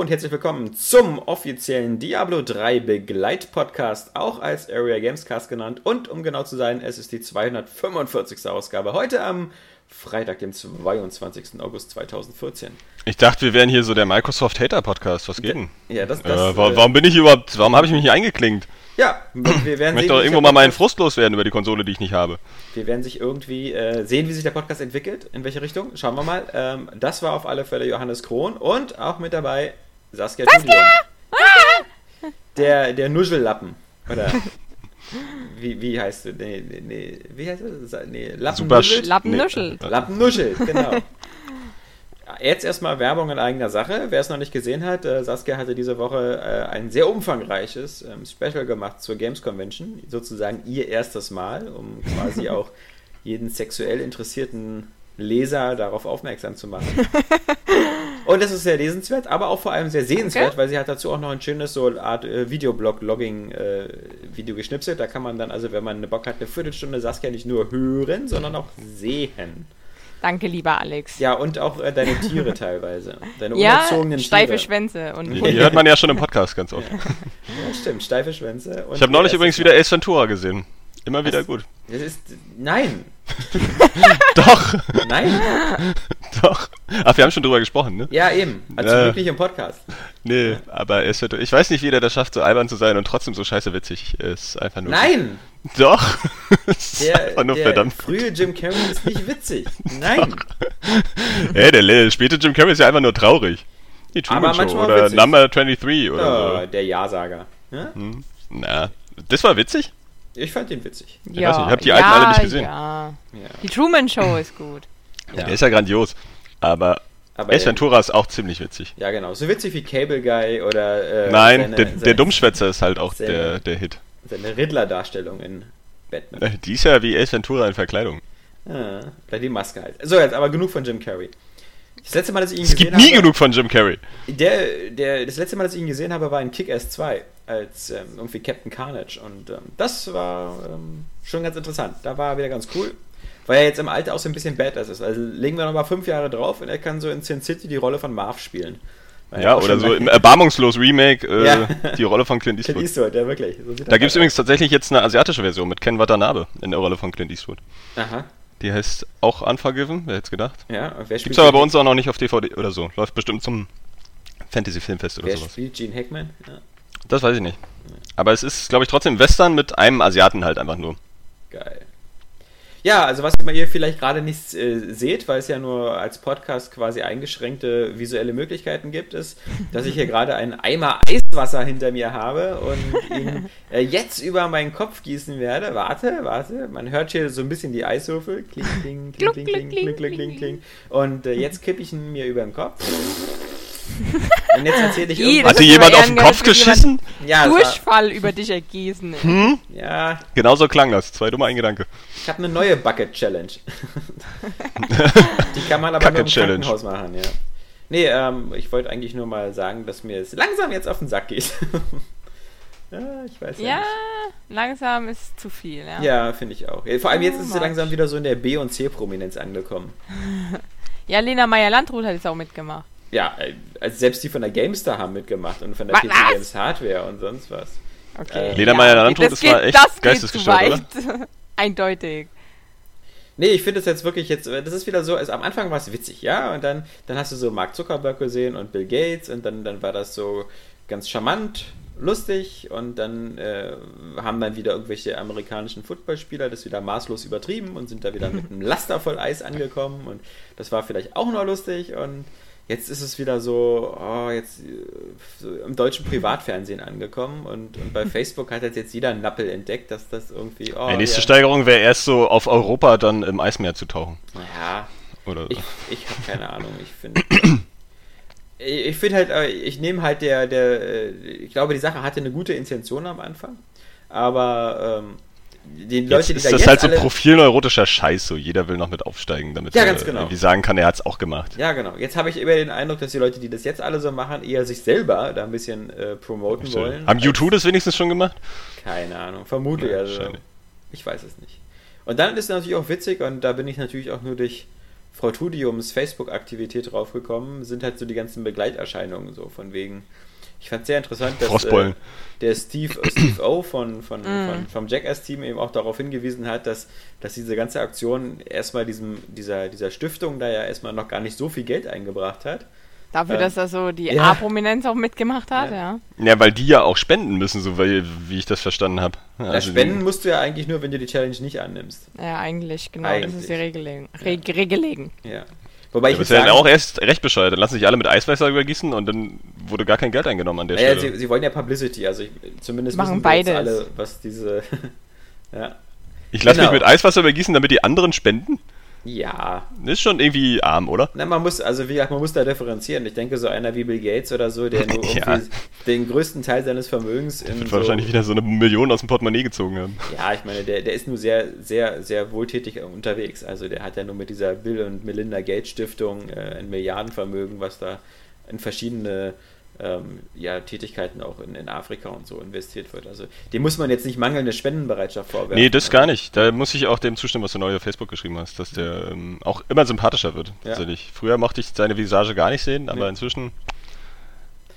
Hallo und herzlich willkommen zum offiziellen Diablo 3 Begleitpodcast, auch als Area Gamescast genannt. Und um genau zu sein, es ist die 245. Ausgabe. Heute am Freitag, dem 22. August 2014. Ich dachte, wir wären hier so der Microsoft Hater Podcast. Was geht denn? Ja, das, Äh, das äh, warum bin ich überhaupt, warum habe ich mich hier eingeklinkt? Ja, wir werden Ich möchte doch irgendwo mal meinen Frust loswerden über die Konsole, die ich nicht habe. Wir werden sich irgendwie äh, sehen, wie sich der Podcast entwickelt, in welche Richtung. Schauen wir mal. Ähm, das war auf alle Fälle Johannes Krohn und auch mit dabei Saskia, Saskia! Der, der Nuschellappen. Oder wie, wie heißt du? Nee, nee, nee, wie heißt es? Nee, Lappen Super nuschelt? sch- Lappennuschelt. Nee. Lappen nuschelt, genau. Jetzt erstmal Werbung in eigener Sache. Wer es noch nicht gesehen hat, äh, Saskia hatte diese Woche äh, ein sehr umfangreiches ähm, Special gemacht zur Games Convention. Sozusagen ihr erstes Mal, um quasi auch jeden sexuell interessierten Leser darauf aufmerksam zu machen. Und das ist sehr lesenswert, aber auch vor allem sehr sehenswert, Okay. weil sie hat dazu auch noch ein schönes so eine Art äh, Videoblog-Logging-Video geschnipselt. Da kann man dann also, wenn man eine Bock hat, eine Viertelstunde Saskia nicht nur hören, sondern auch sehen. Danke, lieber Alex. Ja, und auch äh, deine Tiere teilweise. Deine Ja, unerzogenen steife Tiere. Schwänze und Die hört man ja schon im Podcast ganz oft. Ja, stimmt, steife Schwänze. und Ich habe neulich übrigens wieder Ace Ventura gesehen. Immer wieder Was? gut. Das ist. Nein! Doch, Nein! doch. Ach, wir haben schon drüber gesprochen, ne? Ja, eben. Also Ja. wirklich im Podcast. Nee, aber Ace Ventura, ich weiß nicht, wie der das schafft, so albern zu sein und trotzdem so scheiße witzig. Ist einfach nur. Nein! Doch. ist Der, einfach nur der verdammt. frühe Jim Carrey ist nicht witzig. Nein! Hey, der le- späte Jim Carrey ist ja einfach nur traurig. Die Truman Aber Show manchmal oder witzig. Number 23 oder Oh, der Ja-Sager. Ja? so. Na, das war witzig? Ich fand den witzig. weiß nicht, ich hab die alten alle nicht gesehen. Ja. Ja. Die Truman Show ist gut. Ja. Der ist ja grandios. Aber Aber Ace Ventura ist auch ziemlich witzig. Ja, genau. So witzig wie Cable Guy oder. Äh, Nein, seine, der, seine, der Dummschwätzer ist halt auch seine- der, der Hit. Seine Riddler-Darstellung in Batman. Äh, Die ist ja wie Ace Ventura in Verkleidung. Ah, bei die Maske halt. So, jetzt aber genug von Jim Carrey. Das letzte Mal, dass ich ihn Es gesehen gibt nie habe, genug von Jim Carrey. Der, der, das letzte Mal, dass ich ihn gesehen habe, war in Kick-Ass 2 als ähm, irgendwie Captain Carnage. Und ähm, das war ähm, schon ganz interessant. Da war er wieder ganz cool. Weil er jetzt im Alter auch so ein bisschen Badass ist. Also legen wir nochmal fünf Jahre drauf und er kann so in Sin City die Rolle von Marv spielen. Weil Ja, oder so im Erbarmungslos Remake äh, Ja. die Rolle von Clint Clint Eastwood. Eastwood, ja wirklich. So Da gibt es aus. übrigens tatsächlich jetzt eine asiatische Version mit Ken Watanabe in der Rolle von Clint Eastwood. Aha, Die heißt auch Unforgiven, wer hätte es gedacht? ja. Wer spielt Gibt's aber bei uns auch noch nicht auf DVD oder so. Läuft bestimmt zum Fantasy Filmfest oder Wer sowas. spielt Gene Hackman? Ja, das weiß ich nicht. Aber es ist, glaube ich, trotzdem Western mit einem Asiaten halt einfach nur. Geil. Ja, also was ihr vielleicht gerade nicht äh, seht, weil es ja nur als Podcast quasi eingeschränkte visuelle Möglichkeiten gibt, ist, dass ich hier gerade einen Eimer Eiswasser hinter mir habe und ihn äh, jetzt über meinen Kopf gießen werde. Warte, warte, man hört hier so ein bisschen die Eiswürfel. Kling, kling, kling, kling, kling, kling, kling, kling. Und äh, jetzt kippe ich ihn mir über den Kopf. Und jetzt erzähle ich irgendwas. Hatte jemand auf den Kopf geschissen? Ja, es war, Durchfall über dich ergießen. Hm? ja, Genauso klang das. Zwei dumme Eingedanke. ich habe eine neue Bucket Challenge. Die kann man aber Kacke nur im Challenge. Krankenhaus machen, ja. Nee, ähm, ich wollte eigentlich nur mal sagen, dass mir es langsam jetzt auf den Sack geht. ja, ich weiß ja, Ja, nicht. langsam ist zu viel, ja. Ja, finde ich auch. Vor allem jetzt Too ist es much. langsam wieder so in der B- und C-Prominenz angekommen. Ja, Lena Meyer-Landrut hat jetzt auch mitgemacht. Ja, äh, also selbst die von der GameStar haben mitgemacht und von der Was? PC Games Hardware und sonst was. Okay. Äh, Lena Meyer-Landrut das ist geht- mal echt das geht zu geistesgestört, weit. Eindeutig. Nee, ich finde es jetzt wirklich jetzt, das ist wieder so, also am Anfang war es witzig, ja, und dann, dann hast du so Mark Zuckerberg gesehen und Bill Gates und dann, dann war das so ganz charmant, lustig und dann äh, haben dann wieder irgendwelche amerikanischen Footballspieler das wieder maßlos übertrieben und sind da wieder mit einem Laster voll Eis angekommen und das war vielleicht auch noch lustig und jetzt ist es wieder so, oh, jetzt äh, so im deutschen Privatfernsehen angekommen und, und bei Facebook hat jetzt jeder Nappel entdeckt, dass das irgendwie, oh, Die nächste ja, Steigerung wäre erst so auf Europa dann im Eismeer zu tauchen. naja, Oder so. Ich, ich habe keine Ahnung. Ich finde. Ich ich finde halt, äh, ich nehme halt der, der, äh, ich glaube, die Sache hatte eine gute Intention am Anfang, aber ähm, die Leute, Jetzt die ist da das jetzt halt so profilneurotischer Scheiß, so jeder will noch mit aufsteigen, damit Ja, er genau. irgendwie sagen kann, er hat's auch gemacht. Ja, genau. Jetzt habe ich immer den Eindruck, dass die Leute, die das jetzt alle so machen, eher sich selber da ein bisschen äh, promoten wollen. Haben als- U2 das wenigstens schon gemacht? Keine Ahnung, vermute Ja, also. Ich weiß es nicht. Und dann ist es natürlich auch witzig und da bin ich natürlich auch nur durch Frau Tudiums Facebook-Aktivität draufgekommen, sind halt so die ganzen Begleiterscheinungen so von wegen. Ich fand sehr interessant, dass äh, der Steve, äh, Steve O von, von, Mm. von, vom Jackass-Team eben auch darauf hingewiesen hat, dass, dass diese ganze Aktion erstmal diesem, dieser, dieser Stiftung da ja erstmal noch gar nicht so viel Geld eingebracht hat. Dafür, Ähm, dass er so die ja. A-Prominenz auch mitgemacht hat, Ja. ja. Ja, weil die ja auch spenden müssen, so wie, wie ich das verstanden habe. Ja, spenden musst du ja eigentlich nur, wenn du die Challenge nicht annimmst. Ja, eigentlich, genau, das ist die Eigentlich. Regelung. Reg Regelung. Ja. Wobei ich Das muss ist ja auch erst recht bescheuert. Dann lassen sich alle mit Eiswasser übergießen und dann wurde gar kein Geld eingenommen an der naja, Stelle. sie, sie wollen ja Publicity, also ich, zumindest Machen wissen wir jetzt beides. alle, was diese. ja. ich lasse genau. mich mit Eiswasser übergießen, damit die anderen spenden? Ja. Ist schon irgendwie arm, oder? Na, man muss, also wie gesagt, man muss da differenzieren. Ich denke, so einer wie Bill Gates oder so, der nur Ja. den größten Teil seines Vermögens in Wird so, wahrscheinlich wieder so eine Million aus dem Portemonnaie gezogen haben. Ja, ich meine, der, der ist nur sehr, sehr, sehr wohltätig unterwegs. Also der hat ja nur mit dieser Bill und Melinda Gates Stiftung äh, ein Milliardenvermögen, was da in verschiedene ähm, ja, Tätigkeiten auch in, in Afrika und so investiert wird. Also dem muss man jetzt nicht mangelnde Spendenbereitschaft vorwerfen. Nee, das gar nicht. Da muss ich auch dem zustimmen, was du neu auf Facebook geschrieben hast, dass der ähm, auch immer sympathischer wird. Ja. Tatsächlich. Früher mochte ich seine Visage gar nicht sehen, aber Nee. inzwischen.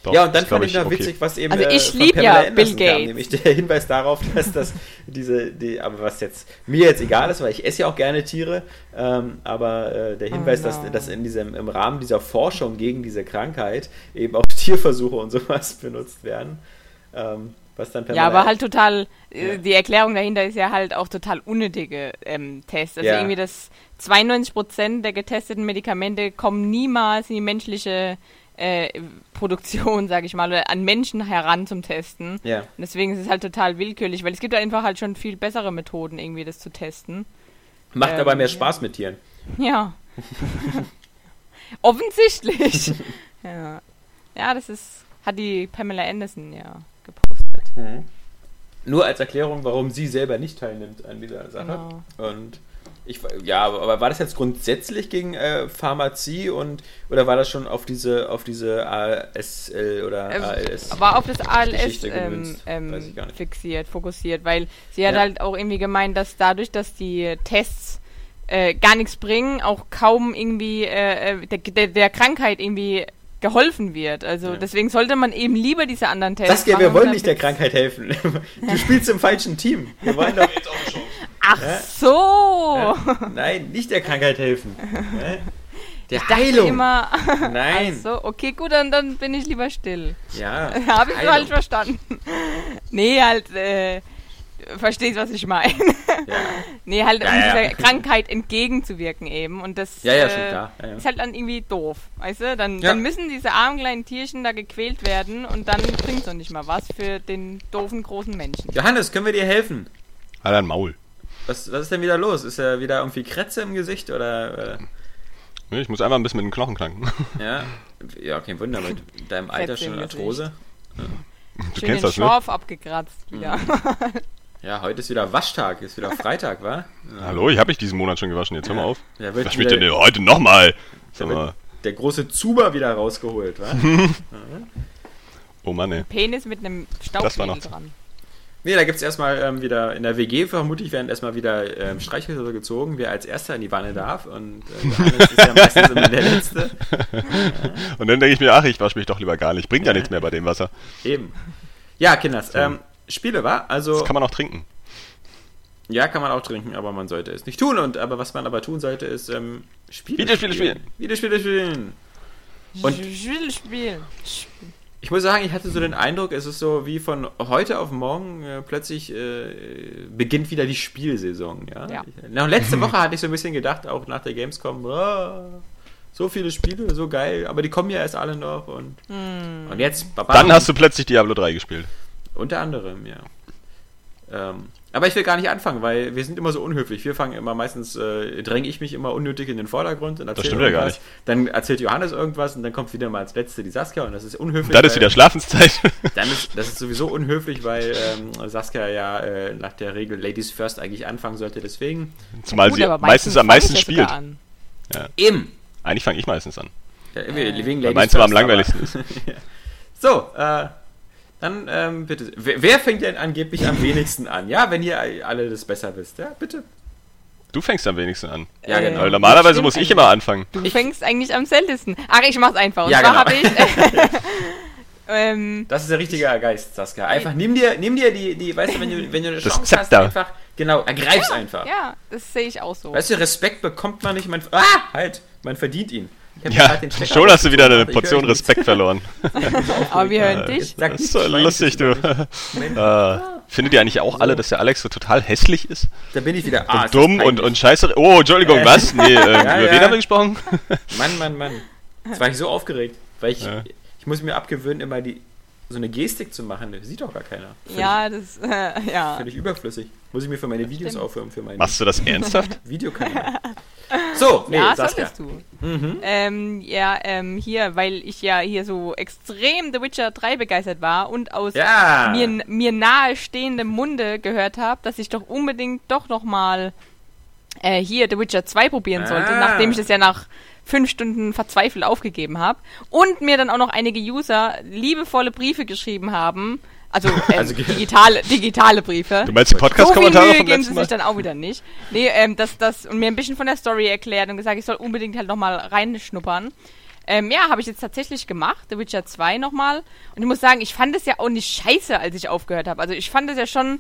Doch, ja, und dann fand ich noch okay. witzig, was eben Also äh, ich von lieb Pamela ja Anderson Bill kam, Gates. nämlich der Hinweis darauf, dass das diese, die, aber was jetzt mir jetzt egal ist, weil ich esse ja auch gerne Tiere, ähm, aber äh, der Hinweis, Oh dass, no. dass in diesem im Rahmen dieser Forschung gegen diese Krankheit eben auch Tierversuche und sowas benutzt werden, ähm, was dann Ja, aber halt total, Ja. äh, die Erklärung dahinter ist ja halt auch total unnötige ähm, Tests. Also Ja. irgendwie das 92% der getesteten Medikamente kommen niemals in die menschliche äh, Produktion, sage ich mal, oder an Menschen heran zum Testen. ja. Und deswegen ist es halt total willkürlich, weil es gibt einfach halt schon viel bessere Methoden, irgendwie das zu testen. Macht Ähm, aber mehr. Spaß mit Tieren. Ja. Offensichtlich. ja. ja, das ist, hat die Pamela Anderson ja gepostet. Nur als Erklärung, warum sie selber nicht teilnimmt an dieser Sache. Genau. Und ich, ja, aber war das jetzt grundsätzlich gegen äh, Pharmazie und oder war das schon auf diese auf diese ASL oder Ähm, ALS? war auf das ALS Geschichte ähm, ähm, fixiert, fokussiert, weil sie hat Ja. halt auch irgendwie gemeint, dass dadurch, dass die Tests äh, gar nichts bringen, auch kaum irgendwie äh, äh, der, der, der Krankheit irgendwie geholfen wird. Also Ja. deswegen sollte man eben lieber diese anderen Tests Saskia, wir machen, wollen nicht der Krankheit helfen. Du spielst im falschen Team. Wir wollen doch. Ach Ja. so! Ja, nein, nicht der Krankheit helfen. Ja? Der Ich dachte Heilung. immer. Nein. Ach so, okay, gut, dann, dann bin ich lieber still. Ja. Habe ich falsch verstanden. nee, halt, äh, verstehst, was ich meine. Ja. Nee, halt, um Ja, ja. dieser Krankheit entgegenzuwirken eben. Und das Ja, ja, schon äh, klar. Ja, ja. ist halt dann irgendwie doof. Weißt du? Dann, Ja. dann müssen diese armen kleinen Tierchen da gequält werden und dann bringt es noch nicht mal was für den doofen großen Menschen. Johannes, können wir dir helfen? Halt ein Maul. Was, was ist denn wieder los? Ist er wieder irgendwie Krätze im Gesicht oder? Nee, Ich muss einmal ein bisschen mit den Knochen knacken. Äh, ja. Ja, kein Wunder mit deinem Alter schon im Arthrose. Du Schön den kennst das, ne? Schorf abgekratzt wieder. Ja, heute ist wieder Waschtag, ist wieder Freitag, wa? Hallo, ich habe mich diesen Monat schon gewaschen. Jetzt hör mal auf. Ja, wird Was mich denn heute nochmal? Sag mal. der große Zuber wieder rausgeholt, wa? Oh Mann, ey. Penis mit einem Staubwedel dran. Nee, da gibt's erstmal ähm, wieder, in der WG vermutlich werden erstmal wieder ähm, Streichhölzer gezogen, wer als erster in die Wanne darf. Und äh, Johannes ist ja meistens immer der Letzte. Und dann denke ich mir, ach, ich wasche mich doch lieber gar nicht. Bringt ja nichts mehr bei dem Wasser. Eben. Ja, Kinders, ähm, Spiele, wa? Also, Das kann man auch trinken. ja, kann man auch trinken, aber man sollte es nicht tun. Und aber was man aber tun sollte, ist ähm, Spiele Videospiele spielen. Videospiele spielen. Und- Ich will spielen. Ich muss sagen, ich hatte so den Eindruck, es ist so wie von heute auf morgen äh, plötzlich äh, beginnt wieder die Spielsaison. Ja? Ja. Ich, noch letzte Woche hatte ich so ein bisschen gedacht, auch nach der Gamescom, ah, so viele Spiele, so geil, aber die kommen ja erst alle noch und, Hm. und jetzt, baba, Dann hast du plötzlich Diablo 3 gespielt. unter anderem, ja. Ähm, aber ich will gar nicht anfangen, weil wir sind immer so unhöflich. Wir fangen immer meistens, äh, dränge ich mich immer unnötig in den Vordergrund und erzähle stimmt ja gar irgendwas. Dann erzählt Johannes irgendwas und dann kommt wieder mal als Letzte die Saskia und das ist unhöflich. Dann ist wieder Schlafenszeit. dann ist, das ist sowieso unhöflich, weil ähm, Saskia ja äh, nach der Regel Ladies First eigentlich anfangen sollte. Deswegen Zumal Gut, sie aber meistens am meisten ja spielt. an. eben. Eigentlich fange ich meistens an. Ja, irgendwie wegen Weil meins immer am langweiligsten ist. So, äh, dann ähm, bitte. Wer, wer fängt denn angeblich am wenigsten an? Ja, wenn ihr alle das besser wisst. Ja, bitte. Du fängst am wenigsten an. Ja, genau. Weil normalerweise muss ich immer anfangen. Du fängst eigentlich am seltensten. Ach, ich mach's einfach. Und Ja, zwar genau. habe ich. ähm, Das ist der richtige Geist, Saskia. Einfach nimm dir, nimm dir die, die, weißt du, wenn du, wenn du eine Das Chance hast, einfach, genau, ergreif's einfach. ja, das sehe ich auch so. Weißt du, Respekt bekommt man nicht, man, ah, halt, man verdient ihn. Ja, Stecker schon hast du wieder eine Portion. Respekt verloren. Aber wir hören dich. Sag Das ist so lustig, du. Moment, Äh, findet ihr eigentlich auch alle, dass der Alex so total hässlich ist? Da bin ich wieder. Ah, Und dumm und, und scheiße. Oh, Entschuldigung, was? Nee, äh, über ja. wen haben wir gesprochen? Mann, Mann, Mann. Jetzt war ich so aufgeregt, weil ich, Ja. ich muss mir abgewöhnen, immer die, so eine Gestik zu machen. Das sieht doch gar keiner. Völlig, Ja, das, äh, ja. Völlig überflüssig. Muss ich mir für meine Videos Stimmt. aufhören, für meinen Machst du das ernsthaft? Videokanal. So, nee, ja, Saskia. solltest du. Mhm. Ähm, ja, ähm, hier, weil ich ja hier so extrem The Witcher 3 begeistert war und aus Ja. mir, mir nahestehendem Munde gehört habe, dass ich doch unbedingt doch nochmal äh, hier The Witcher 2 probieren sollte, Ah. nachdem ich es ja nach fünf Stunden verzweifelt aufgegeben habe. Und mir dann auch noch einige User liebevolle Briefe geschrieben haben. Also, ähm, Also digitale, digitale Briefe. Du meinst die So Podcast-Kommentare Mühe vom geben sie letzten sich Mal? dann auch wieder nicht. Nee, ähm, das, das, und mir ein bisschen von der Story erklärt und gesagt, ich soll unbedingt halt nochmal reinschnuppern. Ähm, ja, habe ich jetzt tatsächlich gemacht, The Witcher 2 nochmal. Und ich muss sagen, ich fand es ja auch nicht scheiße, als ich aufgehört habe. Also ich fand es ja schon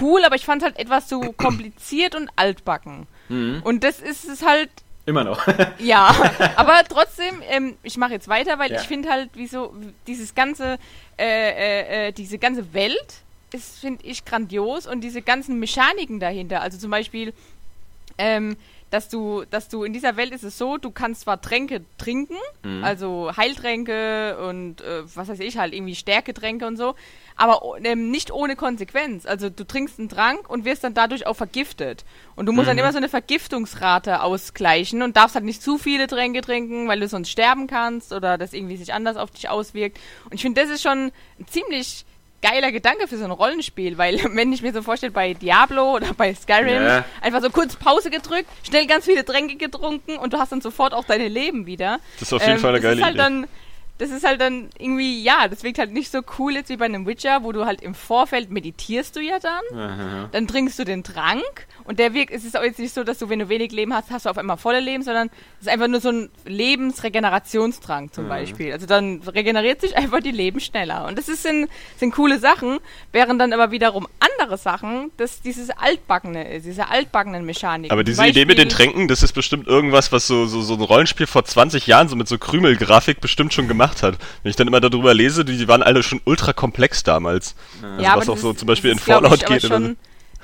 cool, aber ich fand es halt etwas zu kompliziert und altbacken. Mhm. Und das ist es halt Immer noch. ja, aber trotzdem, ähm, ich mache jetzt weiter, weil Ja. ich finde halt, wieso dieses ganze, äh, äh, äh, diese ganze Welt ist, finde ich, grandios und diese ganzen Mechaniken dahinter. Also zum Beispiel, ähm, dass du, dass du in dieser Welt ist es so, du kannst zwar Tränke trinken, also Heiltränke und äh, was weiß ich halt, irgendwie Stärketränke und so, aber ähm, nicht ohne Konsequenz. Also du trinkst einen Trank und wirst dann dadurch auch vergiftet. Und du musst dann immer so eine Vergiftungsrate ausgleichen und darfst halt nicht zu viele Tränke trinken, weil du sonst sterben kannst oder das irgendwie sich anders auf dich auswirkt. Und ich finde, das ist schon ein ziemlich geiler Gedanke für so ein Rollenspiel, weil wenn ich mir so vorstelle, bei Diablo oder bei Skyrim, Ja. einfach so kurz Pause gedrückt, schnell ganz viele Tränke getrunken und du hast dann sofort auch deine Leben wieder. Das ist auf jeden Fall eine geile ist halt Idee. Dann, das ist halt dann irgendwie, ja, das wirkt halt nicht so cool jetzt wie bei einem Witcher, wo du halt im Vorfeld meditierst du ja dann, Aha. dann trinkst du den Trank und der wirkt, es ist auch jetzt nicht so, dass du, wenn du wenig Leben hast, hast du auf einmal volle Leben, sondern es ist einfach nur so ein Lebensregenerationstrank zum Beispiel. Also dann regeneriert sich einfach die Leben schneller. Und das ist, sind, sind coole Sachen, während dann aber wiederum andere Sachen, dass dieses Altbackene ist, diese altbackenen Mechaniken. Aber diese Idee mit den Beispiel- Tränken, das ist bestimmt irgendwas, was so, so, so ein Rollenspiel vor 20 Jahren so mit so Krümelgrafik bestimmt schon gemacht hat. Wenn ich dann immer darüber lese, die, die waren alle schon ultra komplex damals. Also Ja, was auch so ist- zum Beispiel in Fallout ich, geht so. schon,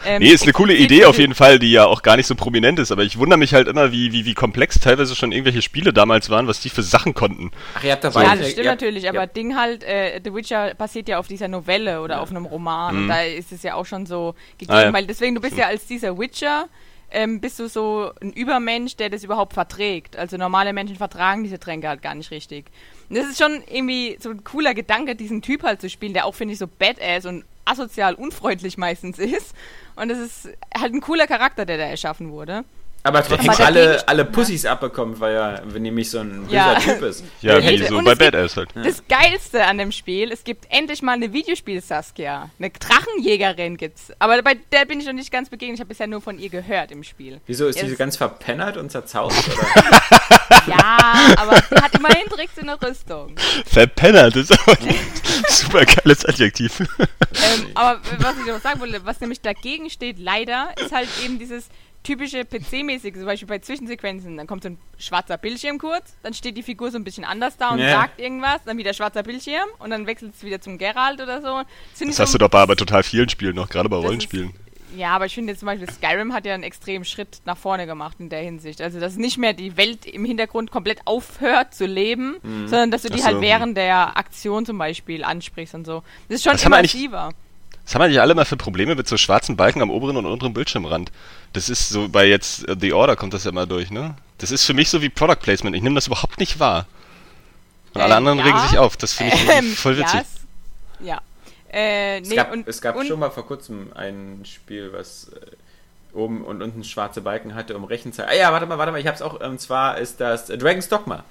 ähm, Nee, ist eine coole Idee auf jeden Fall, die ja auch gar nicht so prominent ist, aber ich wundere mich halt immer, wie, wie, wie komplex teilweise schon irgendwelche Spiele damals waren, was die für Sachen konnten. Ach, ihr habt dabei. Ja, das stimmt natürlich, aber Ja. Ding halt, äh, The Witcher basiert ja auf dieser Novelle oder auf einem Roman und da ist es ja auch schon so gegeben, Mhm. Ah, ja. weil deswegen, du bist ja als dieser Witcher, ähm, bist du so ein Übermensch, der das überhaupt verträgt. Also normale Menschen vertragen diese Tränke halt gar nicht richtig. Und das ist schon irgendwie so ein cooler Gedanke, diesen Typ halt zu spielen, der auch, finde ich, so badass und asozial unfreundlich meistens ist. Und das ist halt ein cooler Charakter, der da erschaffen wurde. Aber trotzdem Aber alle, alle Pussys abbekommt, weil er wenn nämlich so ein böser Ja. Typ ist. Ja, Ja, wie so bei Badass halt. Das Geilste an dem Spiel, es gibt endlich mal eine Videospiel-Saskia. Eine Drachenjägerin gibt's. Aber bei der bin ich noch nicht ganz begegnet. Ich habe bisher nur von ihr gehört im Spiel. Wieso ist Ja, die das- ganz verpennert und zerzaust? Oder? Ja, aber sie hat immerhin Tricks in der Rüstung. Verpennert, das ist aber ein super geiles Adjektiv. Ähm, aber was ich noch sagen wollte, was nämlich dagegen steht, leider, ist halt eben dieses typische PC-mäßige, zum Beispiel bei Zwischensequenzen. Dann kommt so ein schwarzer Bildschirm kurz, dann steht die Figur so ein bisschen anders da und Ja. sagt irgendwas, dann wieder schwarzer Bildschirm und dann wechselt es wieder zum Geralt oder so. ich Das hast so- du doch bei aber total vielen Spielen noch, gerade bei Das ist- Rollenspielen. Ja, aber ich finde jetzt zum Beispiel, Skyrim hat ja einen extremen Schritt nach vorne gemacht in der Hinsicht. Also, dass nicht mehr die Welt im Hintergrund komplett aufhört zu leben, sondern dass du die Ach so. halt während der Aktion zum Beispiel ansprichst und so. Das ist schon haben eigentlich- immersiver. Was haben eigentlich alle mal für Probleme mit so schwarzen Balken am oberen und unteren Bildschirmrand? Das ist so, bei jetzt äh, The Order kommt das ja immer durch, ne? Das ist für mich so wie Product Placement. Ich nehme das überhaupt nicht wahr. Und alle Ähm, anderen ja. regen sich auf. Das finde ich Ähm, voll witzig. Ja, es, ja. Äh, Es nee, gab, und, es gab und, schon mal vor kurzem ein Spiel, was äh, oben und unten schwarze Balken hatte, um Rechenzeit. Ah ja, warte mal, warte mal, ich hab's auch. Und zwar ist das äh, Dragon's Dogma.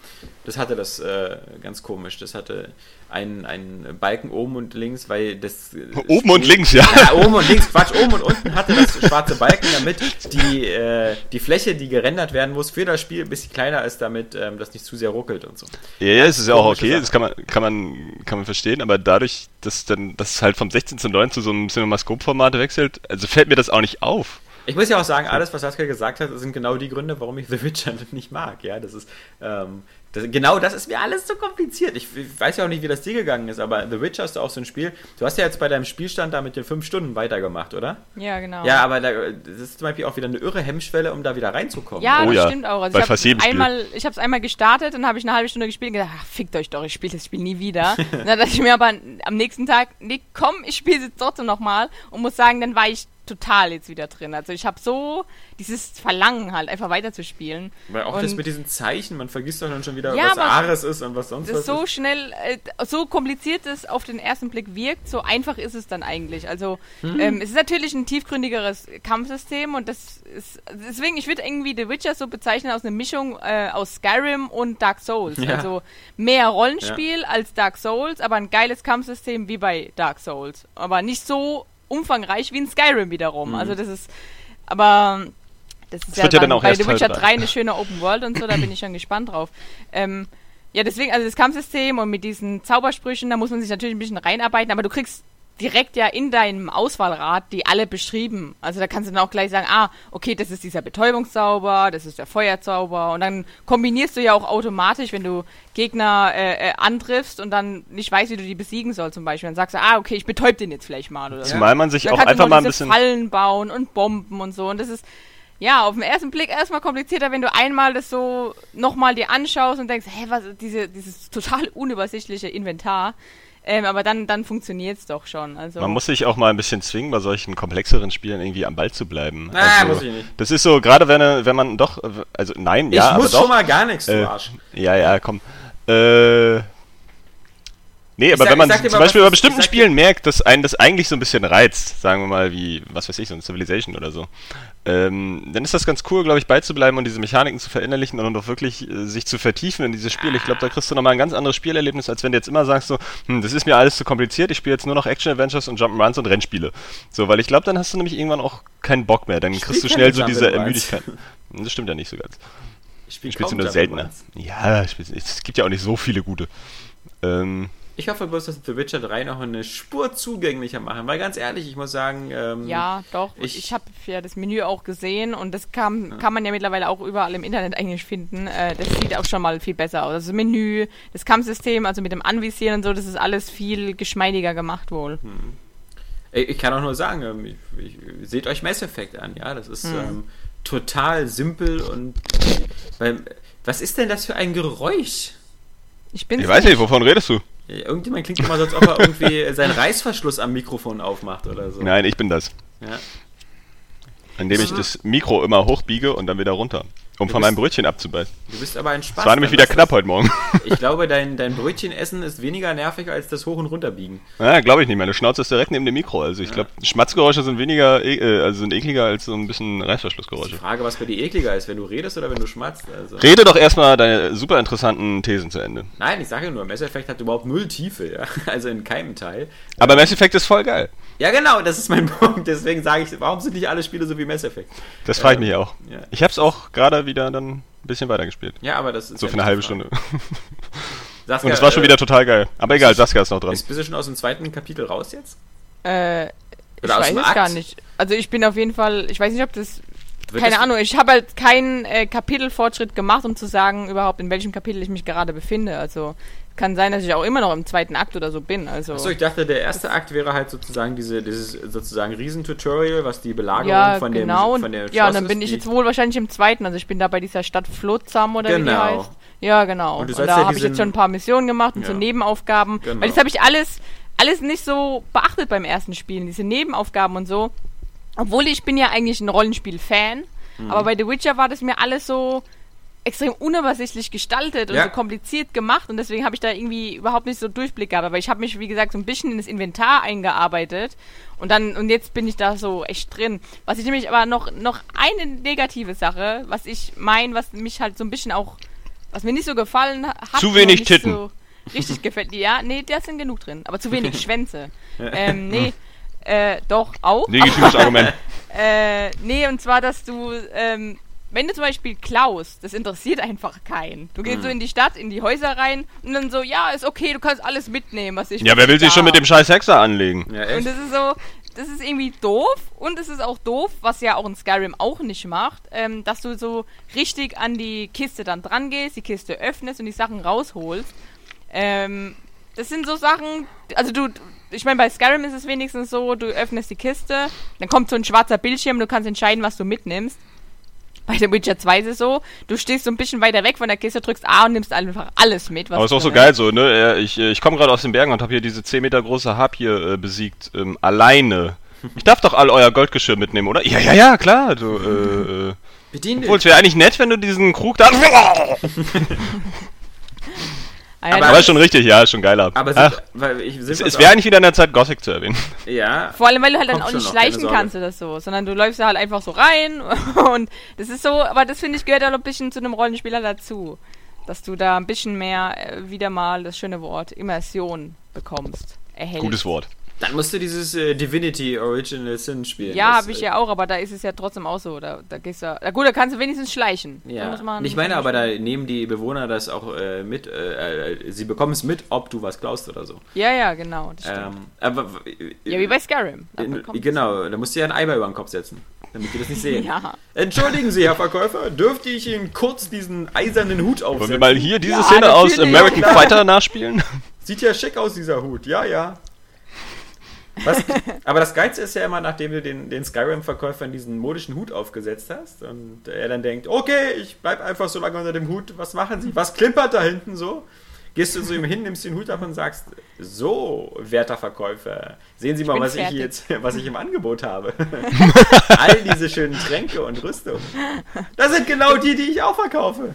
Das hatte das äh, ganz komisch. Das hatte einen, einen Balken oben und links, weil das. äh, Oben und Spiel- links, ja. Ja, oben und links, Quatsch, oben und unten hatte das schwarze Balken, damit die, äh, die Fläche, die gerendert werden muss, für das Spiel ein bisschen kleiner ist, damit ähm, das nicht zu sehr ruckelt und so. Ja, ja, es ist ja auch okay, Sache. das kann man, kann man, kann man verstehen, aber dadurch, dass dann, es halt vom 16 zu 9 zu so einem Cinemascope-Format wechselt, also fällt mir das auch nicht auf. Ich muss ja auch sagen, alles, was Saskia gesagt hat, sind genau die Gründe, warum ich The Witcher nicht mag. Ja, das ist ähm, das, genau das ist mir alles zu kompliziert. Ich, ich weiß ja auch nicht, wie das dir gegangen ist, aber The Witcher ist auch so ein Spiel. Du hast ja jetzt bei deinem Spielstand da mit den fünf Stunden weitergemacht, oder? Ja, genau. Ja, aber da, das ist zum Beispiel auch wieder eine irre Hemmschwelle, um da wieder reinzukommen. Ja, Oh das ja, stimmt auch. Also bei ich fast habe jedem Spiel. einmal, ich habe es einmal gestartet, dann habe ich eine halbe Stunde gespielt und gedacht, ach, fickt euch doch, ich spiele das Spiel nie wieder. Dann dachte ich mir aber am nächsten Tag, nee, komm, ich spiele es jetzt trotzdem nochmal und muss sagen, dann war ich total jetzt wieder drin. Also ich habe so dieses Verlangen halt, einfach weiterzuspielen. Weil auch das Und- mit diesen Zeichen, man vergisst doch dann schon wieder, Ja, was Ares ist und was sonst Das was ist so ist. schnell, äh, so kompliziert es auf den ersten Blick wirkt, so einfach ist es dann eigentlich. Also Hm. ähm, es ist natürlich ein tiefgründigeres Kampfsystem und das ist deswegen, ich würde irgendwie The Witcher so bezeichnen aus einer Mischung äh, aus Skyrim und Dark Souls. Ja. Also mehr Rollenspiel als Dark Souls, aber ein geiles Kampfsystem wie bei Dark Souls. Aber nicht so umfangreich wie in Skyrim wiederum. Also das ist, aber das ist Das wird ja dann auch bei The Witcher Teil 3 drei. eine schöne Open World und so, da bin ich schon gespannt drauf. Ähm, ja, deswegen, also das Kampfsystem und mit diesen Zaubersprüchen, da muss man sich natürlich ein bisschen reinarbeiten, aber du kriegst direkt ja in deinem Auswahlrad die alle beschrieben. Also da kannst du dann auch gleich sagen, ah, okay, das ist dieser Betäubungszauber, das ist der Feuerzauber und dann kombinierst du ja auch automatisch, wenn du Gegner äh, äh, antriffst und dann nicht weißt, wie du die besiegen sollst zum Beispiel, dann sagst du, ah, okay, ich betäub den jetzt vielleicht mal oder. Zumal man sich auch einfach mal ein bisschen. Fallen bauen und Bomben und so. Und das ist, ja, auf den ersten Blick erstmal komplizierter, wenn du einmal das so nochmal dir anschaust und denkst, hä, was, diese, dieses total unübersichtliche Inventar. Ähm, aber dann, dann funktioniert's doch schon. Also, Man muss sich auch mal ein bisschen zwingen, bei solchen komplexeren Spielen irgendwie am Ball zu bleiben. Ah, also, muss ich nicht. Das ist so, gerade wenn, wenn man doch, äh, also nein, Ich ja, muss aber doch. schon mal gar nichts, du Äh, Arsch. Ja, ja, komm. Äh. Nee, aber sag- wenn man ich zum mal, Beispiel bei bestimmten ich Spielen merkt, dass einen das eigentlich so ein bisschen reizt, sagen wir mal wie, was weiß ich, so ein Civilization oder so, ähm, dann ist das ganz cool, glaube ich, beizubleiben und diese Mechaniken zu verinnerlichen und auch wirklich äh, sich zu vertiefen in dieses Spiel. Ich glaube, da kriegst du nochmal ein ganz anderes Spielerlebnis, als wenn du jetzt immer sagst so, hm, das ist mir alles zu kompliziert, ich spiele jetzt nur noch Action-Adventures und Jump'n'Runs und Rennspiele. So, weil ich glaube, dann hast du nämlich irgendwann auch keinen Bock mehr, dann kriegst du schnell so diese Jump'n'Runs. Ermüdigkeit. Das stimmt ja nicht so ganz. Ich spiele Spielst du nur seltener. Ja, es gibt ja auch nicht so viele gute. Ähm, Ich hoffe bloß, dass The Witcher 3 noch eine Spur zugänglicher machen, weil ganz ehrlich, ich muss sagen, ähm, ja, doch. ich- Ich, habe ja das Menü auch gesehen und das kann, kann man ja mittlerweile auch überall im Internet eigentlich finden. Äh, das sieht auch schon mal viel besser aus. Also das Menü, das Kampfsystem, also mit dem Anvisieren und so, das ist alles viel geschmeidiger gemacht wohl. ich, ich kann auch nur sagen, ähm, ich, ich, seht euch Mass Effect an, ja, das ist Hm. ähm, total simpel und weil, was ist denn das für ein Geräusch? Ich bin ich weiß nicht, wovon redest du? Irgendjemand klingt immer so, als ob er irgendwie seinen Reißverschluss am Mikrofon aufmacht oder so. Nein, ich bin das. Ja. Indem ich das Mikro immer hochbiege und dann wieder runter. Um von bist- meinem Brötchen abzubeißen. Du bist aber ein Spaß. Das war nämlich wieder knapp heute Morgen. Ich glaube, dein, dein Brötchenessen ist weniger nervig als das Hoch- und Runterbiegen. ja, glaube ich nicht. Meine Schnauze ist direkt neben dem Mikro. Also ich glaube, Schmatzgeräusche sind weniger, e- äh, also sind ekliger als so ein bisschen Die Reißverschlussgeräusche. Frage, was bei dir ekliger ist, wenn du redest oder wenn du schmatzt. Also. Rede doch erstmal deine super interessanten Thesen zu Ende. Nein, ich sage ja nur, Mass Effect hat überhaupt null Tiefe, ja. Also in keinem Teil. Aber Mass Effect ist voll geil. Ja, genau, das ist mein Punkt. Deswegen sage ich, warum sind nicht alle Spiele so wie Mass Effect? Das frage ich Ähm, mich auch. ja. Ich habe es auch gerade wieder dann ein bisschen weitergespielt. Ja, aber das ist. So ja für eine halbe. Stunde. Saskia, Und es war schon äh, wieder total geil. Aber egal, Saskia ist noch dran. Bist, bist du schon aus dem zweiten Kapitel raus jetzt? Äh, ich Oder aus weiß dem es Akt? gar nicht. Also ich bin auf jeden Fall, ich weiß nicht, ob das, Wird keine das- Ahnung, ich habe halt keinen äh, Kapitelfortschritt gemacht, um zu sagen überhaupt, in welchem Kapitel ich mich gerade befinde. Also kann sein, dass ich auch immer noch im zweiten Akt oder so bin. Also Achso, ich dachte, der erste Akt wäre halt sozusagen diese, dieses sozusagen Riesentutorial, was die Belagerung ja, von genau. dem von der ja, und Schloss dann bin ich jetzt wohl wahrscheinlich im zweiten. Also ich bin da bei dieser Stadt Flotsam oder wie die Genau. heißt. Ja, genau. Und Und, da ja habe ich jetzt schon ein paar Missionen gemacht und so Ja. Nebenaufgaben. Genau. Weil das habe ich alles, alles nicht so beachtet beim ersten Spielen, diese Nebenaufgaben und so. Obwohl ich bin ja eigentlich ein Rollenspiel-Fan. Mhm. Aber bei The Witcher war das mir alles so extrem unübersichtlich gestaltet und Ja. so kompliziert gemacht und deswegen habe ich da irgendwie überhaupt nicht so Durchblick gehabt. Aber ich habe mich, wie gesagt, so ein bisschen in das Inventar eingearbeitet und dann, und jetzt bin ich da so echt drin. Was ich nämlich aber noch, noch eine negative Sache, was ich mein, was mich halt so ein bisschen auch, was mir nicht so gefallen ha- hat. Zu wenig Titten. So richtig gefällt. Ja, nee, da sind genug drin. Aber zu wenig Schwänze. ähm, nee, äh, doch, auch. Legitimes Argument. Äh, nee, und zwar, dass du, ähm, wenn du zum Beispiel klaust, das interessiert einfach keinen. Du gehst so in die Stadt, in die Häuser rein und dann so, ja, ist okay, du kannst alles mitnehmen, was ich Ja, wer will sich schon mit dem scheiß Hexer anlegen? Ja, Und echt? das ist so, das ist irgendwie doof und es ist auch doof, was ja auch in Skyrim auch nicht macht, ähm, dass du so richtig an die Kiste dann dran gehst, die Kiste öffnest und die Sachen rausholst. Ähm, das sind so Sachen, also du, ich meine, bei Skyrim ist es wenigstens so, du öffnest die Kiste, dann kommt so ein schwarzer Bildschirm, du kannst entscheiden, was du mitnimmst. Bei The Witcher 2 ist es so, du stehst so ein bisschen weiter weg von der Kiste, drückst A und nimmst einfach alles mit. Was Aber ist auch so geil so, ne? Ich, äh, ich komme gerade aus den Bergen und habe hier diese 10 Meter große Harpie äh, besiegt. Ähm, alleine. Ich darf doch all euer Goldgeschirr mitnehmen, oder? Ja, ja, ja, klar. Du, äh, äh. Bedien Obwohl, es wäre eigentlich nett, wenn du diesen Krug da. Ah, ja, Aber- das Aber ist schon richtig, ja, ist schon geiler. Aber Ach, sind, weil ich, sind es, es wäre eigentlich wieder an der Zeit, Gothic zu erwähnen. Ja, Vor allem, weil du halt dann auch nicht schleichen kannst oder so, sondern du läufst da halt einfach so rein und das ist so, aber das finde ich gehört auch ein bisschen zu einem Rollenspieler dazu, dass du da ein bisschen mehr äh, wieder mal das schöne Wort Immersion bekommst, erhältst. Gutes Wort. Dann musst du dieses äh, Divinity Original Sin spielen. Ja, habe ich äh, ja auch, aber da ist es ja trotzdem auch so, da, da gehst du, na gut, da kannst du wenigstens schleichen. Da Ja, muss man- ich meine aber, da nicht- nehmen die Bewohner das auch äh, mit, äh, äh, sie bekommen es mit, ob du was klaust oder so. Ja, ja, genau, das stimmt. Ähm, aber, w- ja, wie bei Skyrim. Da genau, da musst du ja ein Eimer über den Kopf setzen, damit die das nicht sehen. Ja. Entschuldigen Sie, Herr Verkäufer, dürfte ich Ihnen kurz diesen eisernen Hut aufsetzen? Wollen wir mal hier diese Ja, Szene aus. American Fighter nachspielen? Sieht ja schick aus, dieser Hut. Ja, ja. Was, aber das Geilste ist ja immer, nachdem du den, den Skyrim-Verkäufern diesen modischen Hut aufgesetzt hast und er dann denkt, okay, ich bleib einfach so lange unter dem Hut, was machen Sie? Was klimpert da hinten so? Gehst du zu ihm hin, nimmst den Hut ab und sagst, so, werter Verkäufer, sehen Sie mal, bin was ich fertig. jetzt, was ich im Angebot habe. All diese schönen Tränke und Rüstungen. Das sind genau die, die ich auch verkaufe.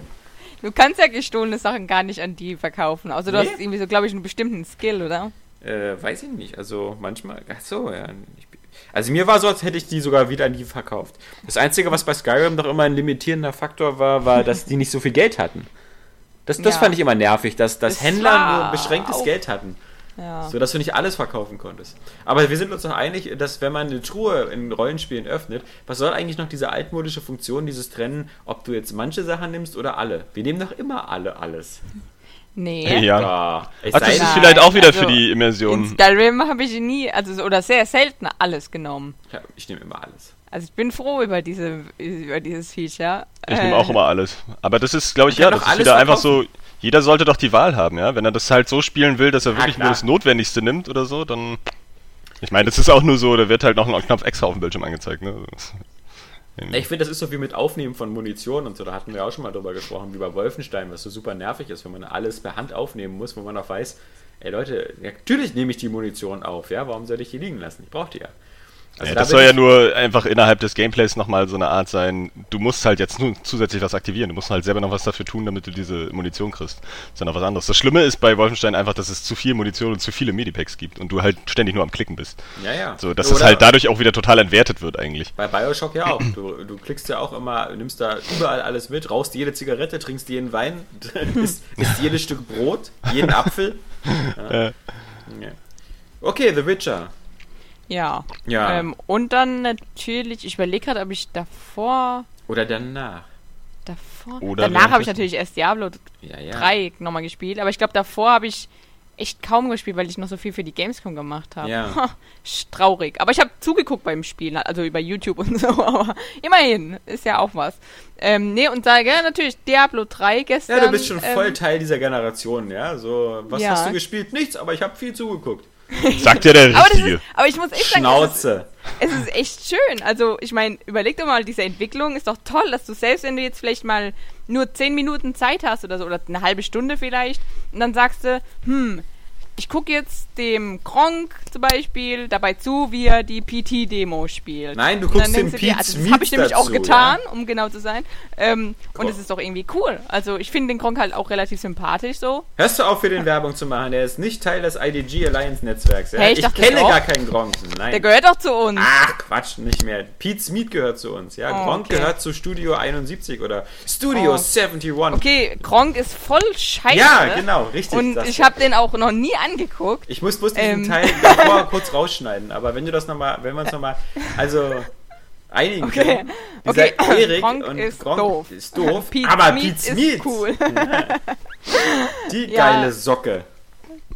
Du kannst ja gestohlene Sachen gar nicht an die verkaufen, außer du Nee. hast irgendwie so, glaube ich, einen bestimmten Skill, oder? Äh, weiß ich nicht. Also manchmal. Ach so, ja. Ich, also mir war so, als hätte ich die sogar wieder an die verkauft. Das Einzige, was bei Skyrim doch immer ein limitierender Faktor war, war, dass die nicht so viel Geld hatten. Das, das Ja. fand ich immer nervig, dass, dass Das Händler nur beschränktes auch- Geld hatten. Ja. So dass du nicht alles verkaufen konntest. Aber wir sind uns doch einig, dass wenn man eine Truhe in Rollenspielen öffnet, was soll eigentlich noch diese altmodische Funktion, dieses Trennen, ob du jetzt manche Sachen nimmst oder alle? Wir nehmen doch immer alle alles. Nee. Ja. Ah, es Ach, das ist vielleicht auch wieder also für die In Immersion. Skyrim habe ich nie, also so- oder sehr selten alles genommen. Ja, ich nehme immer alles. Also ich bin froh über diese über dieses Feature. Ich Äh, nehme auch immer alles. Aber das ist, glaube ich, ja, das ist wieder einfach so. Jeder sollte doch die Wahl haben, ja. Wenn er das halt so spielen will, dass er Ja, wirklich nur klar. das Notwendigste nimmt oder so, dann. Ich meine, das ist auch nur so, da wird halt noch ein Knopf extra auf dem Bildschirm angezeigt, ne? Das- Ich finde, das ist so wie mit Aufnehmen von Munition und so. Da hatten wir auch schon mal drüber gesprochen, wie bei Wolfenstein, was so super nervig ist, wenn man alles per Hand aufnehmen muss, wo man auch weiß, ey Leute, natürlich nehme ich die Munition auf, ja, warum soll ich die liegen lassen? Ich brauche die ja. Also ja, da das soll ja nur einfach innerhalb des Gameplays nochmal so eine Art sein, du musst halt jetzt nur zusätzlich was aktivieren, du musst halt selber noch was dafür tun, damit du diese Munition kriegst. Das ist ja noch was anderes. Das Schlimme ist bei Wolfenstein einfach, dass es zu viel Munition und zu viele Medipacks gibt und du halt ständig nur am Klicken bist. Ja, ja. So, dass Oder es halt dadurch auch wieder total entwertet wird eigentlich. Bei Bioshock ja auch. Du, du klickst ja auch immer, nimmst da überall alles mit, rauchst jede Zigarette, trinkst jeden Wein, isst, isst jedes Stück Brot, jeden Apfel. Ja. Ja. Okay, The Witcher. Ja. Ja. Ähm, und dann natürlich, ich überlege gerade, ob ich davor, Oder danach. davor, Oder danach habe ich natürlich erst Diablo Ja, ja. 3 nochmal gespielt, aber ich glaube davor habe ich echt kaum gespielt, weil ich noch so viel für die Gamescom gemacht habe. Ja. Traurig. Aber ich habe zugeguckt beim Spielen, also über YouTube und so, aber immerhin, ist ja auch was. Ähm, nee, und da, ja, natürlich Diablo 3 gestern. Ja, du bist schon ähm, voll Teil dieser Generation, ja. So, was Ja. hast du gespielt? Nichts, aber ich habe viel zugeguckt. Sagt ja der Aber, das Richtige. ist, aber ich muss echt sagen, es ist, Schnauze. es ist echt schön. Also, ich meine, überleg doch mal, diese Entwicklung ist doch toll, dass du selbst, wenn du jetzt vielleicht mal nur 10 Minuten Zeit hast oder so, oder eine halbe Stunde vielleicht, und dann sagst du, hm, ich gucke jetzt dem Gronk zum Beispiel dabei zu, wie er die PT-Demo spielt. Nein, du guckst dem Pete also Das habe ich nämlich auch dazu, getan, ja? um genau zu sein. Ähm, und es ist doch irgendwie cool. Also ich finde den Gronk halt auch relativ sympathisch so. Hörst du auf, für den Werbung zu machen? Der ist nicht Teil des IDG Alliance Netzwerks. Ja? Hey, ich ich dachte kenne gar keinen Gronk. Nein. Der gehört doch zu uns. Ach, Quatsch, nicht mehr. Pete Smith gehört zu uns. Ja, Oh, Gronk okay. gehört zu Studio 71 oder Studio Oh. 71. Okay, Gronk ist voll scheiße. Ja, genau, richtig. Und ich habe den auch noch nie angeguckt. Ich muss, muss diesen Ähm. Teil davor kurz rausschneiden, aber wenn du das nochmal, wenn wir uns nochmal, also einigen Okay. können. Dieser Okay, Erik Gronk und ist Gronk doof. ist doof, Pete aber Smith Pete ist Smith, cool. die Ja. geile Socke.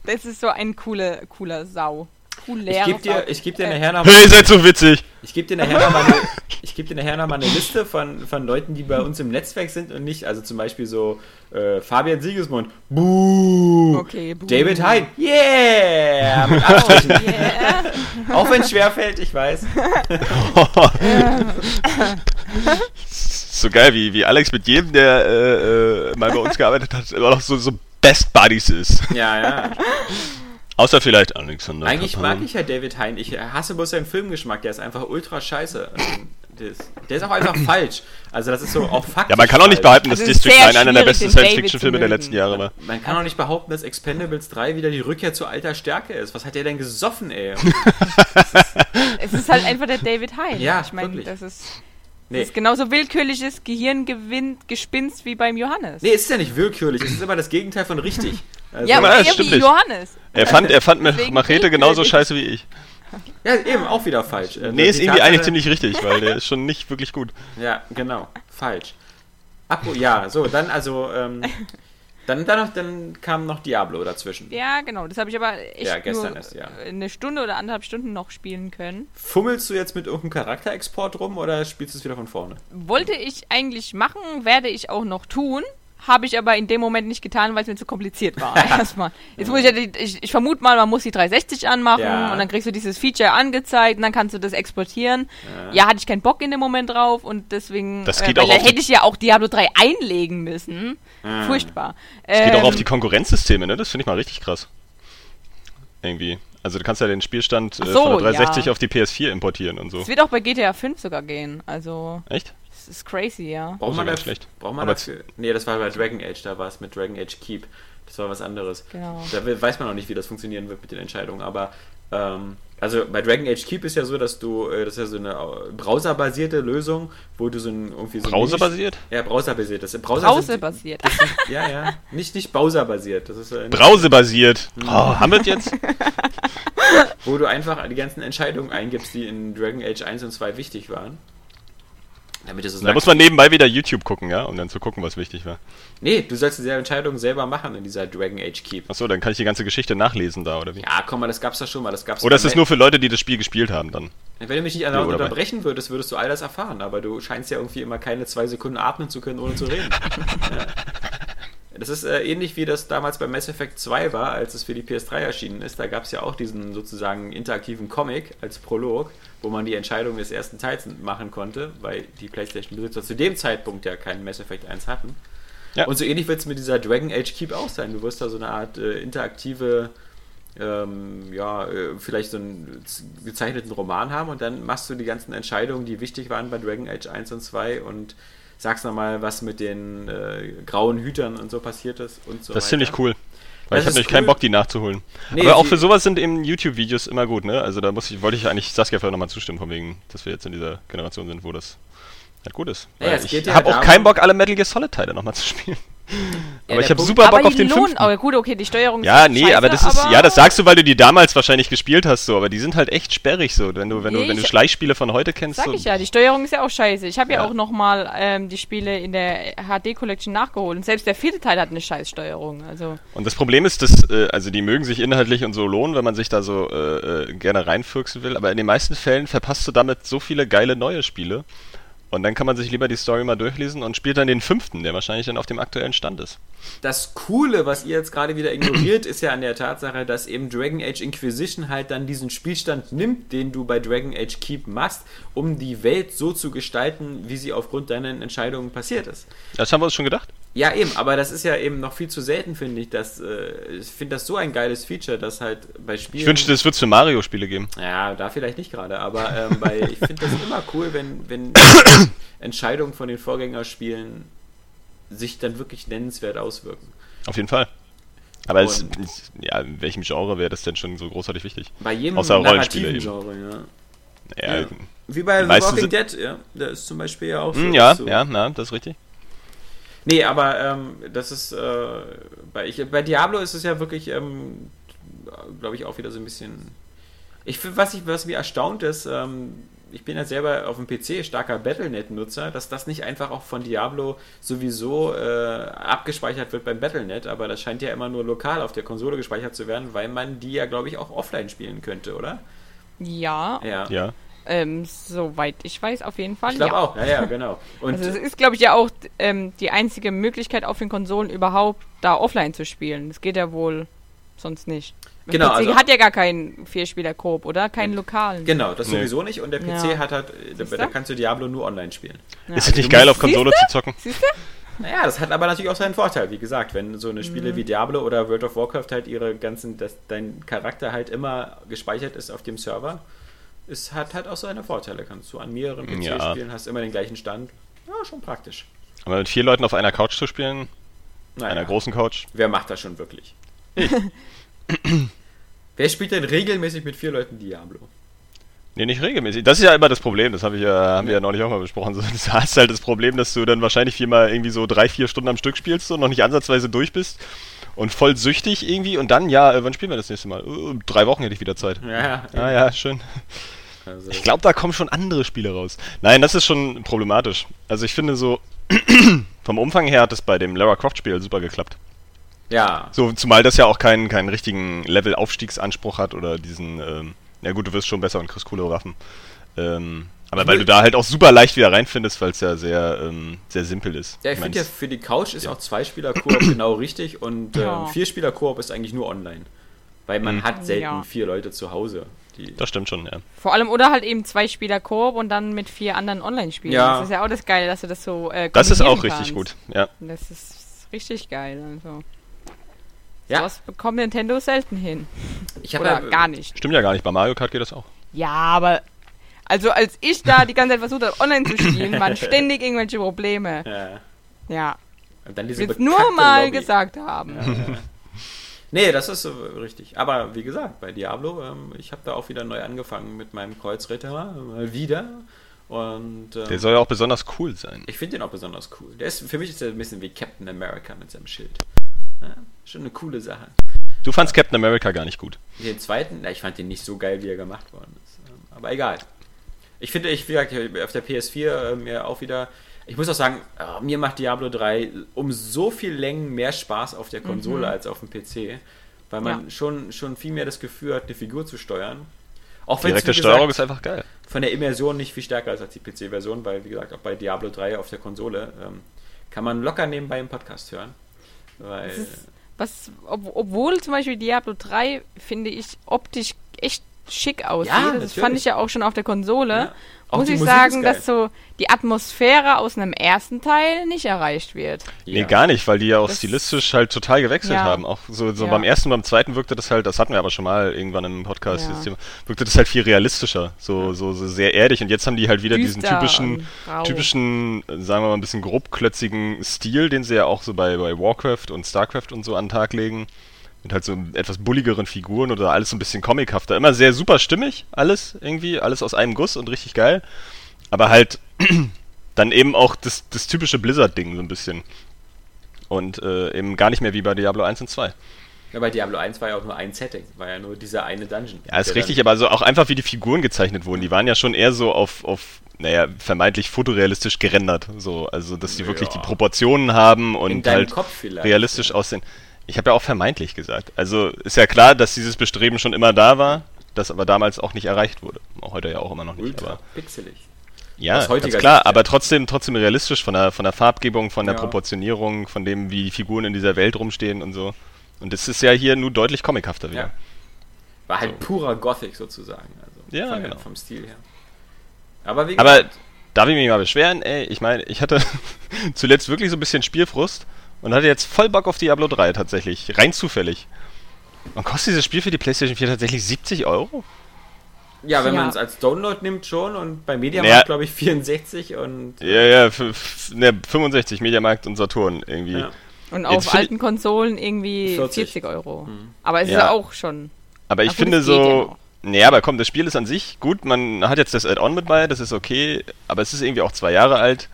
Das ist so ein cooler, cooler Sau. Cooler Ich gebe dir, ich geb dir Äh, nachher noch Hey, ihr seid so witzig! Ich gebe dir nachher nochmal eine, ich geb dir nachher noch mal eine Liste von, von Leuten, die bei uns im Netzwerk sind und nicht, also zum Beispiel so äh, Fabian Siegesmund, Buh, Okay, buh. David Hein, yeah, mit. Yeah. auch wenn es schwerfällt, ich weiß. so geil, wie, wie Alex mit jedem, der äh, äh, mal bei uns gearbeitet hat, immer noch so, so Best Buddies ist. Ja, ja. Außer vielleicht Alexander. Eigentlich Papa. mag ich ja David Hein. Ich hasse bloß seinen Filmgeschmack. Der ist einfach ultra scheiße. Also, Der ist, auch einfach falsch. Also das ist so auch faktisch Ja, man kann auch nicht behaupten, dass Also District sehr 9 einer der besten Science-Fiction-Filme der letzten Jahre war. Man kann auch nicht behaupten, dass Expendables 3 wieder die Rückkehr zu alter Stärke ist. Was hat der denn gesoffen, ey? Es ist halt einfach der David Hein. Ja, ich meine, das ist, das Nee. ist genauso willkürliches Gehirngewinn, Gespinst wie beim Johannes. Nee, es ist ja nicht willkürlich. Es ist immer das Gegenteil von richtig. Also, ja, aber eher stimmt wie nicht. Johannes. Er fand, er fand Deswegen Machete genauso scheiße wie ich. ja, eben, auch wieder falsch. Also Nee, ist irgendwie Tatsache- eigentlich ziemlich richtig, weil der ist schon nicht wirklich gut. Ja, genau. Falsch. Apro ja, so, dann also, ähm, dann, dann, noch, dann kam noch Diablo dazwischen. Ja, genau. Das habe ich aber echt Ja, gestern nur erst, ja. eine Stunde oder anderthalb Stunden noch spielen können. Fummelst du jetzt mit irgendeinem Charakterexport rum oder spielst du es wieder von vorne? Wollte ich eigentlich machen, werde ich auch noch tun. Habe ich aber in dem Moment nicht getan, weil es mir zu kompliziert war. Erstmal. Jetzt muss ich ja, die, ich, ich vermute mal, man muss die 360 anmachen Ja. und dann kriegst du dieses Feature angezeigt und dann kannst du das exportieren. Ja, hatte ich keinen Bock in dem Moment drauf und deswegen, Das äh, geht weil auch hätte ich ja auch Diablo 3 einlegen müssen. Furchtbar. Es geht auch auf Ähm, die Konkurrenzsysteme, ne? Das finde ich mal richtig krass. Irgendwie. Also du kannst ja den Spielstand äh, so, von der 360 ja. auf die PS4 importieren und so. Es wird auch bei GTA 5 sogar gehen. Also, Echt? Es ist crazy, ja. Braucht man das schlecht. Braucht man Aber dafür? Nee, das war bei Dragon Age, da war es mit Dragon Age Keep. Das war was anderes. Genau. Da we- weiß man noch nicht, wie das funktionieren wird mit den Entscheidungen, aber ähm, also bei Dragon Age Keep ist ja so, dass du, äh, das ist ja so eine äh, browserbasierte Lösung, wo du so ein irgendwie so ein Browserbasiert? Ja, browserbasiert. Das Browser Browser-basiert. Ja, ja. Nicht, nicht Bowser-basiert. Das ist äh, Brausebasiert. Hm. Oh, haben wir das jetzt? wo du einfach die ganzen Entscheidungen eingibst, die in Dragon Age 1 und 2 wichtig waren. Damit du so Da muss man nebenbei wieder YouTube gucken, ja? Um dann zu gucken, was wichtig war. Nee, du sollst diese Entscheidungen selber machen in dieser Dragon Age Keep. Achso, dann kann ich die ganze Geschichte nachlesen da, oder wie? Ja, komm mal, das gab's doch schon mal. Das gab's Oder ist es nur für Leute, die das Spiel gespielt haben dann? Wenn du mich nicht Ja, oder bei- unterbrechen würdest, würdest du all das erfahren, aber du scheinst ja irgendwie immer keine zwei Sekunden atmen zu können, ohne zu reden. ja. Das ist äh, ähnlich wie das damals bei Mass Effect 2 war, als es für die PS3 erschienen ist. Da gab es ja auch diesen sozusagen interaktiven Comic als Prolog, wo man die Entscheidung des ersten Teils machen konnte, weil die PlayStation-Besitzer zu dem Zeitpunkt ja keinen Mass Effect 1 hatten. Ja. Und so ähnlich wird es mit dieser Dragon Age Keep auch sein. Du wirst da so eine Art äh, interaktive ähm, ja, äh, vielleicht so einen gezeichneten Roman haben und dann machst du die ganzen Entscheidungen, die wichtig waren bei Dragon Age 1 und 2 und sagst nochmal, was mit den äh, grauen Hütern und so passiert ist und so Das ist weiter. ziemlich cool. Weil Das ich habe nämlich keinen cool. Bock, die nachzuholen. Nee, Aber auch für sowas sind eben YouTube-Videos immer gut, ne? Also da muss ich, wollte ich eigentlich Saskia vielleicht nochmal zustimmen, von wegen, dass wir jetzt in dieser Generation sind, wo das halt gut ist. Naja, ich ja habe auch keinen Bock, alle Metal Gear Solid-Teile nochmal zu spielen. Ja, aber ich habe super Bock aber auf den lohnen, fünften. aber gut, okay, die Steuerung Ja, ist nee, scheiße, aber das ist, ja, das sagst du, weil du die damals wahrscheinlich gespielt hast, so, aber die sind halt echt sperrig, so, wenn du, wenn du, Nee, wenn du ich- Schleichspiele von heute kennst, Sag so, ich ja, die Steuerung ist ja auch scheiße. Ich habe ja. Ja. auch nochmal ähm, die Spiele in der HD Collection nachgeholt und selbst der vierte Teil hat eine scheiß Steuerung. Also Und das Problem ist, dass, äh, also die mögen sich inhaltlich und so lohnen, wenn man sich da so äh, äh, gerne reinfürksen will, aber in den meisten Fällen verpasst du damit so viele geile neue Spiele. Und dann kann man sich lieber die Story mal durchlesen und spielt dann den fünften, der wahrscheinlich dann auf dem aktuellen Stand ist. Das Coole, was ihr jetzt gerade wieder ignoriert, ist ja an der Tatsache, dass eben Dragon Age Inquisition halt dann diesen Spielstand nimmt, den du bei Dragon Age Keep machst, um die Welt so zu gestalten, wie sie aufgrund deiner Entscheidungen passiert ist. Das haben wir uns schon gedacht. Ja, eben, aber das ist ja eben noch viel zu selten, finde ich. Dass, äh, ich finde das so ein geiles Feature, dass halt bei Spielen. Ich wünschte, es wird es für Mario-Spiele geben. Ja, da vielleicht nicht gerade, aber ähm, bei, ich finde das immer cool, wenn, wenn Entscheidungen von den Vorgängerspielen sich dann wirklich nennenswert auswirken. Auf jeden Fall. Aber es, ja, in welchem Genre wäre das denn schon so großartig wichtig? Bei jedem Außer Rollenspiele narrativen Genre, ja. Ja, Ja. Wie bei The Walking Dead, ja. Da ist zum Beispiel ja auch so. Hm, ja, so. ja, na, das ist richtig. Nee, aber ähm, das ist äh, bei, ich, bei Diablo ist es ja wirklich, ähm, glaube ich, auch wieder so ein bisschen. Ich finde, was, ich, was mir erstaunt ist, ähm, ich bin ja selber auf dem PC starker Battlenet-Nutzer, dass das nicht einfach auch von Diablo sowieso äh, abgespeichert wird beim Battlenet, aber das scheint ja immer nur lokal auf der Konsole gespeichert zu werden, weil man die ja, glaube ich, auch offline spielen könnte, oder? Ja, Ja. Ja. Ähm, soweit ich weiß, auf jeden Fall. Ich glaube ja. auch, ja, ja, genau. Und Also es ist, glaube ich, ja auch ähm, die einzige Möglichkeit auf den Konsolen überhaupt da offline zu spielen. Das geht ja wohl sonst nicht. Der Genau, PC also- hat ja gar keinen Vierspieler-Koop, oder? Keinen lokalen. Genau, das Nee. sowieso nicht. Und der PC Ja. hat halt, da, Siehste? da kannst du Diablo nur online spielen. Ja. Ist es nicht geil, auf Konsole zu zocken? Siehst du? Naja, das hat aber natürlich auch seinen Vorteil, wie gesagt, wenn so eine Mhm. Spiele wie Diablo oder World of Warcraft halt ihre ganzen, dass dein Charakter halt immer gespeichert ist auf dem Server, es hat halt auch seine Vorteile. Kannst du an mehreren PCs Ja. spielen, hast immer den gleichen Stand. Ja, schon praktisch. Aber mit vier Leuten auf einer Couch zu spielen, Naja, einer großen Couch, wer macht das schon wirklich? wer spielt denn regelmäßig mit vier Leuten Diablo? Nee, nicht regelmäßig. Das ist ja immer das Problem, das hab ich ja, haben wir ja neulich auch mal besprochen. So, Du hast halt das Problem, dass du dann wahrscheinlich viermal irgendwie so drei, vier Stunden am Stück spielst und noch nicht ansatzweise durch bist und voll süchtig irgendwie und dann, ja, äh, wann spielen wir das nächste Mal? Äh, drei Wochen hätte ich wieder Zeit. Ja, Ah ja, schön. Also, Ich glaube, da kommen schon andere Spiele raus. Nein, das ist schon problematisch. Also ich finde so, vom Umfang her hat es bei dem Lara Croft Spiel super geklappt. ja, So, zumal das ja auch keinen, keinen richtigen Level-Aufstiegsanspruch hat oder diesen, ähm, ja gut, du wirst schon besser und kriegst coole Waffen. Ähm, aber Ich weil du da halt auch super leicht wieder reinfindest, weil es ja sehr, ähm, sehr simpel ist. Ja, ich mein, finde ja, für die Couch ist auch Zwei-Spieler-Koop genau richtig und Ja. ähm, Vier-Spieler-Koop ist eigentlich nur online. Weil man Mhm. hat selten Ja. vier Leute zu Hause. Die, Das stimmt schon, ja. Vor allem, oder halt eben zwei Spieler Koop und dann mit vier anderen Online-Spielen. Ja. Das ist ja auch das Geile, dass du das so äh, Das ist auch richtig kannst. gut, ja. Das ist richtig geil. Also. Ja. Sowas bekommt Nintendo selten hin. ich Oder ja, gar nicht. Stimmt ja gar nicht, bei Mario Kart geht das auch. Ja, aber. Also, als ich da die ganze Zeit versucht habe, online zu spielen, waren ständig irgendwelche Probleme. Ja. Ja. Und dann diese Ich will es nur mal Lobby. gesagt haben. Nee, das ist so richtig. Aber wie gesagt, bei Diablo, ähm, ich habe da auch wieder neu angefangen mit meinem Kreuzritter, mal wieder. Und ähm, Der soll ja auch besonders cool sein. ich finde den auch besonders cool. Der ist, für mich ist er ein bisschen wie Captain America mit seinem Schild. Ja, schon eine coole Sache. Du fandst Captain America gar nicht gut. Den zweiten, na, ich fand den nicht so geil, wie er gemacht worden ist. Ähm, Aber egal. Ich finde, ich, wie gesagt, auf der PS4 äh, mir auch wieder. Ich muss auch sagen, äh, mir macht Diablo 3 um so viel Längen mehr Spaß auf der Konsole als auf dem PC. Weil man Ja. schon, schon viel mehr das Gefühl hat, eine Figur zu steuern. Auch wenn es, Direkte wie Steuerung gesagt, ist einfach geil. von der Immersion nicht viel stärker ist als die PC-Version, weil, wie gesagt, auch bei Diablo 3 auf der Konsole ähm, kann man locker nebenbei im Podcast hören. Weil, ist- Was, ob, obwohl zum Beispiel Diablo 3, finde ich, optisch echt schick aussieht. Ja, das natürlich. fand ich ja auch schon auf der Konsole. Ja. Auch Muss ich Musik sagen, dass so die Atmosphäre aus einem ersten Teil nicht erreicht wird. Nee, ja. gar nicht, weil die ja auch Das- stilistisch halt total gewechselt Ja. haben. Auch so, so Ja. beim ersten, beim zweiten wirkte das halt, das hatten wir aber schon mal irgendwann im Podcast, Ja. dieses Thema, wirkte das halt viel realistischer, so, so, so sehr erdig. Und jetzt haben die halt wieder diesen Düster typischen, und rau. typischen, äh, sagen wir mal, ein bisschen grobklötzigen Stil, den sie ja auch so bei, bei Warcraft und Starcraft und so an den Tag legen. Mit halt so etwas bulligeren Figuren oder alles so ein bisschen comichafter. Immer sehr super stimmig, alles irgendwie, alles aus einem Guss und richtig geil. Aber halt dann eben auch das, das typische Blizzard-Ding so ein bisschen. Und äh, eben gar nicht mehr wie bei Diablo 1 und 2. Ja, bei Diablo 1 war ja auch nur ein Setting, war ja nur dieser eine Dungeon. Ja, ist richtig, aber also auch einfach wie die Figuren gezeichnet wurden. Die waren ja schon eher so auf, auf naja, vermeintlich fotorealistisch gerendert. So, also dass die wirklich die Ja. Proportionen haben und halt realistisch aussehen. Ich habe ja auch vermeintlich gesagt. Also ist ja klar, dass dieses Bestreben schon immer da war, das aber damals auch nicht erreicht wurde. Auch heute ja auch immer noch nicht. Ultra Aber pixelig. Ja, ganz klar, aber trotzdem, trotzdem realistisch von der, von der Farbgebung, von der Ja. Proportionierung, von dem, wie die Figuren in dieser Welt rumstehen und so. Und es ist ja hier nur deutlich comichafter wieder. Ja. War halt purer Gothic sozusagen. Also Ja, von, genau. vom Stil her. Aber wie Aber gesagt, darf ich mich mal beschweren? Ey, ich meine, ich hatte zuletzt wirklich so ein bisschen Spielfrust und hatte jetzt voll Bock auf Diablo 3 tatsächlich. Rein zufällig. Und kostet dieses Spiel für die PlayStation 4 tatsächlich 70 Euro? Ja, wenn Ja. man es als Download nimmt schon und bei Media Naja. glaube ich 64 und Ja, ja, f- ne, 65 Mediamarkt und Saturn irgendwie. Ja. Und auf alten Konsolen irgendwie 40. 40, Euro. Aber es ist Ja. ja auch schon. Aber ich finde ja so. noch. Nee, aber komm, das Spiel ist an sich gut. Man hat jetzt das Add-on mit bei, das ist okay. Aber es ist irgendwie auch zwei Jahre alt.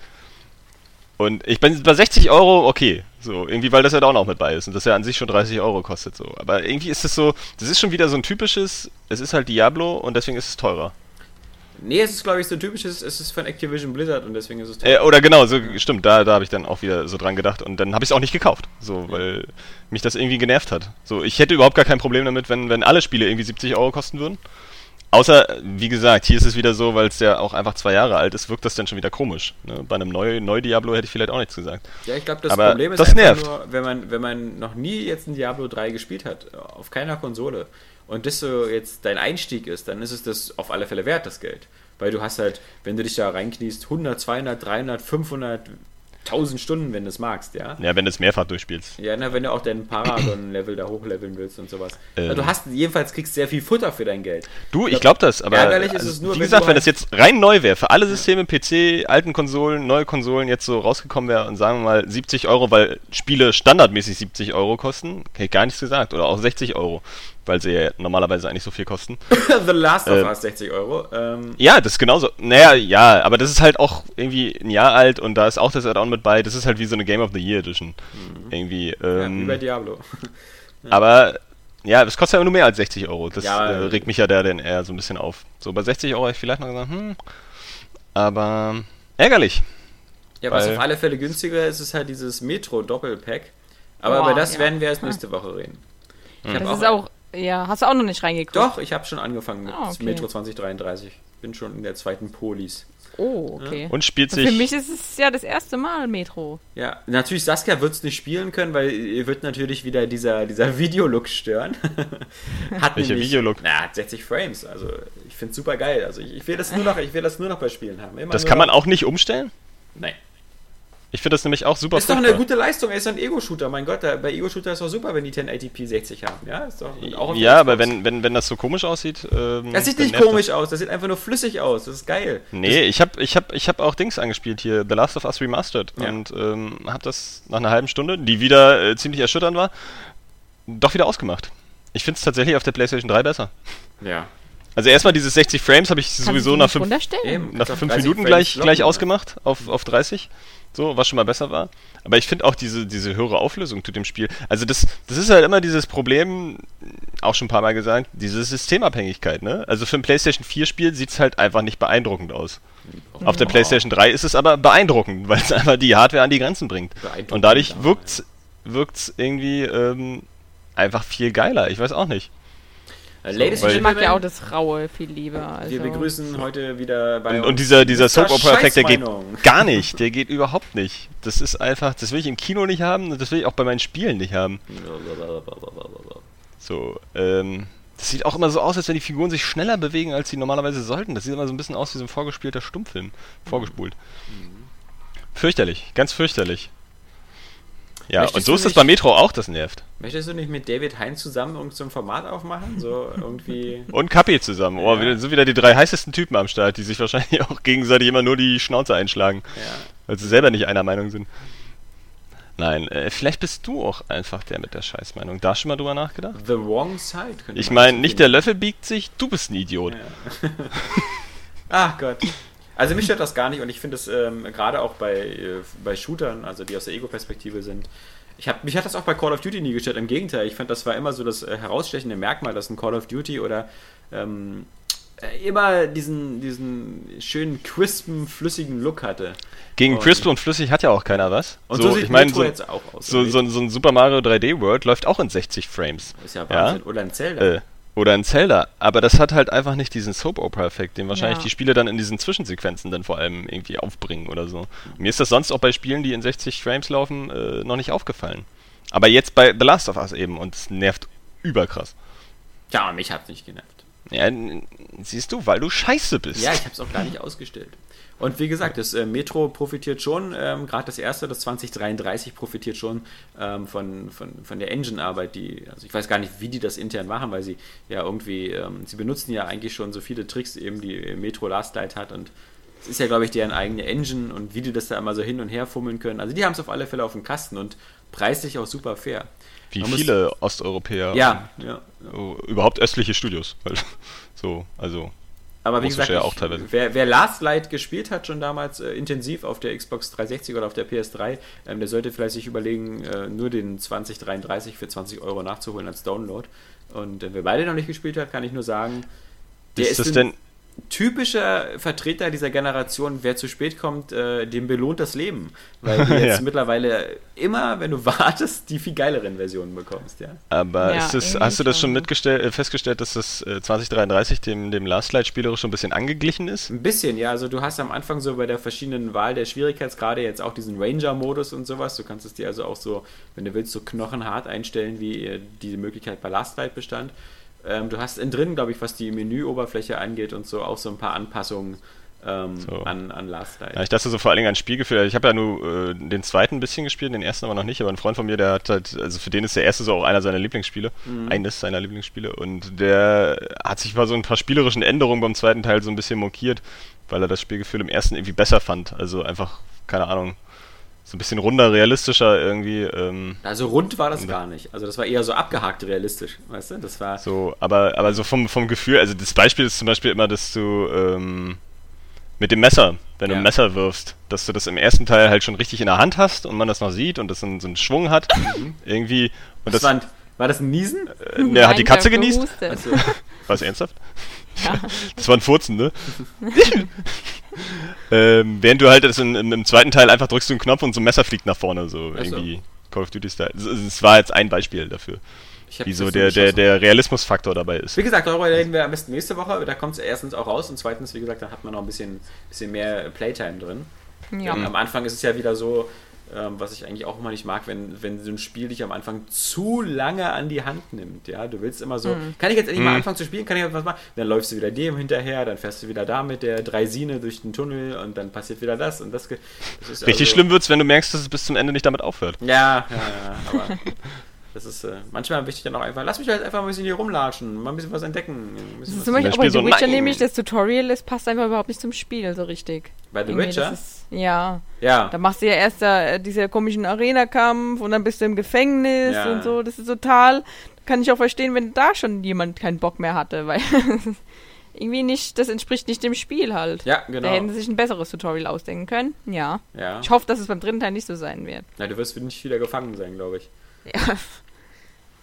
Und ich bin bei 60 Euro okay. So, irgendwie, weil das Add-on auch mit bei ist. Und das ja an sich schon 30 Euro kostet. so. Aber irgendwie ist es so. Das ist schon wieder so ein typisches. Es ist halt Diablo und deswegen ist es teurer. Nee, es ist glaube ich so ein typisches, es ist von Activision Blizzard und deswegen ist es Äh, oder genau, so stimmt, da, da habe ich dann auch wieder so dran gedacht und dann habe ich es auch nicht gekauft, so, weil mich das irgendwie genervt hat. So, ich hätte überhaupt gar kein Problem damit, wenn, wenn alle Spiele irgendwie 70 Euro kosten würden. Außer, wie gesagt, hier ist es wieder so, weil es ja auch einfach zwei Jahre alt ist, wirkt das dann schon wieder komisch. Ne? Bei einem neu, neu Diablo hätte ich vielleicht auch nichts gesagt. Ja, ich glaube, das Aber Problem ist das nervt. nur, wenn man, wenn man noch nie jetzt ein Diablo 3 gespielt hat, auf keiner Konsole, und das so jetzt dein Einstieg ist, dann ist es das auf alle Fälle wert, das Geld. Weil du hast halt, wenn du dich da reinkniest, 100, 200, 300, 500, 1000 Stunden, wenn du es magst, ja. Ja, wenn du es mehrfach durchspielst. Ja, na, wenn du auch deinen Paragon-Level da hochleveln willst und sowas. Ähm. Also du hast jedenfalls kriegst sehr viel Futter für dein Geld. Du, ich glaube das, aber Ärgerlich ist also, es nur, wie wenn gesagt, du wenn halt- das jetzt rein neu wäre, für alle Systeme, PC, alten Konsolen, neue Konsolen jetzt so rausgekommen wäre und sagen wir mal 70 Euro, weil Spiele standardmäßig 70 Euro kosten, hätte ich gar nichts gesagt, oder auch 60 Euro, weil sie ja normalerweise eigentlich so viel kosten. The Last of Äh. Us 60 Euro. Ähm, Ja, das ist genauso. Naja, ja, aber das ist halt auch irgendwie ein Jahr alt und da ist auch das Add-on mit bei. Das ist halt wie so eine Game of the Year Edition. Irgendwie. Mhm. ja, Ähm, wie bei Diablo. aber ja, das kostet ja nur mehr als 60 Euro. Das Ja, äh, regt mich ja der denn eher so ein bisschen auf. So bei 60 Euro hätte ich vielleicht noch gesagt, hm. Aber ärgerlich. Ja, was auf alle Fälle günstiger ist, ist halt dieses Metro-Doppelpack. Aber Boah, über das ja. werden wir erst nächste Woche reden. Ich hab Das ist auch. Ja, hast du auch noch nicht reingeguckt? Doch, ich habe schon angefangen mit Ah, okay. Metro 2033. Bin schon in der zweiten Polis. Oh, okay. Und spielt Für sich. mich ist es ja das erste Mal Metro. Ja, natürlich Saskia wird es nicht spielen können, weil ihr wird natürlich wieder dieser, dieser Videolook stören. Hat Welcher Videolook? Na, hat 60 Frames. Also ich finde es super geil. Also ich, ich will das nur noch, ich will das nur noch bei Spielen haben. Immer das kann man noch- auch nicht umstellen? Nein. Ich finde das nämlich auch super. Ist doch eine furchtbar. gute Leistung. Er ist ein Ego-Shooter. Mein Gott, da, bei Ego-Shooter ist doch super, wenn die 1080p 60 haben. Ja, ist doch auch Ja, aber wenn, wenn, wenn das so komisch aussieht. Ähm, Das sieht nicht komisch aus, das sieht einfach nur flüssig aus. Das ist geil. Nee, ich habe ich hab, ich hab auch Dings angespielt hier, The Last of Us Remastered. Ja. Und ähm, habe das nach einer halben Stunde, die wieder äh, ziemlich erschütternd war, doch wieder ausgemacht. Ich finde es tatsächlich auf der PlayStation 3 besser. Ja. Also erstmal diese 60 Frames habe ich Kannst sowieso nach nicht 5 runterstellen? Eben. nach Kannst auf fünf 30 Minuten Frames gleich, gleich ausgemacht, auf, auf 30. So, was schon mal besser war. Aber ich finde auch diese, diese höhere Auflösung zu dem Spiel. Also das, das ist halt immer dieses Problem, auch schon ein paar Mal gesagt, diese Systemabhängigkeit, ne? Also für ein PlayStation 4 Spiel sieht es halt einfach nicht beeindruckend aus. Auf der PlayStation 3 ist es aber beeindruckend, weil es einfach die Hardware an die Grenzen bringt. Und dadurch wirkt's, wirkt's irgendwie ähm, einfach viel geiler. Ich weiß auch nicht. Äh, Ladies and Ich mag ja auch Gentlemen, das Raue viel lieber. Also. wir begrüßen heute wieder bei Und, uns und dieser, dieser. Soap-Opera-Effekt, der geht gar nicht. Der geht überhaupt nicht. Das ist einfach, das will ich im Kino nicht haben und das will ich auch bei meinen Spielen nicht haben. So, ähm, das sieht auch immer so aus, als wenn die Figuren sich schneller bewegen, als sie normalerweise sollten. Das sieht immer so ein bisschen aus wie so ein vorgespielter Stummfilm. Vorgespult. Fürchterlich, ganz fürchterlich. Ja, Möchtest und so ist das bei Metro auch, das nervt. Möchtest du nicht mit David Hein zusammen irgend so ein Format aufmachen? So irgendwie. Und Kapi zusammen. Oh, Ja. sind wieder die drei heißesten Typen am Start, die sich wahrscheinlich auch gegenseitig immer nur die Schnauze einschlagen. Ja. Weil sie selber nicht einer Meinung sind. Nein, äh, vielleicht bist du auch einfach der mit der Scheißmeinung. Da schon mal drüber nachgedacht? The Wrong Side. Ich meine, nicht der. Löffel biegt sich, du bist ein Idiot. Ja. Ach Gott. Also mich stört das gar nicht und ich finde es ähm, gerade auch bei, äh, bei Shootern, also die aus der Ego-Perspektive sind, ich hab, mich hat das auch bei Call of Duty nie gestört. Im Gegenteil, ich fand, das war immer so das äh, herausstechende Merkmal, dass ein Call of Duty oder ähm, äh, immer diesen, diesen schönen, crispen, flüssigen Look hatte. Gegen Und- Crisp und Flüssig hat ja auch keiner was. Und so, sieht ich Metro so, jetzt auch aus. so, so, so ein Super Mario 3D World läuft auch in 60 Frames. ist ja ja? Wahnsinn. Oder ein Zelda. Äh, oder ein Zelda. Aber das hat halt einfach nicht diesen Soap-Opera-Effekt, den wahrscheinlich Ja. die Spiele dann in diesen Zwischensequenzen dann vor allem irgendwie aufbringen oder so. Mir ist das sonst auch bei Spielen, die in 60 Frames laufen, äh, noch nicht aufgefallen. Aber jetzt bei The Last of Us eben und es nervt überkrass. Ja, aber mich hat's nicht genervt. Ja, siehst du, weil du scheiße bist. Ja, ich habe es auch gar nicht ausgestellt. Und wie gesagt, das äh, Metro profitiert schon, ähm, gerade das erste, das 2033 profitiert schon ähm, von, von, von der Engine-Arbeit, die, also ich weiß gar nicht, wie die das intern machen, weil sie ja irgendwie, ähm, sie benutzen ja eigentlich schon so viele Tricks, eben die Metro Last Light hat und es ist ja, glaube ich, deren eigene Engine und wie die das da immer so hin und her fummeln können. Also die haben es auf alle Fälle auf dem Kasten und preislich auch super fair. Wie Man viele Osteuropäer. Ja, ja, ja. Überhaupt östliche Studios. so, also aber wie gesagt, ich, wer, wer, Last Light gespielt hat schon damals äh, intensiv auf der Xbox 360 oder auf der PS3, ähm, der sollte vielleicht sich überlegen, äh, nur den 2033 für 20 Euro nachzuholen als Download. Und äh, wer beide noch nicht gespielt hat, kann ich nur sagen, der ist, ist das denn typischer Vertreter dieser Generation, wer zu spät kommt, äh, dem belohnt das Leben. Weil du jetzt ja. mittlerweile immer, wenn du wartest, die viel geileren Versionen bekommst, ja. Aber ja, das, hast du das schon äh, festgestellt, dass das äh, 2033 dem, dem Last Light spielerisch schon ein bisschen angeglichen ist? Ein bisschen, ja. Also du hast am Anfang so bei der verschiedenen Wahl der Schwierigkeitsgrade jetzt auch diesen Ranger-Modus und sowas. Du kannst es dir also auch so, wenn du willst, so knochenhart einstellen, wie äh, diese Möglichkeit bei Last Light bestand. Ähm, du hast innen drin, glaube ich, was die Menüoberfläche angeht und so, auch so ein paar Anpassungen ähm, so. an, an Last Light. Ja, ich dachte so vor allen Dingen an Spielgefühl. Ich habe ja nur äh, den zweiten ein bisschen gespielt, den ersten aber noch nicht. Aber ein Freund von mir, der hat halt, also für den ist der erste so auch einer seiner Lieblingsspiele. Mhm. Eines seiner Lieblingsspiele. Und der hat sich bei so ein paar spielerischen Änderungen beim zweiten Teil so ein bisschen mokiert, weil er das Spielgefühl im ersten irgendwie besser fand. Also einfach, keine Ahnung, so ein bisschen runder, realistischer irgendwie. Ähm, also rund war das gar nicht. Also das war eher so abgehakt realistisch, weißt du? Das war. So, aber, aber so vom, vom Gefühl, also das Beispiel ist zum Beispiel immer, dass du ähm, mit dem Messer, wenn ja. du ein Messer wirfst, dass du das im ersten Teil halt schon richtig in der Hand hast und man das noch sieht und das so, so einen Schwung hat. Mhm. irgendwie. Und das, das war, war das ein Niesen? Äh, ne, hat die Katze genießt? Also. War es ernsthaft? Ja. Das war ein Furzen, ne? ähm, während du halt in, in, im zweiten Teil einfach drückst du einen Knopf und so ein Messer fliegt nach vorne, so Ach irgendwie Call of Duty Style. Es war jetzt ein Beispiel dafür. Wie so der, der, der Realismusfaktor dabei ist. Wie gesagt, darüber reden wir am besten nächste Woche. Da kommt es erstens auch raus und zweitens, wie gesagt, da hat man noch ein bisschen, bisschen mehr Playtime drin. Ja. Am Anfang ist es ja wieder so, ähm, was ich eigentlich auch immer nicht mag, wenn, wenn so ein Spiel dich am Anfang zu lange an die Hand nimmt. Ja, du willst immer so, mhm. kann ich jetzt endlich mhm. mal anfangen zu spielen, kann ich was machen? Dann läufst du wieder dem hinterher, dann fährst du wieder da mit der Dreisine durch den Tunnel und dann passiert wieder das und das. das Richtig also, schlimm es, wenn du merkst, dass es bis zum Ende nicht damit aufhört. Ja, ja, ja, aber Das ist äh, manchmal wichtig dann auch einfach, lass mich halt einfach ein bisschen hier rumlatschen, mal ein bisschen was entdecken. Bisschen das ist zum Beispiel auch bei The Witcher nämlich, das Tutorial, das passt einfach überhaupt nicht zum Spiel so richtig. Bei The Irgendwie, Witcher? Ist, ja. Ja. Da machst du ja erst da, äh, dieser komischen Arena-Kampf und dann bist du im Gefängnis ja. und so. Das ist total, kann ich auch verstehen, wenn da schon jemand keinen Bock mehr hatte, weil irgendwie nicht, das entspricht nicht dem Spiel halt. Ja, genau. Da hätten sie sich ein besseres Tutorial ausdenken können. Ja. ja. Ich hoffe, dass es beim dritten Teil nicht so sein wird. Na, du wirst nicht wieder gefangen sein, glaube ich. Ja.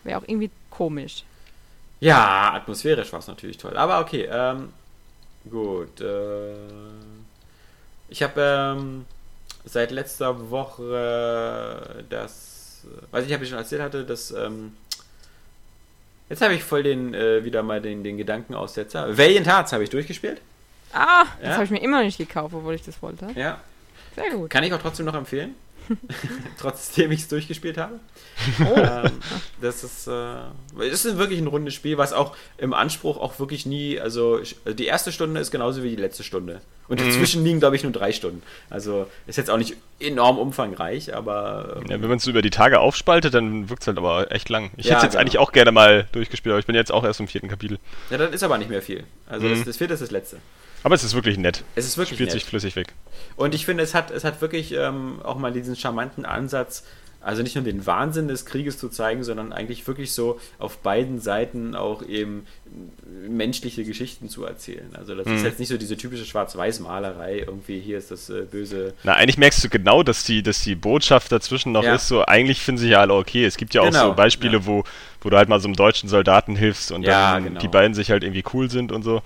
Wäre auch irgendwie komisch. Ja, atmosphärisch war es natürlich toll. Aber okay, ähm, gut. Äh, ich habe ähm, seit letzter Woche das, weiß ich, habe ich schon erzählt hatte, dass ähm, jetzt habe ich voll den äh, wieder mal den, den Gedankenaussetzer. Valiant Hearts habe ich durchgespielt. Ah, das ja? habe ich mir immer noch nicht gekauft, obwohl ich das wollte. Ja. Sehr gut. Kann ich auch trotzdem noch empfehlen. Trotzdem ich es durchgespielt habe. Oh. Ähm, das ist, äh, ist wirklich ein rundes Spiel, was auch im Anspruch auch wirklich nie, also die erste Stunde ist genauso wie die letzte Stunde. Und mhm. dazwischen liegen, glaube ich, nur drei Stunden. Also ist jetzt auch nicht enorm umfangreich, aber. Ähm, ja, wenn man es über die Tage aufspaltet, dann wirkt es halt aber echt lang. Ich ja, hätte es jetzt genau. eigentlich auch gerne mal durchgespielt, aber ich bin jetzt auch erst im vierten Kapitel. Ja, dann ist aber nicht mehr viel. Also mhm. das, das vierte ist das letzte. Aber es ist wirklich nett. Es ist wirklich Spielt nett. sich flüssig weg. Und ich finde, es hat, es hat wirklich ähm, auch mal diesen charmanten Ansatz, also nicht nur den Wahnsinn des Krieges zu zeigen, sondern eigentlich wirklich so auf beiden Seiten auch eben menschliche Geschichten zu erzählen. Also das hm. ist mhm. jetzt nicht so diese typische Schwarz-Weiß-Malerei, irgendwie hier ist das äh, böse. Na, eigentlich merkst du genau, dass die, dass die Botschaft dazwischen noch ja. ist, so eigentlich finden sich ja alle okay. Es gibt ja auch genau, so Beispiele, ja. wo, wo du halt mal so einem deutschen Soldaten hilfst und ja, dann genau. die beiden sich halt irgendwie cool sind und so.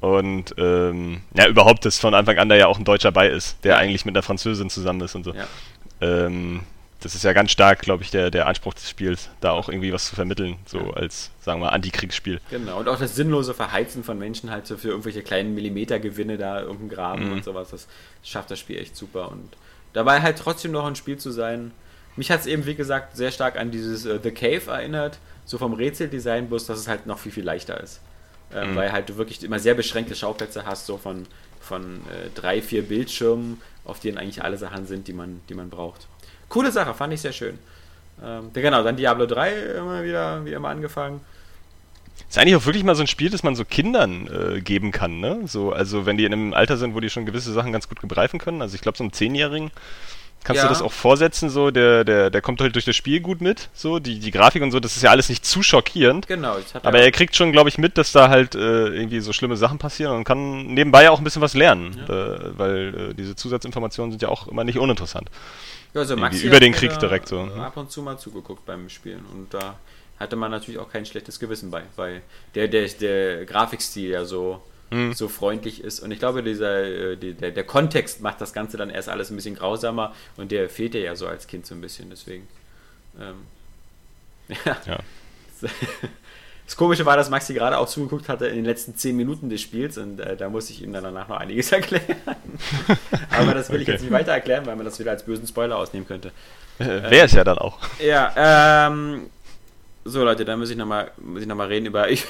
Und ähm, ja, überhaupt, dass von Anfang an da ja auch ein Deutscher bei ist, der eigentlich mit einer Französin zusammen ist und so. Ja. Ähm, das ist ja ganz stark, glaube ich, der, der Anspruch des Spiels, da auch irgendwie was zu vermitteln, so ja. als, sagen wir, Antikriegsspiel. Genau, und auch das sinnlose Verheizen von Menschen halt so für irgendwelche kleinen Millimetergewinne da irgendein Graben mhm. und sowas, das schafft das Spiel echt super. Und dabei halt trotzdem noch ein Spiel zu sein. Mich hat es eben, wie gesagt, sehr stark an dieses uh, The Cave erinnert, so vom Rätseldesign, bloß dass es halt noch viel, viel leichter ist. Äh, mhm. Weil halt du wirklich immer sehr beschränkte Schauplätze hast, so von von äh, drei, vier Bildschirmen, auf denen eigentlich alle Sachen sind, die man, die man braucht. Coole Sache, fand ich sehr schön. Ähm, genau, dann Diablo 3 immer wieder, wie immer angefangen. Ist eigentlich auch wirklich mal so ein Spiel, das man so Kindern äh, geben kann, ne? So, also wenn die in einem Alter sind, wo die schon gewisse Sachen ganz gut begreifen können. Also ich glaube, so einem Zehnjährigen kannst ja. du das auch vorsetzen, so, der, der, der kommt halt durch das Spiel gut mit, so, die, die Grafik und so, das ist ja alles nicht zu schockierend. Genau. aber er kriegt schon, glaube ich, mit, dass da halt äh, irgendwie so schlimme Sachen passieren und kann nebenbei ja auch ein bisschen was lernen, ja. äh, weil äh, diese Zusatzinformationen sind ja auch immer nicht uninteressant. Ja, also Maxi über den Krieg direkt so. Ab und zu mal zugeguckt beim Spielen und da hatte man natürlich auch kein schlechtes Gewissen bei, weil der, der, der Grafikstil ja so, hm. so freundlich ist. Und ich glaube, dieser, äh, der, der Kontext macht das Ganze dann erst alles ein bisschen grausamer und der fehlt dir ja so als Kind so ein bisschen, deswegen. Ähm, ja. ja. Das Komische war, dass Maxi gerade auch zugeguckt hatte in den letzten zehn Minuten des Spiels und äh, da musste ich ihm dann danach noch einiges erklären. Aber das will okay. ich jetzt nicht weiter erklären, weil man das wieder als bösen Spoiler ausnehmen könnte. Äh, Wäre es ja dann auch. Ja, ähm, so, Leute, da muss ich nochmal noch reden über. Ich,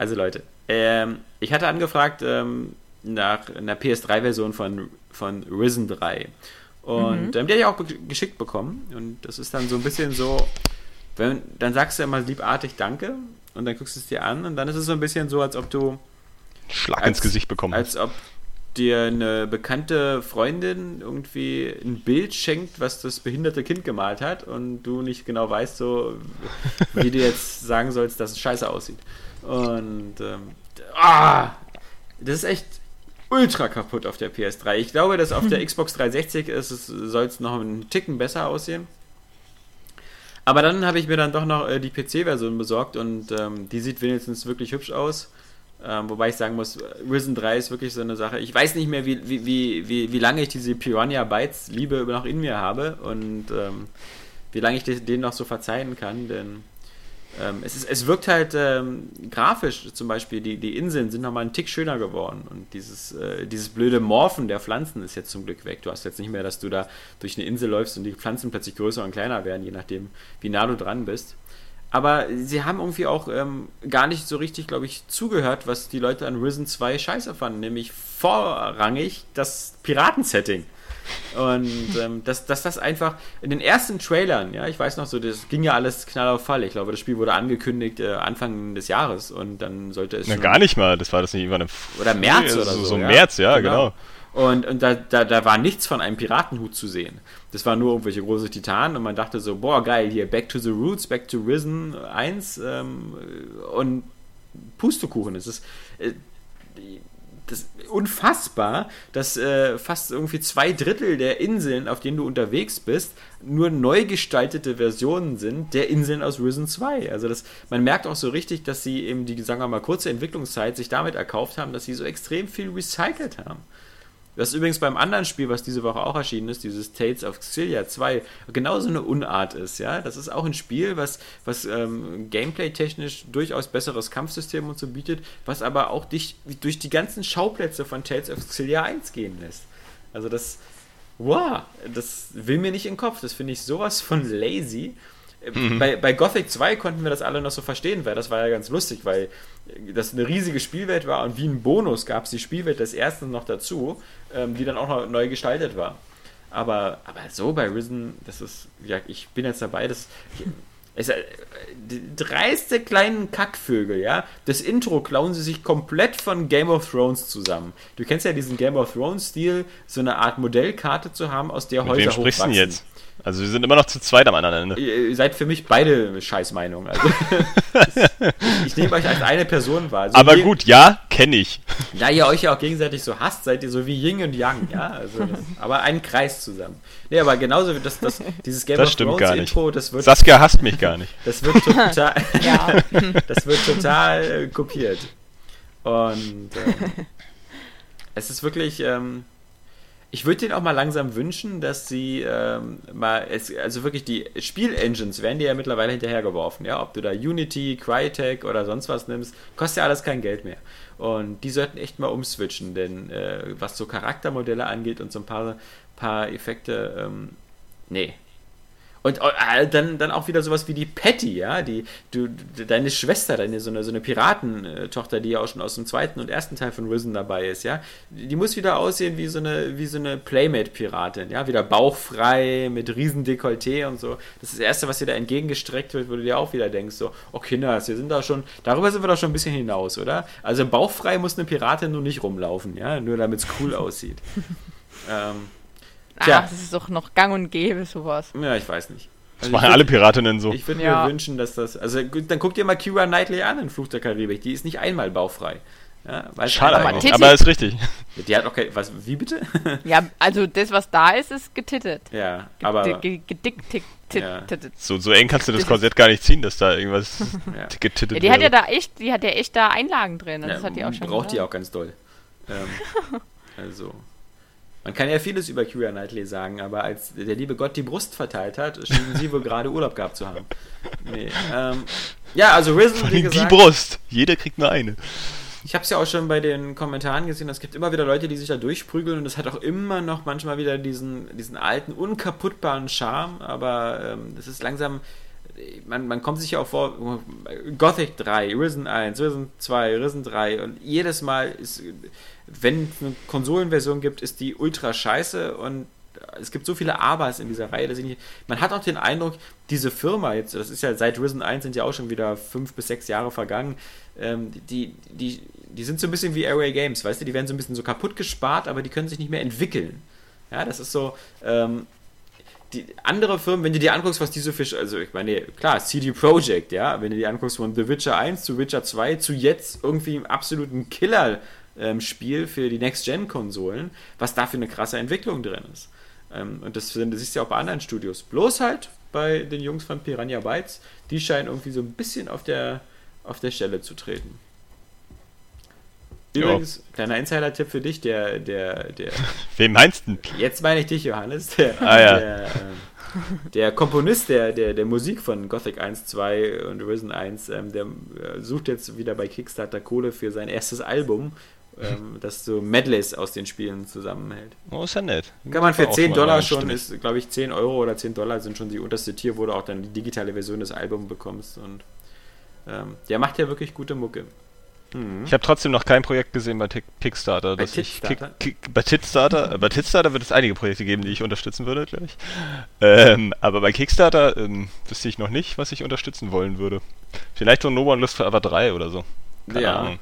also, Leute, ähm, ich hatte angefragt ähm, nach einer PS3-Version von, von Risen 3. Und mhm. ähm, die habe ich auch geschickt bekommen. Und das ist dann so ein bisschen so, wenn, dann sagst du immer liebartig Danke und dann guckst du es dir an und dann ist es so ein bisschen so, als ob du. Schlag als, ins Gesicht bekommen Als ob dir eine bekannte Freundin irgendwie ein Bild schenkt, was das behinderte Kind gemalt hat und du nicht genau weißt, so wie du jetzt sagen sollst, dass es scheiße aussieht. Und ähm, ah, das ist echt ultra kaputt auf der PS3. Ich glaube, dass auf der Xbox 360 ist, es soll es noch einen Ticken besser aussehen. Aber dann habe ich mir dann doch noch äh, die PC-Version besorgt und ähm, die sieht wenigstens wirklich hübsch aus. Ähm, wobei ich sagen muss, Risen 3 ist wirklich so eine Sache. Ich weiß nicht mehr, wie, wie, wie, wie lange ich diese Piranha Bytes Liebe noch in mir habe und ähm, wie lange ich denen noch so verzeihen kann, denn ähm, es, ist, es wirkt halt ähm, grafisch zum Beispiel, die, die Inseln sind nochmal einen Tick schöner geworden und dieses, äh, dieses blöde Morphen der Pflanzen ist jetzt zum Glück weg. Du hast jetzt nicht mehr, dass du da durch eine Insel läufst und die Pflanzen plötzlich größer und kleiner werden, je nachdem, wie nah du dran bist. Aber sie haben irgendwie auch ähm, gar nicht so richtig, glaube ich, zugehört, was die Leute an Risen 2 scheiße fanden, nämlich vorrangig das Piratensetting. Und ähm, dass, dass das einfach in den ersten Trailern, ja, ich weiß noch so, das ging ja alles knall auf Fall. Ich glaube, das Spiel wurde angekündigt äh, Anfang des Jahres und dann sollte es. Na, gar nicht mal, das war das nicht irgendwann im Oder März oder so. So ja? März, ja, genau. genau. Und, und da, da, da war nichts von einem Piratenhut zu sehen. Das waren nur irgendwelche große Titanen und man dachte so, boah, geil, hier Back to the Roots, Back to Risen 1 ähm, und Pustekuchen. Es ist äh, das unfassbar, dass äh, fast irgendwie zwei Drittel der Inseln, auf denen du unterwegs bist, nur neu gestaltete Versionen sind der Inseln aus Risen 2. Also das, man merkt auch so richtig, dass sie eben die, sagen wir mal, kurze Entwicklungszeit sich damit erkauft haben, dass sie so extrem viel recycelt haben. Ist übrigens beim anderen Spiel, was diese Woche auch erschienen ist, dieses Tales of Xillia 2, genauso eine Unart ist, ja. Das ist auch ein Spiel, was, was ähm, gameplay-technisch durchaus besseres Kampfsystem und so bietet, was aber auch dich durch die ganzen Schauplätze von Tales of Xillia 1 gehen lässt. Also das, wow, das will mir nicht in den Kopf. Das finde ich sowas von lazy. Mhm. Bei, bei Gothic 2 konnten wir das alle noch so verstehen, weil das war ja ganz lustig, weil das eine riesige Spielwelt war und wie ein Bonus gab es die Spielwelt des ersten noch dazu, ähm, die dann auch noch neu gestaltet war. Aber, aber so bei Risen, das ist, ja, ich bin jetzt dabei, das. Es, äh, die dreiste kleinen Kackvögel, ja. Das Intro klauen sie sich komplett von Game of Thrones zusammen. Du kennst ja diesen Game of Thrones-Stil, so eine Art Modellkarte zu haben, aus der Mit Häuser wem sprichst du jetzt? Also wir sind immer noch zu zweit am anderen Ende. Ihr seid für mich beide Scheißmeinungen. Also, ich nehme euch als eine Person wahr. So Aber gut, ja, kenne ich. Da ihr euch ja auch gegenseitig so hasst, seid ihr so wie Yin und Yang, ja. Also das, aber ein Kreis zusammen. Nee, aber genauso wie das, das, dieses Game das of Thrones Intro, das wird. Saskia hasst mich gar nicht. Das wird total. das wird total äh, kopiert. Und ähm, es ist wirklich. Ähm, ich würde denen auch mal langsam wünschen, dass sie ähm, mal, es, also wirklich die Spielengines werden dir ja mittlerweile hinterhergeworfen, ja, ob du da Unity, Crytek oder sonst was nimmst, kostet ja alles kein Geld mehr. Und die sollten echt mal umswitchen, denn äh, was so Charaktermodelle angeht und so ein paar, paar Effekte, ähm, nee. Und äh, dann, dann auch wieder sowas wie die Patty, ja, die, du, deine Schwester, deine so eine, so eine Piratentochter, die ja auch schon aus dem zweiten und ersten Teil von Risen dabei ist, ja, die muss wieder aussehen wie so eine, wie so eine Playmate-Piratin, ja, wieder bauchfrei, mit riesen Dekolleté und so. Das ist das Erste, was dir da entgegengestreckt wird, wo du dir auch wieder denkst, so, oh Kinders, wir sind da schon, darüber sind wir doch schon ein bisschen hinaus, oder? Also bauchfrei muss eine Piratin nur nicht rumlaufen, ja, nur damit es cool aussieht. ähm, Tja. Ach, das ist doch noch gang und gäbe, sowas. Ja, ich weiß nicht. Das also machen würd, alle Piratinnen so. Ich würde ja. mir wünschen, dass das. Also gut, dann guck dir mal Kira Knightley an in Fluch der Karibik. Die ist nicht einmal baufrei. Ja, Schade, aber, aber ist richtig. Die hat auch kein. Was, wie bitte? Ja, also das, was da ist, ist getittet. Ja, aber. Gedickt. Ja. So, so eng kannst du das Korsett gar nicht ziehen, dass da irgendwas ja. getittet ja, Die hat ja da echt, die hat ja echt da Einlagen drin. Ja, das hat die auch schon braucht gesagt. die auch ganz doll. Ähm, also. Man kann ja vieles über Kira Knightley sagen, aber als der liebe Gott die Brust verteilt hat, schienen sie wohl gerade Urlaub gehabt zu haben. Nee, ähm, ja, also Risen, wie gesagt, Die Brust. Jeder kriegt nur eine. Ich habe es ja auch schon bei den Kommentaren gesehen, es gibt immer wieder Leute, die sich da durchprügeln und es hat auch immer noch manchmal wieder diesen, diesen alten, unkaputtbaren Charme, aber ähm, das ist langsam, man, man kommt sich ja auch vor, Gothic 3, Risen 1, Risen 2, Risen 3 und jedes Mal ist wenn es eine Konsolenversion gibt, ist die ultra scheiße und es gibt so viele Abers in dieser Reihe, dass ich nicht. Man hat auch den Eindruck, diese Firma jetzt, das ist ja seit Risen 1 sind ja auch schon wieder fünf bis sechs Jahre vergangen, ähm, die, die, die sind so ein bisschen wie Airway Games, weißt du, die werden so ein bisschen so kaputt gespart, aber die können sich nicht mehr entwickeln. Ja, das ist so, ähm, die andere Firmen, wenn du dir anguckst, was diese Fische, also ich meine, klar, CD Projekt, ja, wenn du dir anguckst von The Witcher 1 zu Witcher 2 zu jetzt irgendwie im absoluten Killer ähm, Spiel für die Next-Gen-Konsolen, was da für eine krasse Entwicklung drin ist. Ähm, und das, das siehst du ja auch bei anderen Studios. Bloß halt bei den Jungs von Piranha Bytes, die scheinen irgendwie so ein bisschen auf der, auf der Stelle zu treten. Übrigens, jo. kleiner Insider-Tipp für dich, der, der, der. Wem meinst du? Jetzt meine ich dich, Johannes. Der, ah, ja. der, äh, der Komponist der, der, der Musik von Gothic 1, 2 und Risen 1, ähm, der äh, sucht jetzt wieder bei Kickstarter Kohle für sein erstes Album ähm, das so Medleys aus den Spielen zusammenhält. Oh, ist ja nett. Kann man für 10 Dollar schon, ist glaube ich 10 Euro oder 10 Dollar sind schon die unterste Tier, wo du auch dann die digitale Version des Albums bekommst und ähm, der macht ja wirklich gute Mucke. Mhm. Ich habe trotzdem noch kein Projekt gesehen bei Kickstarter. Bei Kickstarter? Kick, Kick, bei Kickstarter? bei Kickstarter wird es einige Projekte geben, die ich unterstützen würde, glaube ich. Ähm, aber bei Kickstarter ähm, wüsste ich noch nicht, was ich unterstützen wollen würde. Vielleicht so No One Lust Forever 3 oder so. Keine ja. Ahnung.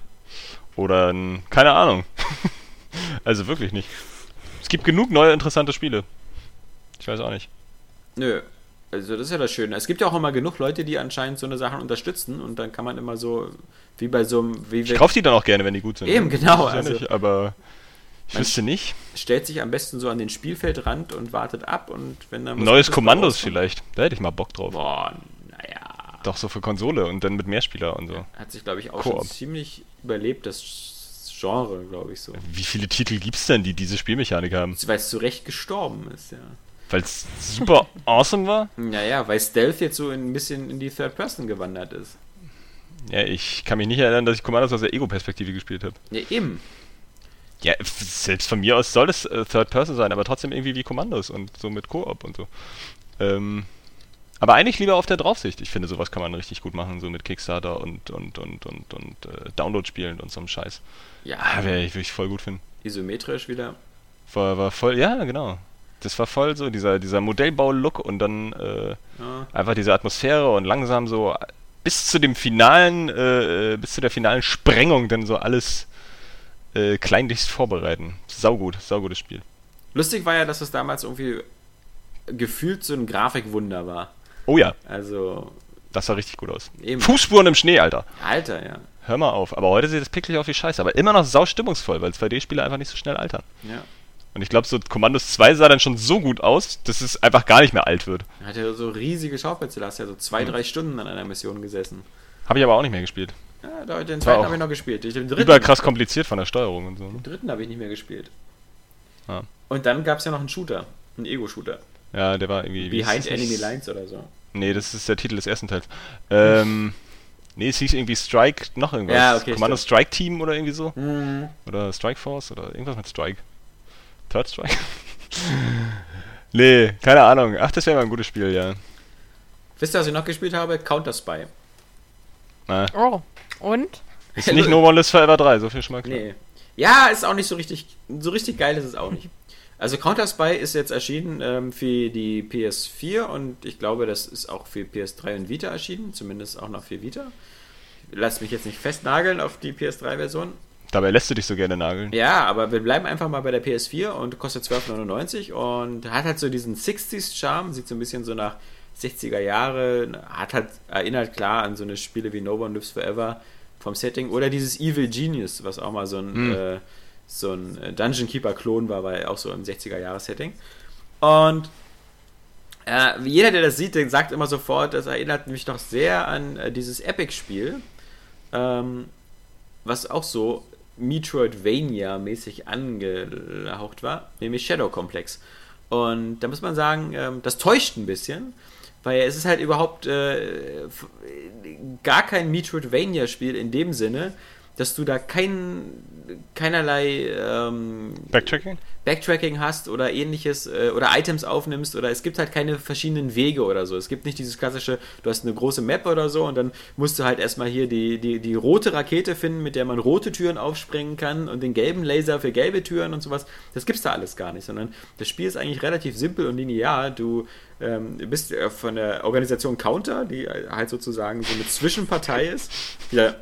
Oder ein, keine Ahnung. also wirklich nicht. Es gibt genug neue interessante Spiele. Ich weiß auch nicht. Nö. Also das ist ja das Schöne. Es gibt ja auch immer genug Leute, die anscheinend so eine Sachen unterstützen und dann kann man immer so, wie bei so einem... Wie ich kaufe die dann auch gerne, wenn die gut sind. Eben, genau. Also, nicht, aber ich wüsste nicht. Stellt sich am besten so an den Spielfeldrand und wartet ab und wenn dann... Neues Kommandos vielleicht. Da hätte ich mal Bock drauf. Boah. Doch, so für Konsole und dann mit Mehrspieler und so. Hat sich, glaube ich, auch schon ziemlich überlebt, das Genre, glaube ich so. Wie viele Titel gibt es denn, die diese Spielmechanik haben? Weil es zu Recht gestorben ist, ja. Weil es super awesome war? Naja, weil Stealth jetzt so ein bisschen in die Third Person gewandert ist. Ja, ich kann mich nicht erinnern, dass ich Commandos aus der Ego-Perspektive gespielt habe. Ja, eben. Ja, selbst von mir aus soll es äh, Third Person sein, aber trotzdem irgendwie wie Kommandos und so mit Koop und so. Ähm, aber eigentlich lieber auf der Draufsicht. Ich finde, sowas kann man richtig gut machen, so mit Kickstarter und, und, und, und, und äh, Download-Spielen und so einem Scheiß. Ja. Ah, Würde ich, ich voll gut finden. Isometrisch wieder. War, war voll, ja, genau. Das war voll so, dieser, dieser Modellbau-Look und dann äh, ja. einfach diese Atmosphäre und langsam so bis zu dem finalen, äh, bis zu der finalen Sprengung dann so alles äh, kleinlichst vorbereiten. Saugut, saugutes Spiel. Lustig war ja, dass es damals irgendwie gefühlt so ein Grafikwunder war. Oh ja. Also. Das sah richtig gut aus. Eben. Fußspuren im Schnee, Alter. Alter, ja. Hör mal auf. Aber heute sieht das picklig auf wie Scheiße. Aber immer noch sau stimmungsvoll, weil 2D-Spiele einfach nicht so schnell altern. Ja. Und ich glaube, so Commandos 2 sah dann schon so gut aus, dass es einfach gar nicht mehr alt wird. Er hat ja so riesige Schauplätze, da hast ja so zwei, mhm. drei Stunden an einer Mission gesessen. Habe ich aber auch nicht mehr gespielt. Ja, den zweiten habe ich noch gespielt. Ich, den dritten, krass kompliziert von der Steuerung und so. Ne? Den dritten habe ich nicht mehr gespielt. Ah. Und dann gab es ja noch einen Shooter, einen Ego-Shooter. Ja, der war irgendwie. Behind Enemy Lines oder so. Nee, das ist der Titel des ersten Teils. Ähm, nee, es hieß irgendwie Strike, noch irgendwas. Ja, okay, Kommando Strike Team oder irgendwie so. Mhm. Oder Strike Force oder irgendwas mit Strike. Third Strike? Nee, keine Ahnung. Ach, das wäre mal ein gutes Spiel, ja. Wisst ihr, was ich noch gespielt habe? Counter-Spy. Na, Oh. Und? ist nicht No One Lives Forever 3, so viel klar. Nee. Ja, ist auch nicht so richtig, so richtig geil ist es auch nicht. Also Counter-Spy ist jetzt erschienen ähm, für die PS4 und ich glaube, das ist auch für PS3 und Vita erschienen, zumindest auch noch für Vita. Lass mich jetzt nicht festnageln auf die PS3-Version. Dabei lässt du dich so gerne nageln. Ja, aber wir bleiben einfach mal bei der PS4 und kostet 12,99 und hat halt so diesen 60s-Charme, sieht so ein bisschen so nach 60er Jahre, hat halt, erinnert klar an so eine Spiele wie No One Lives Forever vom Setting oder dieses Evil Genius, was auch mal so ein, Hm. äh, so ein äh, Dungeon Keeper-Klon war, war ja auch so im 60er-Jahre-Setting. Und äh, jeder, der das sieht, der sagt immer sofort, das erinnert mich doch sehr an äh, dieses Epic-Spiel, ähm, was auch so Metroidvania-mäßig angehaucht war, nämlich Shadow Complex. Und da muss man sagen, ähm, das täuscht ein bisschen, weil es ist halt überhaupt äh, gar kein Metroidvania-Spiel in dem Sinne, dass du da kein, keinerlei ähm, Backtracking? Backtracking hast oder ähnliches äh, oder Items aufnimmst oder es gibt halt keine verschiedenen Wege oder so. Es gibt nicht dieses klassische, du hast eine große Map oder so und dann musst du halt erstmal hier die, die, die rote Rakete finden, mit der man rote Türen aufspringen kann und den gelben Laser für gelbe Türen und sowas. Das gibt's da alles gar nicht, sondern das Spiel ist eigentlich relativ simpel und linear. Du ähm, bist äh, von der Organisation Counter, die halt sozusagen so eine Zwischenpartei ist. Ja,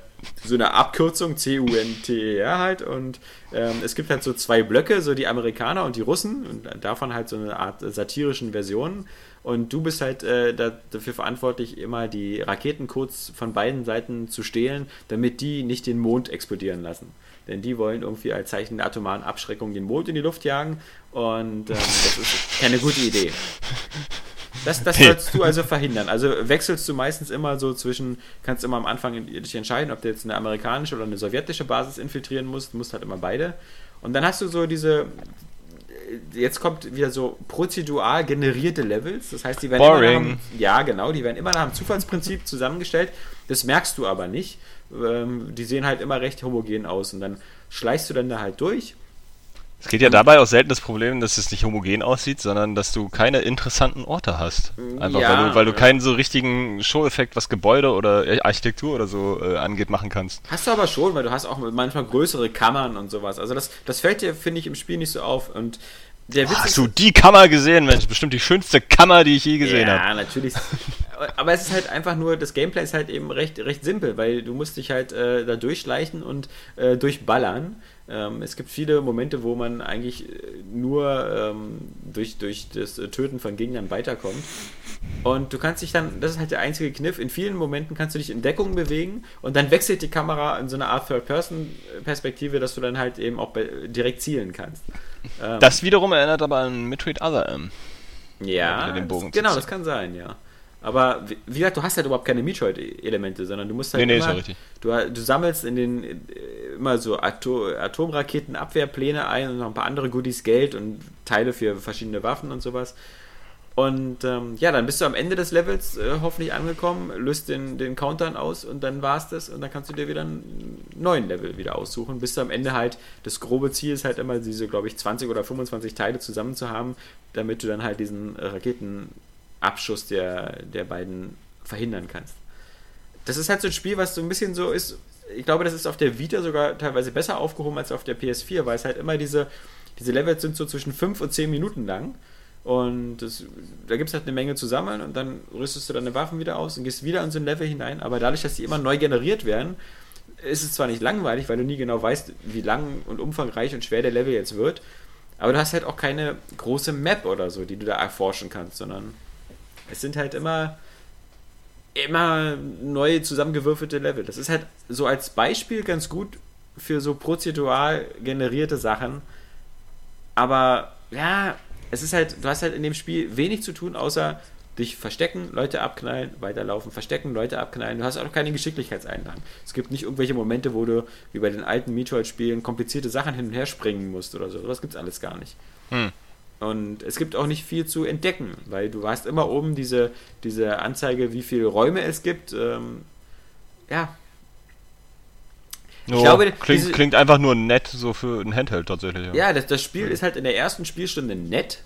so eine Abkürzung, C-U-N-T-E-R halt. Und ähm, es gibt halt so zwei Blöcke, so die Amerikaner und die Russen. Und davon halt so eine Art satirischen Versionen. Und du bist halt äh, da, dafür verantwortlich, immer die Raketencodes von beiden Seiten zu stehlen, damit die nicht den Mond explodieren lassen. Denn die wollen irgendwie als Zeichen der atomaren Abschreckung den Mond in die Luft jagen. Und ähm, das ist keine gute Idee. Das, das sollst du also verhindern. Also wechselst du meistens immer so zwischen, kannst immer am Anfang dich entscheiden, ob du jetzt eine amerikanische oder eine sowjetische Basis infiltrieren musst. Du musst halt immer beide. Und dann hast du so diese, jetzt kommt wieder so prozedural generierte Levels. Das heißt, die werden immer nach Boring. einem, ja genau, die werden immer nach dem Zufallsprinzip zusammengestellt. Das merkst du aber nicht. Ähm, die sehen halt immer recht homogen aus und dann schleichst du dann da halt durch. Es geht ja dabei auch selten das Problem, dass es nicht homogen aussieht, sondern dass du keine interessanten Orte hast. Einfach Ja, weil du, weil du keinen so richtigen Show-Effekt, was Gebäude oder Architektur oder so äh, angeht, machen kannst. Hast du aber schon, weil du hast auch manchmal größere Kammern und sowas. Also das, das fällt dir, finde ich, im Spiel nicht so auf. Und der Witz Hast du die Kammer gesehen, Mensch? Bestimmt die schönste Kammer, die ich je gesehen ja, habe. natürlich. Aber es ist halt einfach nur, das Gameplay ist halt eben recht, recht simpel, weil du musst dich halt äh, da durchschleichen und äh, durchballern. Ähm, es gibt viele Momente, wo man eigentlich äh, nur ähm, durch, durch das äh, Töten von Gegnern weiterkommt. Und du kannst dich dann, das ist halt der einzige Kniff, in vielen Momenten kannst du dich in Deckung bewegen und dann wechselt die Kamera in so eine Art Third-Person-Perspektive, dass du dann halt eben auch direkt zielen kannst. Ähm, Das wiederum erinnert aber an Metroid Other M. ja, das- genau, das kann sein, ja. Aber wie gesagt, du hast halt überhaupt keine Metroid-Elemente, sondern du musst halt Nee, nee, ist immer, ja richtig. Du, du sammelst in den äh, immer so Ato Atomraketenabwehrpläne ein und noch ein paar andere Goodies, Geld und Teile für verschiedene Waffen und sowas. Und ähm, ja, dann bist du am Ende des Levels äh, hoffentlich angekommen, löst den, den Countdown aus und dann war's das und dann kannst du dir wieder einen neuen Level wieder aussuchen, bis du am Ende halt, das grobe Ziel ist halt immer diese, glaube ich, 20 oder 25 Teile zusammen zu haben, damit du dann halt diesen Raketenabschuss der, der beiden verhindern kannst. Das ist halt so ein Spiel, was so ein bisschen so ist, ich glaube, das ist auf der Vita sogar teilweise besser aufgehoben als auf der PS4, weil es halt immer diese, diese Levels sind so zwischen 5 und 10 Minuten lang. Und das, da gibt es halt eine Menge zu sammeln und dann rüstest du deine Waffen wieder aus und gehst wieder in so ein Level hinein. Aber dadurch, dass die immer neu generiert werden, ist es zwar nicht langweilig, weil du nie genau weißt, wie lang und umfangreich und schwer der Level jetzt wird. Aber du hast halt auch keine große Map oder so, die du da erforschen kannst, sondern es sind halt immer immer neu zusammengewürfelte Level. Das ist halt so als Beispiel ganz gut für so prozedural generierte Sachen. Aber ja, es ist halt, du hast halt in dem Spiel wenig zu tun, außer dich verstecken, Leute abknallen, weiterlaufen, verstecken, Leute abknallen. Du hast auch keine Geschicklichkeitseinlagen. Es gibt nicht irgendwelche Momente, wo du, wie bei den alten Metroid-Spielen, komplizierte Sachen hin und her springen musst oder so. Das gibt's alles gar nicht. Hm. Und es gibt auch nicht viel zu entdecken, weil du hast immer oben diese, diese Anzeige, wie viele Räume es gibt. Ähm, ja, No, glaube, klingt, diese- klingt einfach nur nett so für ein Handheld tatsächlich. ja das, das Spiel ist halt in der ersten Spielstunde nett.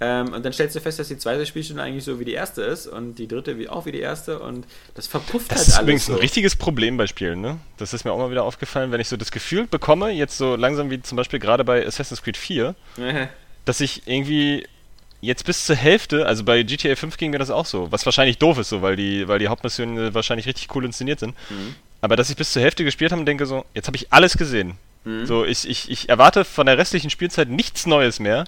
Ähm, und dann stellst du fest, dass die zweite Spielstunde eigentlich so wie die erste ist und die dritte wie auch wie die erste und das verpufft Das halt ist alles. übrigens so. ein richtiges Problem bei Spielen, ne? Das ist mir auch mal wieder aufgefallen, wenn ich so das Gefühl bekomme, jetzt so langsam wie zum Beispiel gerade bei Assassin's Creed 4, dass ich irgendwie jetzt bis zur Hälfte, also bei GTA 5 ging mir das auch so, was wahrscheinlich doof ist so, weil die, weil die Hauptmissionen wahrscheinlich richtig cool inszeniert sind. Mhm. Aber dass ich bis zur Hälfte gespielt habe und denke so, jetzt habe ich alles gesehen. Mhm. So, ich, ich, ich erwarte von der restlichen Spielzeit nichts Neues mehr.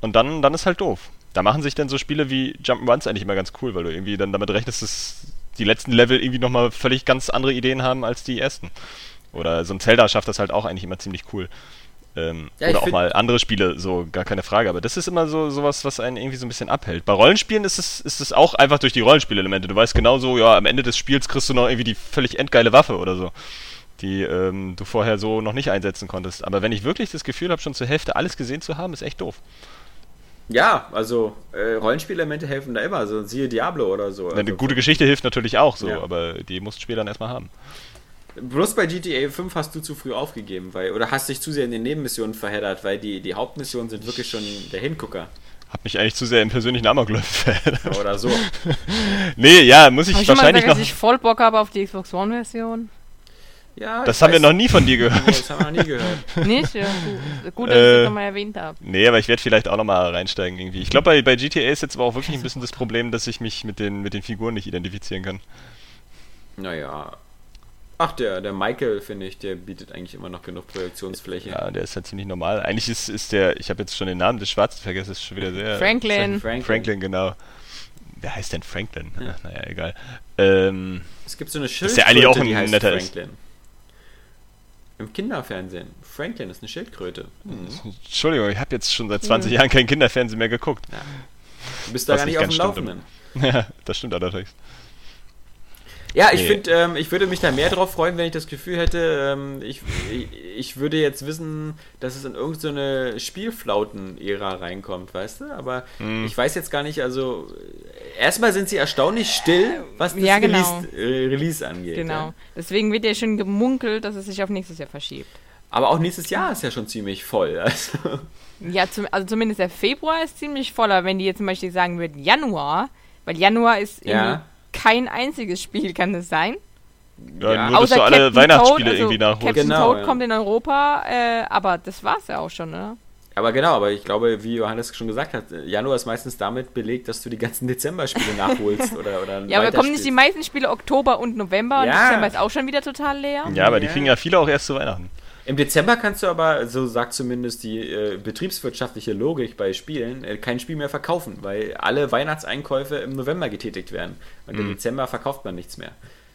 Und dann, dann ist halt doof. Da machen sich dann so Spiele wie Jump'n'Runs eigentlich immer ganz cool, weil du irgendwie dann damit rechnest, dass die letzten Level irgendwie nochmal völlig ganz andere Ideen haben als die ersten. Oder so ein Zelda schafft das halt auch eigentlich immer ziemlich cool. Ähm, Ja, oder auch mal andere Spiele, so gar keine Frage. Aber das ist immer so sowas, was einen irgendwie so ein bisschen abhält. Bei Rollenspielen ist es, ist es auch einfach durch die Rollenspielelemente. Du weißt genau so, ja, am Ende des Spiels kriegst du noch irgendwie die völlig endgeile Waffe oder so, die ähm, du vorher so noch nicht einsetzen konntest. Aber wenn ich wirklich das Gefühl habe, schon zur Hälfte alles gesehen zu haben, ist echt doof. Ja, also äh, Rollenspielelemente helfen da immer, so siehe Diablo oder so. Eine also, gute Geschichte hilft natürlich auch so, Ja. aber die musst du später dann erstmal haben. Bloß bei GTA 5 hast du zu früh aufgegeben, weil oder hast dich zu sehr in den Nebenmissionen verheddert, weil die, die Hauptmissionen sind wirklich schon der Hingucker. Hab mich eigentlich zu sehr im persönlichen Amokläufen verheddert. Oder so. nee, ja, muss ich Hab ich wahrscheinlich gesagt, noch. dass ich voll Bock habe auf die Xbox One-Version? Ja, Das ich haben wir weiß- noch nie von dir gehört. Nee, das haben wir noch nie gehört. Nicht? Ja, gut. gut, dass ich Äh, das nochmal erwähnt habe. Nee, aber ich werde vielleicht auch nochmal reinsteigen irgendwie. Ich glaube, bei, bei GTA ist jetzt aber auch wirklich ein bisschen das Problem, dass ich mich mit den, mit den Figuren nicht identifizieren kann. Naja. Ach, der, der Michael, finde ich, der bietet eigentlich immer noch genug Projektionsfläche. Ja, der ist halt ziemlich normal. Eigentlich ist, ist der, ich habe jetzt schon den Namen des Schwarzen vergessen, ist schon wieder sehr. Franklin. Franklin. Franklin, genau. Wer heißt denn Franklin? Ach, naja, egal. Ähm, Es gibt so eine Schildkröte, der eigentlich auch ein die heißt netter ist. Franklin. Im Kinderfernsehen. Franklin ist eine Schildkröte. Hm. Entschuldigung, ich habe jetzt schon seit 20 Jahren kein Kinderfernsehen mehr geguckt. Du bist da Was gar nicht auf dem Laufenden. Ja, das stimmt allerdings. Ja, ich Nee. finde, ähm, ich würde mich da mehr drauf freuen, wenn ich das Gefühl hätte, ähm, ich, ich, ich würde jetzt wissen, dass es in irgendeine so Spielflauten-Ära reinkommt, weißt du? Aber Hm. ich weiß jetzt gar nicht, also erstmal sind sie erstaunlich still, was das Ja, genau. Release, äh, Release angeht. Genau. Ja. Deswegen wird ja schon gemunkelt, dass es sich auf nächstes Jahr verschiebt. Aber auch nächstes Jahr ist ja schon ziemlich voll. Also. Ja, zum, also zumindest der Februar ist ziemlich voller, wenn die jetzt zum Beispiel sagen würden Januar, weil Januar ist Ja. Kein einziges Spiel, kann das sein? Ja, Ja. nur, dass du alle Weihnachtsspiele irgendwie nachholst. Captain Genau, Toad ja. kommt in Europa, äh, aber das war's ja auch schon, ne? Aber genau, aber ich glaube, wie Johannes schon gesagt hat, Januar ist meistens damit belegt, dass du die ganzen Dezember-Spiele nachholst oder, oder Ja, aber kommen nicht die meisten Spiele Oktober und November und Ja. Dezember ist auch schon wieder total leer? Ja, aber die kriegen ja viele auch erst zu Weihnachten. Im Dezember kannst du aber, so sagt zumindest die äh, betriebswirtschaftliche Logik bei Spielen, äh, kein Spiel mehr verkaufen, weil alle Weihnachtseinkäufe im November getätigt werden. Und im Dezember verkauft man nichts mehr.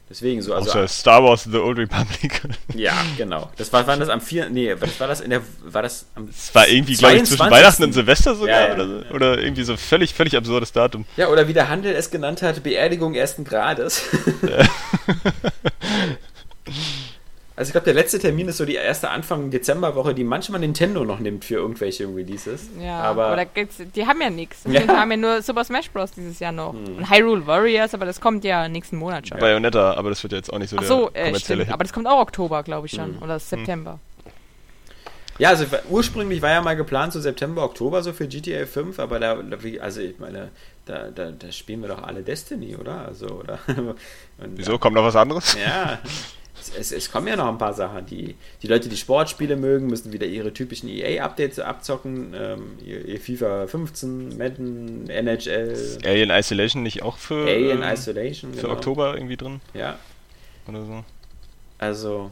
Deswegen so, also. Außer Star Wars The Old Republic. Ja, genau. Das war, war das am 4. Nee, das war das in der. War das am. Es war irgendwie, glaube ich, zwischen 22.. Weihnachten und Silvester sogar. Ja, ja. Oder, so. oder irgendwie so völlig, völlig absurdes Datum. Ja, oder wie der Handel es genannt hat, Beerdigung ersten Grades. Also ich glaube, der letzte Termin ist so die erste Anfang Dezemberwoche, die manchmal Nintendo noch nimmt für irgendwelche Releases. Ja, aber gibt's, die haben ja nichts. Ja. Die haben ja nur Super Smash Bros. dieses Jahr noch. Und Hyrule Warriors, aber das kommt ja nächsten Monat schon. Bayonetta, aber das wird ja jetzt auch nicht so Ach so, der äh, stimmt. Aber das kommt auch Oktober, glaube ich schon. Oder September. ja, also ursprünglich war ja mal geplant so September, Oktober so für GTA 5, aber da, also ich meine, da, da, da spielen wir doch alle Destiny, oder? Also, oder? Und, Wieso? Kommt noch was anderes? Ja. Es, es, kommen ja noch ein paar Sachen. Die, die Leute, die Sportspiele mögen, müssen wieder ihre typischen EA-Updates abzocken. Ähm, ihr, ihr FIFA 15, Madden, NHL, Alien Isolation nicht auch für, Alien ähm, Isolation. für genau. Oktober irgendwie drin? Ja, Oder so? also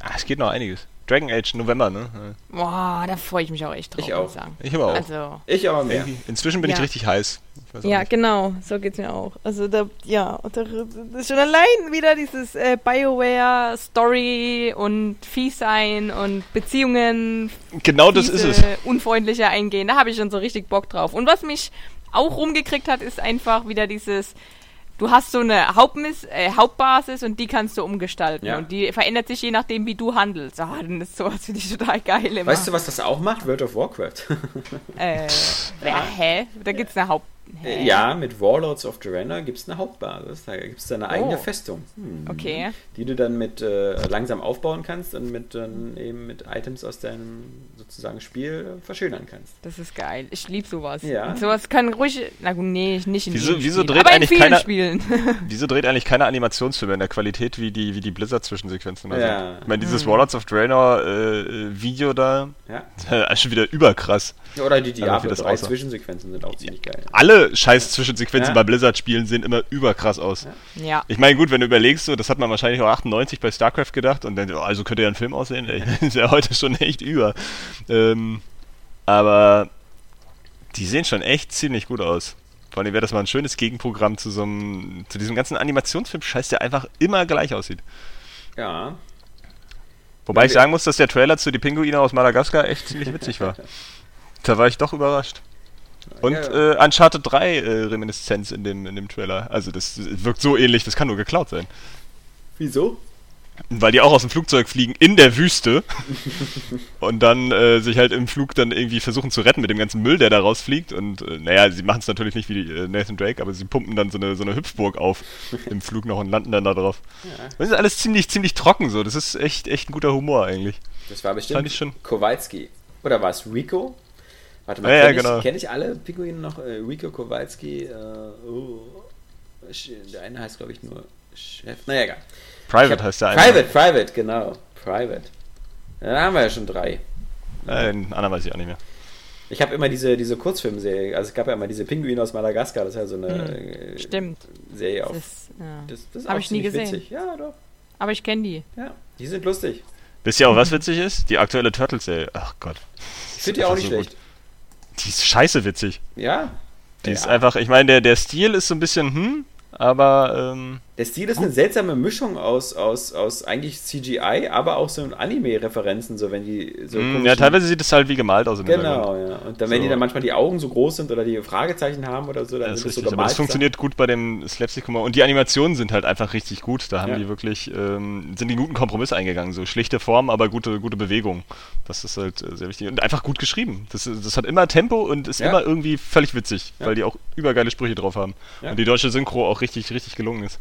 Ah, es geht noch einiges. Dragon Age November, ne? Boah, da freue ich mich auch echt drauf, Ich muss auch. ich sagen. Ich aber auch. Also, ich aber mehr. Irgendwie- Inzwischen bin ich Ja. richtig heiß. Ich ja, nicht. genau, so geht's mir auch. Also da, ja, da, das ist schon allein wieder dieses äh, BioWare Story und fies sein und Beziehungen Genau das ist es. unfreundlicher eingehen. Da habe ich schon so richtig Bock drauf. Und was mich auch rumgekriegt hat, ist einfach wieder dieses Du hast so eine Hauptmiss äh, Hauptbasis und die kannst du umgestalten. Ja. Und die verändert sich je nachdem, wie du handelst. Ah, dann ist sowas finde ich total geil immer. Weißt du, was das auch macht? World of Warcraft. Äh, ja, hä? Da gibt's eine Haupt Hä? Ja, mit Warlords of Draenor gibt es eine Hauptbasis. Da gibt es eine eigene Oh. Festung. Hm. Okay. Die du dann mit äh, langsam aufbauen kannst und mit dann eben mit Items aus deinem sozusagen Spiel äh, verschönern kannst. Das ist geil. Ich liebe sowas. Ja. Und sowas kann ruhig. Na gut, nee, nicht in Wieso- wieso dreht aber in eigentlich vielen keiner- Spielen. Wieso dreht eigentlich keine Animationsfilme in der Qualität wie die, wie die Blizzard-Zwischensequenzen da Ja. sind? Ich meine, dieses Hm. Warlords of Draenor äh, äh, Video da, Ja. ist schon wieder überkrass. Ja, Oder die Diablo das 3 aussah. Zwischensequenzen sind auch ziemlich geil. Alle scheiß Zwischensequenzen Ja. bei Blizzard-Spielen sehen immer überkrass aus. ja. Ich meine, gut, wenn du überlegst, so, das hat man wahrscheinlich auch 98 bei StarCraft gedacht und dann, oh, also könnte ja ein Film aussehen. Ey, ist ja heute schon echt über. Ähm, aber die sehen schon echt ziemlich gut aus. Vor allem wäre das mal ein schönes Gegenprogramm zu so einem, zu diesem ganzen Animationsfilm-Scheiß, der einfach immer gleich aussieht. Ja. Wobei ich sagen muss, dass der Trailer zu Die Pinguine aus Madagaskar echt ziemlich witzig war. Da war ich doch überrascht. Und Ja, Äh, Uncharted 3 äh, Reminiszenz in dem, in dem Trailer. Also das wirkt so ähnlich, das kann nur geklaut sein. Wieso? Weil die auch aus dem Flugzeug fliegen in der Wüste und dann äh, sich halt im Flug dann irgendwie versuchen zu retten mit dem ganzen Müll, der da rausfliegt. Und äh, naja, sie machen es natürlich nicht wie äh, Nathan Drake, aber sie pumpen dann so eine, so eine Hüpfburg auf im Flug noch und landen dann da drauf. Ja. Das ist alles ziemlich, ziemlich trocken so. Das ist echt, echt ein guter Humor eigentlich. Das war bestimmt Fand ich schon. Kowalski. Oder war es Rico? Warte mal, Ja, ja, kenne genau. ich, kenn ich alle Pinguine noch? Äh, Rico Kowalski, äh, oh, der eine heißt glaube ich nur Chef. Naja, egal. Private hab- heißt der eine. Private, Private, genau. Private. Ja, Da haben wir ja schon drei. Äh, den anderen weiß ich auch nicht mehr. Ich habe immer diese, diese Kurzfilmserie, also es gab ja immer diese Pinguine aus Madagaskar, das ist ja so eine Hm, äh, Stimmt. Serie auf. Das, ist, ja. Das, das ist Hab auch ich nie gesehen. Witzig. Ja, doch. Aber ich kenne die. Ja, die sind lustig. Wisst ihr auch, was witzig ist? Die aktuelle Turtles-Serie. Ach Gott. Ich finde die auch nicht so schlecht. gut. Die ist scheiße witzig. Ja. Die ja. ist einfach, ich meine, der, der Stil ist so ein bisschen, hm, aber ähm, Der Stil ist eine seltsame Mischung aus, aus, aus eigentlich CGI, aber auch so Anime-Referenzen, so wenn die so Hm, ja, teilweise sieht es halt wie gemalt aus im Genau, ja. Und dann, wenn So. die dann manchmal die Augen so groß sind oder die Fragezeichen haben oder so, dann das ist das so richtig, aber gemalt. das funktioniert gut bei dem Slapstick-Humor. Und die Animationen sind halt einfach richtig gut. Da haben Ja. die wirklich, ähm, sind die guten Kompromiss eingegangen. So schlichte Form, aber gute, gute Bewegung. Das ist halt äh, sehr wichtig. Und einfach gut geschrieben. Das, das hat immer Tempo und ist Ja. immer irgendwie völlig witzig, Ja. weil die auch übergeile Sprüche drauf haben. Und die deutsche Synchro auch richtig, richtig gelungen ist.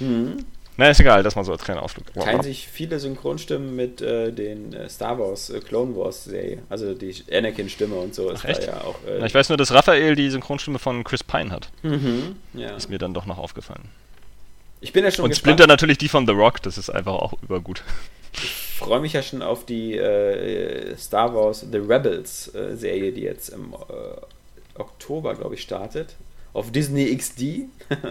Mhm. Na, ist egal, das mal so als kleiner Ausflug. Teilen sich viele Synchronstimmen mit äh, den äh, Star Wars, äh, Clone Wars Serie. Also die Anakin-Stimme und so ist echt? da ja auch. Äh, Na, ich weiß nur, dass Raphael die Synchronstimme von Chris Pine hat. mhm, ja. Ist mir dann doch noch aufgefallen. Ich bin ja schon Und gespannt. Splinter natürlich die von The Rock, das ist einfach auch übergut. Ich freue mich ja schon auf die äh, Star Wars The Rebels äh, Serie, die jetzt im Oktober, glaube ich, startet. Auf Disney XD.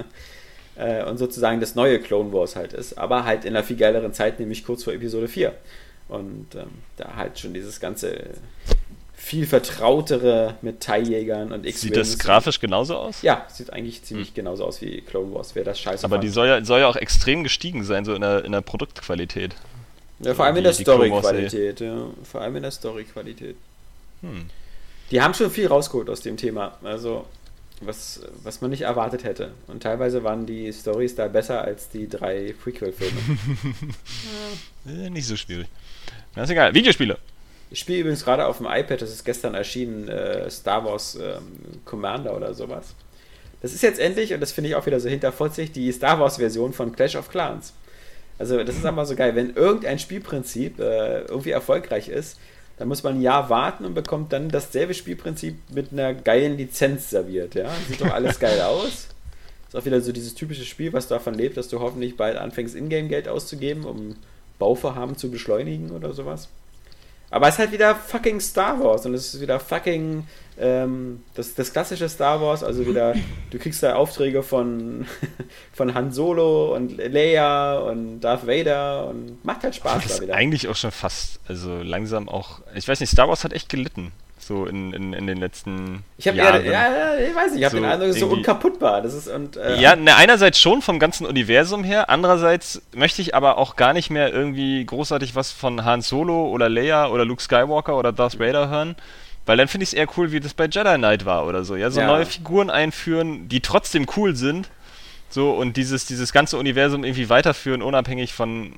äh, und sozusagen das neue Clone Wars halt ist. Aber halt in einer viel geileren Zeit, nämlich kurz vor Episode 4. Und ähm, da halt schon dieses ganze viel vertrautere mit TIE-Jägern und X-Wings. Sieht das grafisch genauso aus? Ja, sieht eigentlich ziemlich genauso aus wie Clone Wars. Wer das scheiße Aber fand. die soll ja, soll ja auch extrem gestiegen sein, so in der, in der Produktqualität. Ja, vor allem in der Story-Qualität, ja. Vor allem in der Story-Qualität. Hm. Die haben schon viel rausgeholt aus dem Thema. Also, was, was man nicht erwartet hätte. Und teilweise waren die Stories da besser als die drei Prequel-Filme. Äh, nicht so schwierig. Na, ist egal. Videospiele. ich spiele übrigens gerade auf dem iPad, das ist gestern erschienen, äh, Star Wars ähm, Commander oder sowas. Das ist jetzt endlich, und das finde ich auch wieder so hinterfotzig, die Star Wars-Version von Clash of Clans. Also, das ist einfach so geil. Wenn irgendein Spielprinzip äh, irgendwie erfolgreich ist, dann muss man ein Jahr warten und bekommt dann dasselbe Spielprinzip mit einer geilen Lizenz serviert. Ja? Sieht doch alles geil aus. Ist auch wieder so dieses typische Spiel, was davon lebt, dass du hoffentlich bald anfängst, Ingame-Geld auszugeben, um Bauvorhaben zu beschleunigen oder sowas. Aber es ist halt wieder fucking Star Wars und es ist wieder fucking ähm, das, das klassische Star Wars, also wieder, du kriegst da Aufträge von, von Han Solo und Leia und Darth Vader und macht halt Spaß Das da ist wieder. eigentlich auch schon fast, also langsam auch. Ich weiß nicht, Star Wars hat echt gelitten. So in, in, in den letzten Ich habe Jahren. ja, ja, ich weiß nicht, ich habe So den Eindruck, es ist so unkaputtbar. Das ist und äh, Ja, ne, einerseits schon vom ganzen Universum her, andererseits möchte ich aber auch gar nicht mehr irgendwie großartig was von Han Solo oder Leia oder Luke Skywalker oder Darth Vader hören, weil dann finde ich es eher cool, wie das bei Jedi Knight war oder so. Ja, so Ja. neue Figuren einführen, die trotzdem cool sind, so und dieses, dieses ganze Universum irgendwie weiterführen, unabhängig von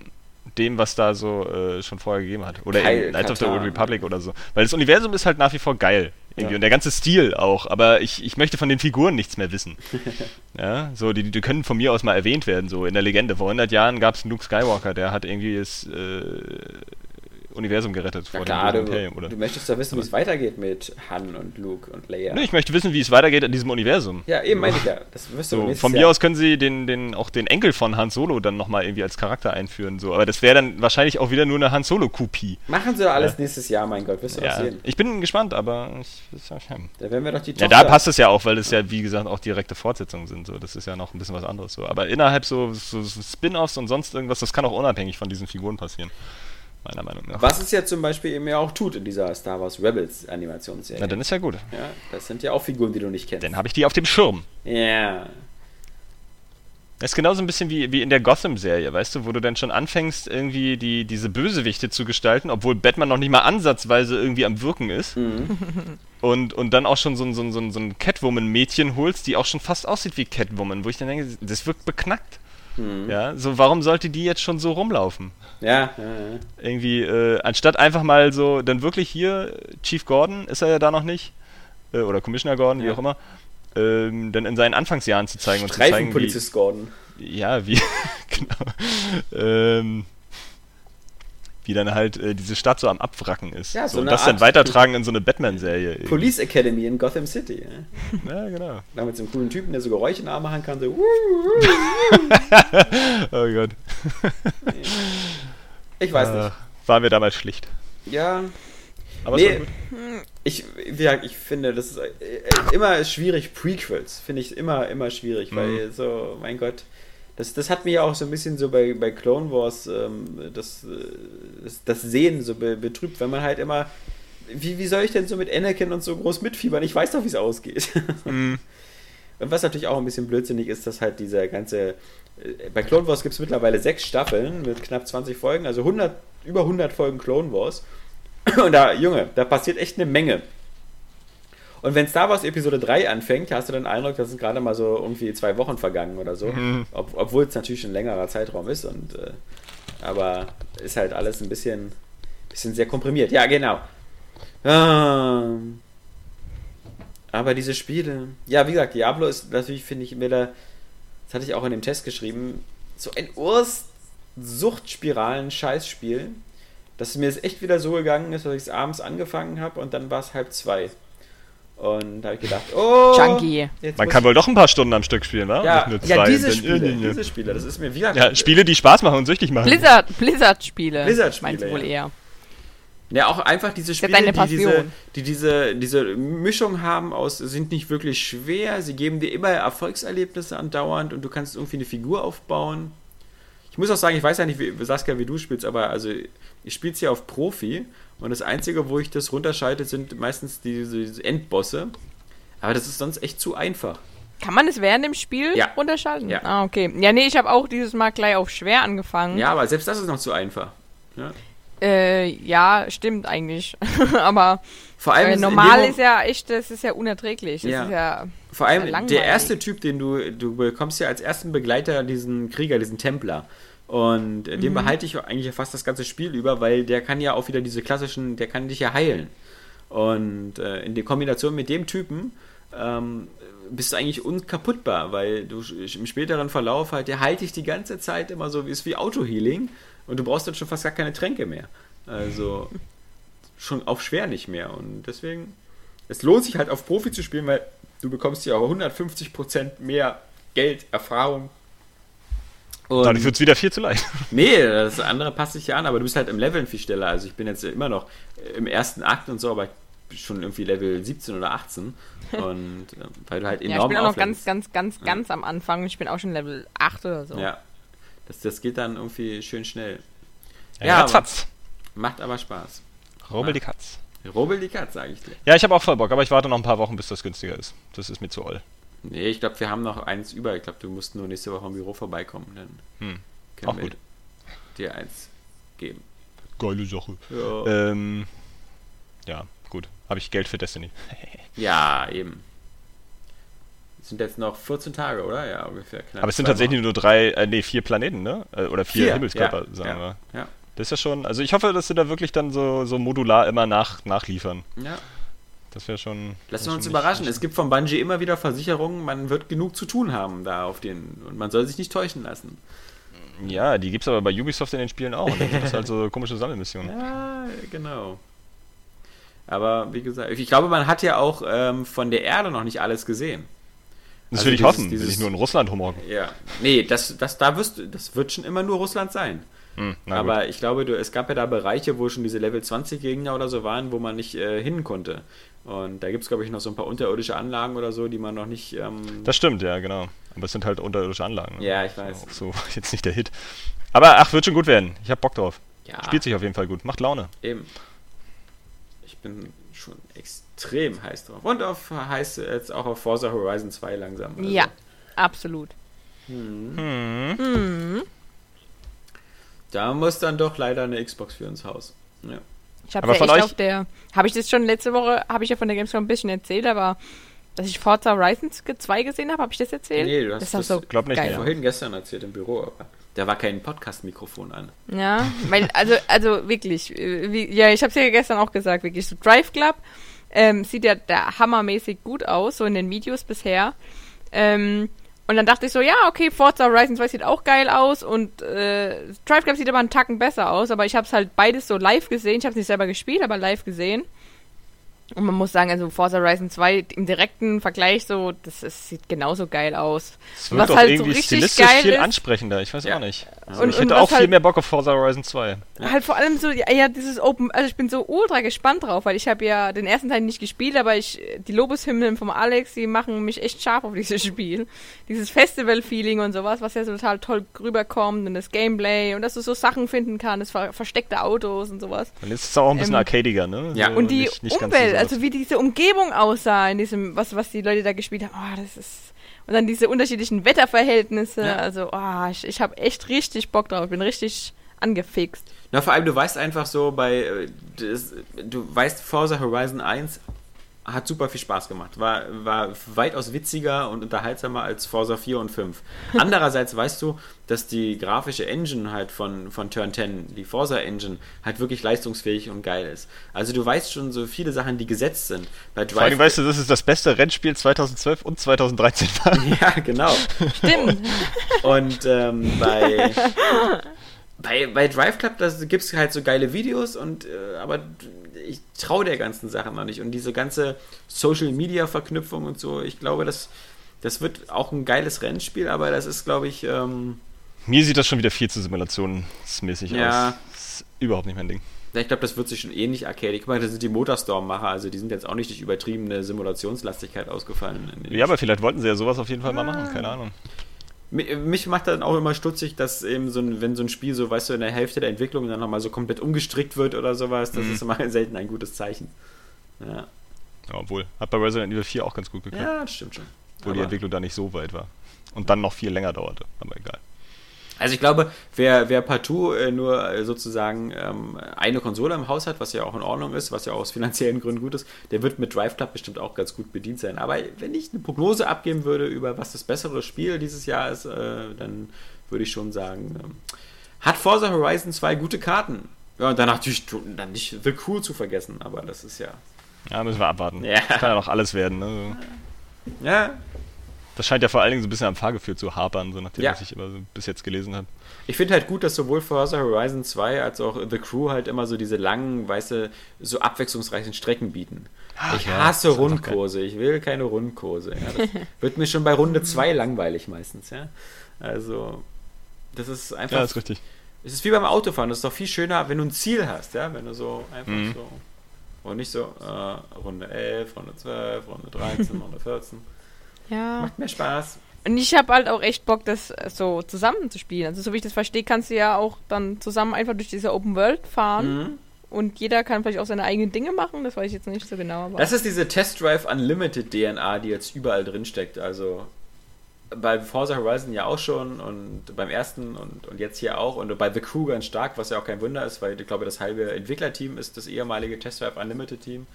dem, was da so äh, schon vorher gegeben hat. Oder Kyle in Knights of the. Old Republic oder so. Weil das Universum ist halt nach wie vor geil. Irgendwie. Ja. Und der ganze Stil auch. Aber ich, ich möchte von den Figuren nichts mehr wissen. ja, so, die, die können von mir aus mal erwähnt werden, so in der Legende. Vor 100 Jahren gab es Luke Skywalker, der hat irgendwie das äh, Universum gerettet Ja vor klar, dem du, Imperium, oder? du möchtest doch wissen, wie es weitergeht mit Han und Luke und Leia. Nee, ich möchte wissen, wie es weitergeht in diesem Universum. ja, eben meine ich ja. Das wirst du So, von mir Jahr. aus können sie den, den, auch den Enkel von Han Solo dann nochmal irgendwie als Charakter einführen. So. Aber das wäre dann wahrscheinlich auch wieder nur eine Han Solo-Kopie. Machen sie doch alles nächstes Jahr, mein Gott, wirst du Ja, sehen. ich bin gespannt, aber ich, ja schlimm. Da werden wir doch die Ja, Tochter. da passt es ja auch, weil es ja, wie gesagt, auch direkte Fortsetzungen sind. So. Das ist ja noch ein bisschen was anderes. So. Aber innerhalb so, so Spin-Offs und sonst irgendwas, das kann auch unabhängig von diesen Figuren passieren. Meiner Meinung nach. Was es ja zum Beispiel eben ja auch tut in dieser Star Wars Rebels Animationsserie. Na, dann ist ja gut. ja, das sind ja auch Figuren, die du nicht kennst. Dann habe ich die auf dem Schirm. ja. Das ist genauso ein bisschen wie, wie in der Gotham-Serie, weißt du, wo du dann schon anfängst, irgendwie die, diese Bösewichte zu gestalten, obwohl Batman noch nicht mal ansatzweise irgendwie am Wirken ist. Und, und dann auch schon so ein, so ein, so ein Catwoman-Mädchen holst, die auch schon fast aussieht wie Catwoman, wo ich dann denke, das wirkt beknackt. Ja, so warum sollte die jetzt schon so rumlaufen? Ja, ja, ja. Irgendwie, äh, anstatt einfach mal so, dann wirklich hier, Chief Gordon ist er ja da noch nicht, äh, oder Commissioner Gordon, wie Ja. auch immer, ähm, dann in seinen Anfangsjahren zu zeigen und zu zeigen, wie, Gordon. ja, wie, genau, ähm, wie dann halt äh, diese Stadt so am Abwracken ist. Ja, so, so und das dann weitertragen in so eine Batman-Serie. irgendwie. Police Academy in Gotham City. Ja. Ja, genau. Da mit so einem coolen Typen, der so Geräusche nachmachen kann. So, Oh Gott. ich weiß Äh, nicht. waren wir damals schlicht. Ja, Aber es war nee, gut. ich, gesagt, ich finde, das ist äh, immer schwierig. Prequels finde ich immer, immer schwierig, Mhm. weil so, mein Gott, das, das hat ja auch so ein bisschen so bei, bei Clone Wars ähm, das, äh, das, das Sehen so be, betrübt, wenn man halt immer. Wie, wie soll ich denn so mit Anakin und so groß mitfiebern? Ich weiß doch, wie es ausgeht. Mhm. Und was natürlich auch ein bisschen blödsinnig ist, dass halt dieser ganze. äh, Bei Clone Wars gibt es mittlerweile sechs Staffeln mit knapp 20 Folgen, also 100, über 100 Folgen Clone Wars. Und da, Junge, da passiert echt eine Menge. Und wenn Star Wars Episode 3 anfängt, hast du den Eindruck, dass es gerade mal so irgendwie zwei Wochen vergangen oder so. Mhm. Ob, obwohl es natürlich ein längerer Zeitraum ist. Und, äh, aber ist halt alles ein bisschen, bisschen sehr komprimiert. Ja, genau. Ähm, aber diese Spiele. Ja, wie gesagt, Diablo ist natürlich, finde ich, mir da. Das hatte ich auch in dem Test geschrieben. So ein Urs Suchtspiralen-Scheißspiel. Dass mir es echt wieder so gegangen ist, dass ich es abends angefangen habe und dann war es halb zwei. Und da habe ich gedacht, oh. Junkie. Man kann wohl doch ein paar Stunden am Stück spielen, wa? ja, ja, zwei diese Spiele, diese Spiele, das ist mir wieder. Ja, Spiele, die Spaß machen und süchtig machen. Blizzard, Blizzard-Spiele. Blizzard-Spiele, Meinst du wohl eher. Ja, auch einfach diese Spiele, die, diese, die diese, diese Mischung haben aus, sind nicht wirklich schwer, sie geben dir immer Erfolgserlebnisse andauernd und du kannst irgendwie eine Figur aufbauen. Ich muss auch sagen, ich weiß ja nicht, wie, Saskia, wie du spielst, aber also ich spiele es ja auf Profi und das Einzige, wo ich das runterschalte, sind meistens diese, diese Endbosse. Aber das ist sonst echt zu einfach. Kann man es während dem Spiel Ja. runterschalten? Ja. Ah, okay. Ja, nee, ich habe auch dieses Mal gleich auf schwer angefangen. Ja, aber selbst das ist noch zu einfach. Ja. Äh, ja, stimmt eigentlich. Aber Vor allem äh, ist normal dem ist ja echt, das ist ja unerträglich. Das Ja. ist ja. Vor Ist ja allem langweilig. der erste Typ, den du, du bekommst ja als ersten Begleiter diesen Krieger, diesen Templer. Und äh, Mhm. den behalte ich eigentlich fast das ganze Spiel über, weil der kann ja auch wieder diese klassischen, der kann dich ja heilen. Und äh, in der Kombination mit dem Typen ähm, bist du eigentlich unkaputtbar, weil du im späteren Verlauf halt, der heilt dich die ganze Zeit immer so, wie ist wie Auto-Healing und du brauchst dann schon fast gar keine Tränke mehr. Also schon auf schwer nicht mehr. Und deswegen, es lohnt sich halt auf Profi zu spielen, weil du bekommst ja auch 150% mehr Geld, Erfahrung. Und Dadurch wird es wieder viel zu leicht. nee, das andere passt sich ja an, aber du bist halt im Leveln viel schneller. Also ich bin jetzt immer noch im ersten Akt und so, aber ich bin schon irgendwie Level 17 oder 18. Und äh, weil du halt Ja, ich enorm bin auch noch ganz, ganz, ganz, ganz am Anfang. Ich bin auch schon Level 8 oder so. Ja, das, das geht dann irgendwie schön schnell. Ja, Ja, aber-. Macht aber Spaß. Rubbel die Katz. Robel die Katz, sage ich dir. Ja, ich habe auch voll Bock, aber ich warte noch ein paar Wochen, bis das günstiger ist. Das ist mir zu oll. Nee, ich glaube, wir haben noch eins über. Ich glaube, du musst nur nächste Woche im Büro vorbeikommen. Dann Hm. können Auch wir gut. dir eins geben. Geile Sache. Ja, Ähm, ja, gut. Habe ich Geld für Destiny. ja eben. Es sind jetzt noch 14 Tage, oder? Ja, ungefähr. Knapp Aber es sind tatsächlich Wochen. nur drei, äh, nee, vier Planeten, ne? Äh, Oder vier, Vier, Himmelskörper, ja, sagen ja, wir. Ja, Das ist ja schon, also ich hoffe, dass sie da wirklich dann so, so modular immer nach, nachliefern. ja. Das wäre schon. Lassen wir uns überraschen. Es gibt von Bungie immer wieder Versicherungen, man wird genug zu tun haben da auf den. Und man soll sich nicht täuschen lassen. Ja, die gibt's aber bei Ubisoft in den Spielen auch. Dann gibt es halt so komische Sammelmissionen. Ja, genau. Aber wie gesagt, ich glaube, man hat ja auch ähm, von der Erde noch nicht alles gesehen. Das Also will ich dieses- hoffen, will dieses- ich nur in Russland rumhocken. Ja. Nee, das, das, da wirst, das wird schon immer nur Russland sein. Hm, na gut. Aber ich glaube, du, es gab ja da Bereiche, wo schon diese Level 20 Gegner oder so waren, wo man nicht äh, hin konnte. Und da gibt es, glaube ich, noch so ein paar unterirdische Anlagen oder so, die man noch nicht. Ähm, Das stimmt, ja, genau. Aber es sind halt unterirdische Anlagen. ne? Ja, ich weiß. Auch so jetzt nicht der Hit. Aber ach, wird schon gut werden. Ich hab Bock drauf. ja, Spielt sich auf jeden Fall gut. Macht Laune. eben. Ich bin schon extrem heiß drauf. Und auf heiß jetzt auch auf Forza Horizon 2 langsam. Also, Ja, absolut. Hm. Da muss dann doch leider eine Xbox für ins Haus. Ja. Ich habe ja von euch- auf der. Habe ich das schon letzte Woche, habe ich ja von der Gamescom ein bisschen erzählt, aber dass ich Forza Horizon 2 gesehen habe, habe ich das erzählt? Nee, du hast das das- so glaub nicht, geil. Vorhin gestern erzählt im Büro, aber da war kein Podcast-Mikrofon an. Ja, weil, also, also wirklich, wie, ja, ich habe es ja gestern auch gesagt, wirklich, so Drive Club ähm, sieht ja da hammermäßig gut aus, so in den Videos bisher. Ähm, und dann dachte ich so, ja, okay, Forza Horizon 2 sieht auch geil aus und äh, Drive Club sieht aber einen Tacken besser aus, aber ich habe es halt beides so live gesehen. Ich habe es nicht selber gespielt, aber live gesehen. Und man muss sagen, also Forza Horizon 2 im direkten Vergleich so, das, ist, sieht genauso geil aus. Es Was wirkt auch halt so irgendwie richtig stilistisch geil viel ist- ansprechender. Ich weiß Ja. auch nicht. Also Und- ich und hätte was auch viel halt- mehr Bock auf Forza Horizon 2. Halt vor allem so, ja, ja, dieses Open, also ich bin so ultra gespannt drauf, weil ich habe ja den ersten Teil nicht gespielt, aber ich, die Lobeshymnen vom Alex, die machen mich echt scharf auf dieses Spiel. Dieses Festival-Feeling und sowas, was ja so total toll rüberkommt und das Gameplay und dass du so Sachen finden kannst, ver versteckte Autos und sowas. Und jetzt ist es auch ein bisschen Ähm, arcadiger, ne? Ja. So Und die nicht- nicht Umwelt, so also wie diese Umgebung aussah in diesem, was, was die Leute da gespielt haben, oh, das ist. Und dann diese unterschiedlichen Wetterverhältnisse, Ja. also, oh, ich, ich habe echt richtig Bock drauf, ich bin richtig angefixt. Na, vor allem, du weißt einfach so bei, äh, das, du weißt, Forza Horizon 1 hat super viel Spaß gemacht. War, war weitaus witziger und unterhaltsamer als Forza 4 und 5. Andererseits weißt du, dass die grafische Engine halt von, von Turn 10, die Forza Engine, halt wirklich leistungsfähig und geil ist. Also du weißt schon so viele Sachen, die gesetzt sind. Bei Vor allem Drive weißt du, das ist das beste Rennspiel 2012 und 2013 war. ja, genau. Stimmt. Und ähm, bei, bei, bei Drive Club gibt es halt so geile Videos und äh, aber ich traue der ganzen Sache noch nicht. Und diese ganze Social Media Verknüpfung und so, ich glaube, das, das wird auch ein geiles Rennspiel, aber das ist, glaube ich, ähm, Mir sieht das schon wieder viel zu simulationsmäßig Ja. aus. Das ist überhaupt nicht mein Ding. ich glaube, das wird sich schon ähnlich arcadic. Guck mal, das sind die Motorstorm-Macher, also die sind jetzt auch nicht durch übertriebene Simulationslastigkeit ausgefallen. Ja, aber vielleicht wollten sie ja sowas auf jeden Fall mal machen, keine Ahnung. Mi- Mich macht dann auch immer stutzig, dass eben so ein, wenn so ein Spiel so, weißt du, in der Hälfte der Entwicklung dann nochmal so komplett umgestrickt wird oder sowas, das Mhm. ist immer selten ein gutes Zeichen. Ja, Ja, obwohl, hat bei Resident Evil 4 auch ganz gut geklappt, ja das stimmt schon. wo die Aber- Entwicklung da nicht so weit war. Und dann noch viel länger dauerte, aber egal. Also ich glaube, wer, wer partout äh, nur äh, sozusagen ähm, eine Konsole im Haus hat, was ja auch in Ordnung ist, was ja auch aus finanziellen Gründen gut ist, der wird mit Drive Club bestimmt auch ganz gut bedient sein. Aber wenn ich eine Prognose abgeben würde über was das bessere Spiel dieses Jahr ist, äh, dann würde ich schon sagen, ähm, hat Forza Horizon 2 gute Karten. Ja, und dann natürlich dann nicht The Crew zu vergessen, aber das ist ja. Ja, müssen wir abwarten. Ja. Das kann ja noch alles werden. Ne? Ja, Das scheint ja vor allen Dingen so ein bisschen am Fahrgefühl zu hapern, so nachdem Ja. was ich immer so bis jetzt gelesen habe. Ich finde halt gut, dass sowohl Forza Horizon 2 als auch The Crew halt immer so diese langen, weiße, so abwechslungsreichen Strecken bieten. ich ja, hasse Rundkurse, ich will keine Rundkurse. Ja, das wird mir schon bei Runde 2 langweilig meistens, ja. Also, das ist einfach. Ja, ist richtig. es ist wie beim Autofahren, das ist doch viel schöner, wenn du ein Ziel hast, ja, wenn du so einfach Mhm. so. Und nicht so, äh, Runde 11, Runde 12, Runde 13, Runde 14. Ja. Macht mehr Spaß. Und ich habe halt auch echt Bock, das äh, so zusammen zu spielen. Also so wie ich das verstehe, kannst du ja auch dann zusammen einfach durch diese Open World fahren Mhm. und jeder kann vielleicht auch seine eigenen Dinge machen. Das weiß ich jetzt nicht so genau. Aber Das ist diese Test Drive Unlimited DNA, die jetzt überall drin steckt. Also bei Forza Horizon ja auch schon und beim ersten und, und jetzt hier auch und bei The Crew ganz stark, was ja auch kein Wunder ist, weil ich glaube, das halbe Entwicklerteam ist das ehemalige Test Drive Unlimited Team.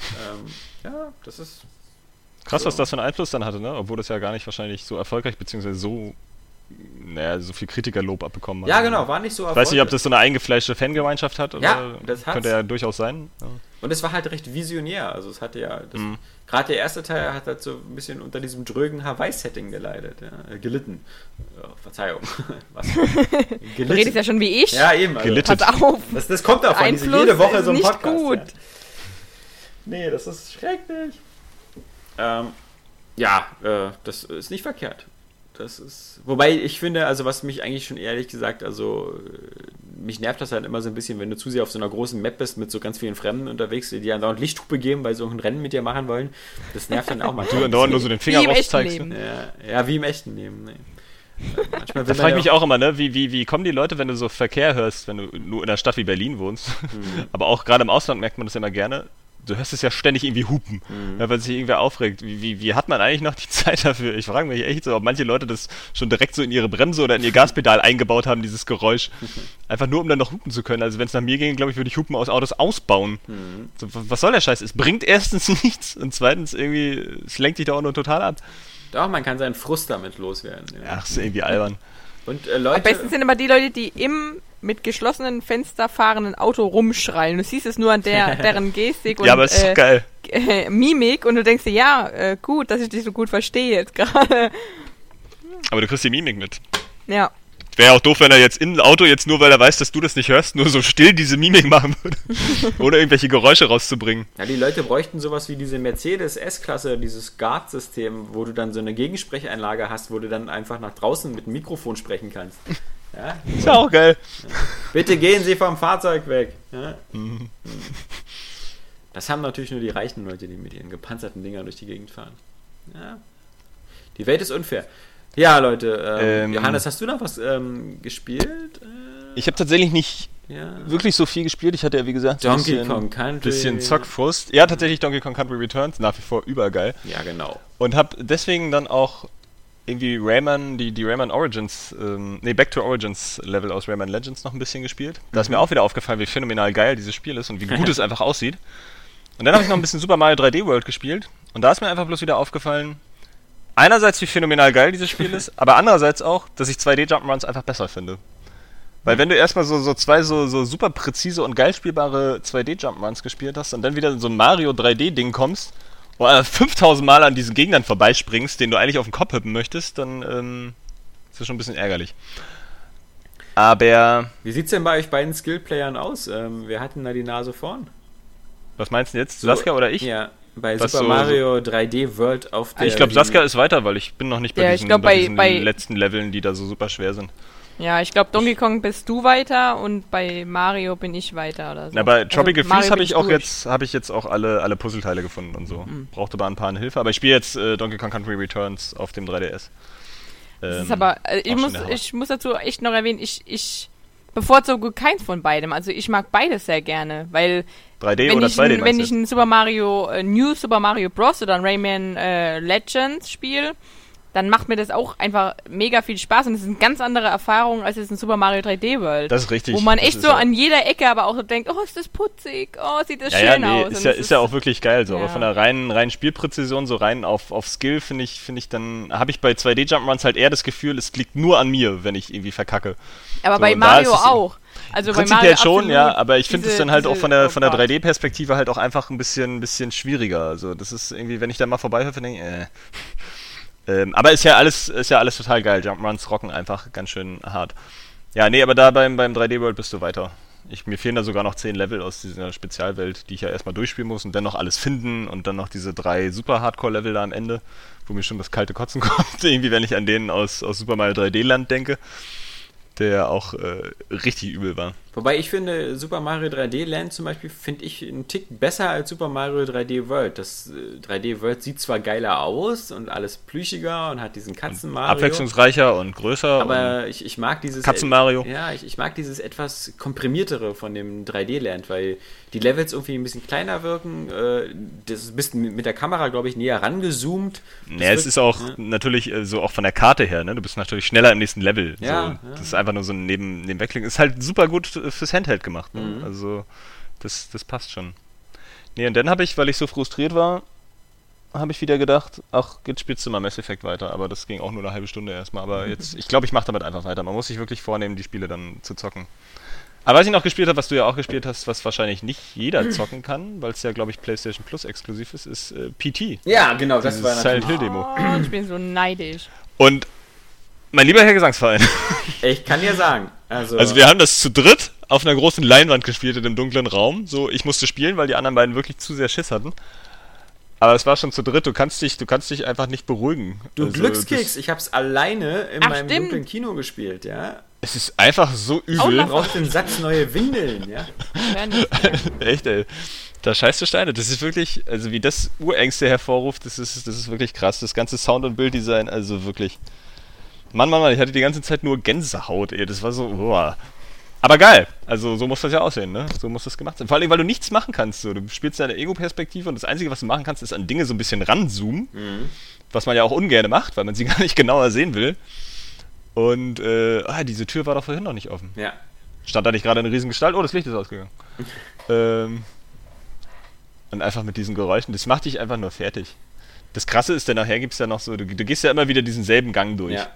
ähm, ja, das ist. Krass, So. was das für einen Einfluss dann hatte, ne? Obwohl das ja gar nicht wahrscheinlich so erfolgreich, beziehungsweise so, naja, so viel Kritikerlob abbekommen hat. Ja, genau, war nicht so Ich weiß nicht, ob erfolgreich. das so eine eingefleischte Fangemeinschaft hat oder Ja, das hat's. könnte ja durchaus sein. Ja. Und es war halt recht visionär. Also es hatte ja, mhm. gerade der erste Teil hat halt so ein bisschen unter diesem drögen Hawaii-Setting geleidet, ja, äh, gelitten. Oh, Verzeihung. Was? du redest ja schon wie ich. Ja, eben. Also, Pass auf. Das, das kommt davon, diese jede Woche so ein Podcast. Gut. Ja. Nee, das ist schrecklich. Ähm, ja, äh, das ist nicht verkehrt. Das ist. Wobei ich finde, also was mich eigentlich schon ehrlich gesagt, also mich nervt das halt immer so ein bisschen, wenn du zu sehr auf so einer großen Map bist mit so ganz vielen Fremden unterwegs, die dir andauernd Lichthupe geben, weil sie so ein Rennen mit dir machen wollen. Das nervt dann auch manchmal. du andauernd nur so den Finger rauszeigst. Ne? Ja, ja, wie im echten Leben. Nee. Manchmal da frage ich mich auch immer, ne? Wie, wie, wie kommen die Leute, wenn du so Verkehr hörst, wenn du nur in einer Stadt wie Berlin wohnst? Mhm. Aber auch gerade im Ausland merkt man das immer gerne du hörst es ja ständig irgendwie hupen, mhm. ja, weil sich irgendwer aufregt. Wie, wie, wie, hat man eigentlich noch die Zeit dafür? Ich frage mich echt so, ob manche Leute das schon direkt so in ihre Bremse oder in ihr Gaspedal eingebaut haben, dieses Geräusch. Einfach nur, um dann noch hupen zu können. Also wenn es nach mir ging, glaube ich, würde ich Hupen aus Autos ausbauen. Mhm. So, was soll der Scheiß? Es bringt erstens nichts und zweitens irgendwie, es lenkt dich da auch nur total ab. Doch, man kann seinen Frust damit loswerden. Ja. Ach, ist irgendwie albern. Und äh, Leute. Am besten sind immer die Leute, die im mit geschlossenen Fenster fahrenden Auto rumschreien. Du siehst es nur an der, deren Gestik und ja, aber ist äh, geil. Äh, Mimik und du denkst dir, ja, äh, gut, dass ich dich so gut verstehe jetzt gerade. Aber du kriegst die Mimik mit. Ja. Wäre auch doof, wenn er jetzt im Auto, jetzt nur weil er weiß, dass du das nicht hörst, nur so still diese Mimik machen würde. Oder irgendwelche Geräusche rauszubringen. Ja, die Leute bräuchten sowas wie diese Mercedes S-Klasse, dieses Guard-System, wo du dann so eine Gegensprecheinlage hast, wo du dann einfach nach draußen mit dem Mikrofon sprechen kannst. Ja, ist ja auch geil. Ja. Bitte gehen Sie vom Fahrzeug weg. Ja? Mhm. Das haben natürlich nur die reichen Leute, die mit ihren gepanzerten Dingern durch die Gegend fahren. Ja. Die Welt ist unfair. Ja, Leute, ähm, ähm, Johannes, hast du noch was ähm, gespielt? Äh, ich habe tatsächlich nicht ja. wirklich so viel gespielt. Ich hatte ja, wie gesagt, Donkey bisschen, Kong Country. bisschen Zockfrust. Ja, tatsächlich Donkey Kong Country Returns, nach wie vor übergeil. Ja, genau. Und habe deswegen dann auch irgendwie Rayman, die, die Rayman Origins, ähm, nee, Back to Origins Level aus Rayman Legends noch ein bisschen gespielt. Da ist mir mhm. auch wieder aufgefallen, wie phänomenal geil dieses Spiel ist und wie gut es einfach aussieht. Und dann habe ich noch ein bisschen Super Mario 3D World gespielt und da ist mir einfach bloß wieder aufgefallen, einerseits, wie phänomenal geil dieses Spiel ist, aber andererseits auch, dass ich 2D Jump'n'Runs einfach besser finde. Weil wenn du erstmal so, so zwei so, so super präzise und geil spielbare 2D Jump'n'Runs gespielt hast und dann wieder in so ein Mario 3D Ding kommst 5000 Mal an diesen Gegnern vorbeispringst, den du eigentlich auf den Kopf hüppen möchtest, dann ähm, ist das schon ein bisschen ärgerlich. Aber. Wie sieht's denn bei euch beiden Skillplayern aus? Ähm, wir hatten da die Nase vorn. Was meinst du jetzt? So, Saskia oder ich? Ja, bei Was Super so, Mario 3D World auf der. Ich glaube, Saskia ist weiter, weil ich bin noch nicht bei ja, diesen, glaub, bei, diesen bei letzten Leveln, die da so super schwer sind. Ja, ich glaube, Donkey Kong bist du weiter und bei Mario bin ich weiter oder so. Na, bei Tropical also, Freeze habe ich auch jetzt habe ich jetzt auch alle alle Puzzleteile gefunden und so. Mhm. Brauchte aber ein paar Hilfe, aber ich spiele jetzt äh, Donkey Kong Country Returns auf dem 3DS. Ähm, das ist aber äh, ich muss ich muss dazu echt noch erwähnen, ich ich bevorzuge keins von beidem. Also ich mag beides sehr gerne, weil 3D wenn oder 2D Wenn ich ein Super Mario äh, New Super Mario Bros oder ein Rayman äh, Legends spiele, dann macht mir das auch einfach mega viel Spaß und es ist eine ganz andere Erfahrung als jetzt ein Super Mario 3D World. Das ist richtig. Wo man echt so an jeder Ecke aber auch so denkt, oh, ist das putzig, oh, sieht das ja, schön ja, nee, aus. Ist ja, ist, ist ja auch wirklich geil so, ja. aber von der reinen, reinen Spielpräzision, so rein auf, auf Skill, finde ich, finde ich dann, habe ich bei 2D Jump'n'Runs halt eher das Gefühl, es liegt nur an mir, wenn ich irgendwie verkacke. Aber so, bei Mario auch. Also Prinzipiell schon, ja, aber ich finde es dann halt auch von der, von der 3D-Perspektive halt auch einfach ein bisschen, bisschen schwieriger. Also das ist irgendwie, wenn ich da mal vorbeihöfe, denke ich, äh. Ähm, aber ist ja alles, ist ja alles total geil. Jump'n'Runs rocken einfach ganz schön hart. Ja, nee, aber da beim, beim 3D World bist du weiter. Ich, mir fehlen da sogar noch 10 Level aus dieser Spezialwelt, die ich ja erstmal durchspielen muss und dann noch alles finden und dann noch diese drei super Hardcore-Level da am Ende, wo mir schon das kalte Kotzen kommt, irgendwie, wenn ich an denen aus, aus Super Mario 3D Land denke, der auch äh, richtig übel war. Wobei ich finde, Super Mario 3D Land zum Beispiel finde ich einen Tick besser als Super Mario 3D World. Das äh, 3D World sieht zwar geiler aus und alles plüschiger und hat diesen Katzen Mario. Abwechslungsreicher und größer. Aber ich, ich mag dieses. Katzen Mario. Ja, ich, ich mag dieses etwas komprimiertere von dem 3D Land, weil die Levels irgendwie ein bisschen kleiner wirken. Äh, das ist ein bisschen mit der Kamera, glaube ich, näher rangezoomt. Ja, es ist auch ja. natürlich äh, so auch von der Karte her, ne? Du bist natürlich schneller im nächsten Level. Ja, so, ja. Das ist einfach nur so ein Neben Nebenwegklick. Ist halt super gut fürs Handheld gemacht. Ne? Mhm. Also das, das passt schon. Nee, und dann habe ich, weil ich so frustriert war, habe ich wieder gedacht, ach, jetzt spielst du mal Mass Effect weiter, aber das ging auch nur eine halbe Stunde erstmal. Aber jetzt, ich glaube, ich mache damit einfach weiter. Man muss sich wirklich vornehmen, die Spiele dann zu zocken. Aber was ich noch gespielt habe, was du ja auch gespielt hast, was wahrscheinlich nicht jeder zocken kann, weil es ja, glaube ich, PlayStation Plus exklusiv ist, ist äh, PT. Ja, genau, das war natürlich. Silent Hill Demo. Oh, ich bin so neidisch. Und mein lieber Herr Gesangsverein, Ich kann dir sagen. Also, also wir haben das zu dritt auf einer großen Leinwand gespielt in einem dunklen Raum. So, ich musste spielen, weil die anderen beiden wirklich zu sehr Schiss hatten. Aber es war schon zu dritt, du kannst dich, du kannst dich einfach nicht beruhigen. du Also, Glückskeks, ich hab's alleine in Ach, meinem stimmt. dunklen Kino gespielt, ja. Es ist einfach so übel. noch- Braucht den Satz neue Windeln, ja. Echt, ey. Da scheißt du Steine. Das ist wirklich, also wie das Urängste hervorruft, das ist, das ist wirklich krass. Das ganze Sound- und Bilddesign, also wirklich. Mann, Mann, Mann, ich hatte die ganze Zeit nur Gänsehaut, ey. Das war so, boah. Aber geil. Also so muss das ja aussehen, ne? So muss das gemacht sein. Vor allem, weil du nichts machen kannst. So. Du spielst deine Ego-Perspektive und das Einzige, was du machen kannst, ist an Dinge so ein bisschen ranzoomen. Was man ja auch ungern macht, weil man sie gar nicht genauer sehen will. Und, äh, ah, diese Tür war doch vorhin noch nicht offen. Ja. Stand da nicht gerade eine Riesengestalt? Oh, das Licht ist ausgegangen. ähm, und einfach mit diesen Geräuschen, das macht dich einfach nur fertig. Das Krasse ist, denn nachher gibt es ja noch so, du, du gehst ja immer wieder diesen selben Gang durch. ja.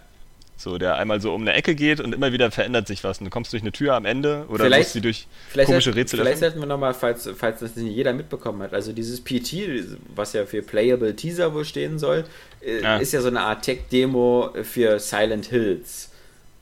So, der einmal so um eine Ecke geht und immer wieder verändert sich was. Und du kommst durch eine Tür am Ende oder Vielleicht- musst sie durch Vielleicht, komische Rätsel vielleicht öffnen. hätten wir nochmal, falls, falls das nicht jeder mitbekommen hat, also dieses PT, was ja für Playable Teaser wohl stehen soll, äh, Ja. ist ja so eine Art Tech-Demo für Silent Hills.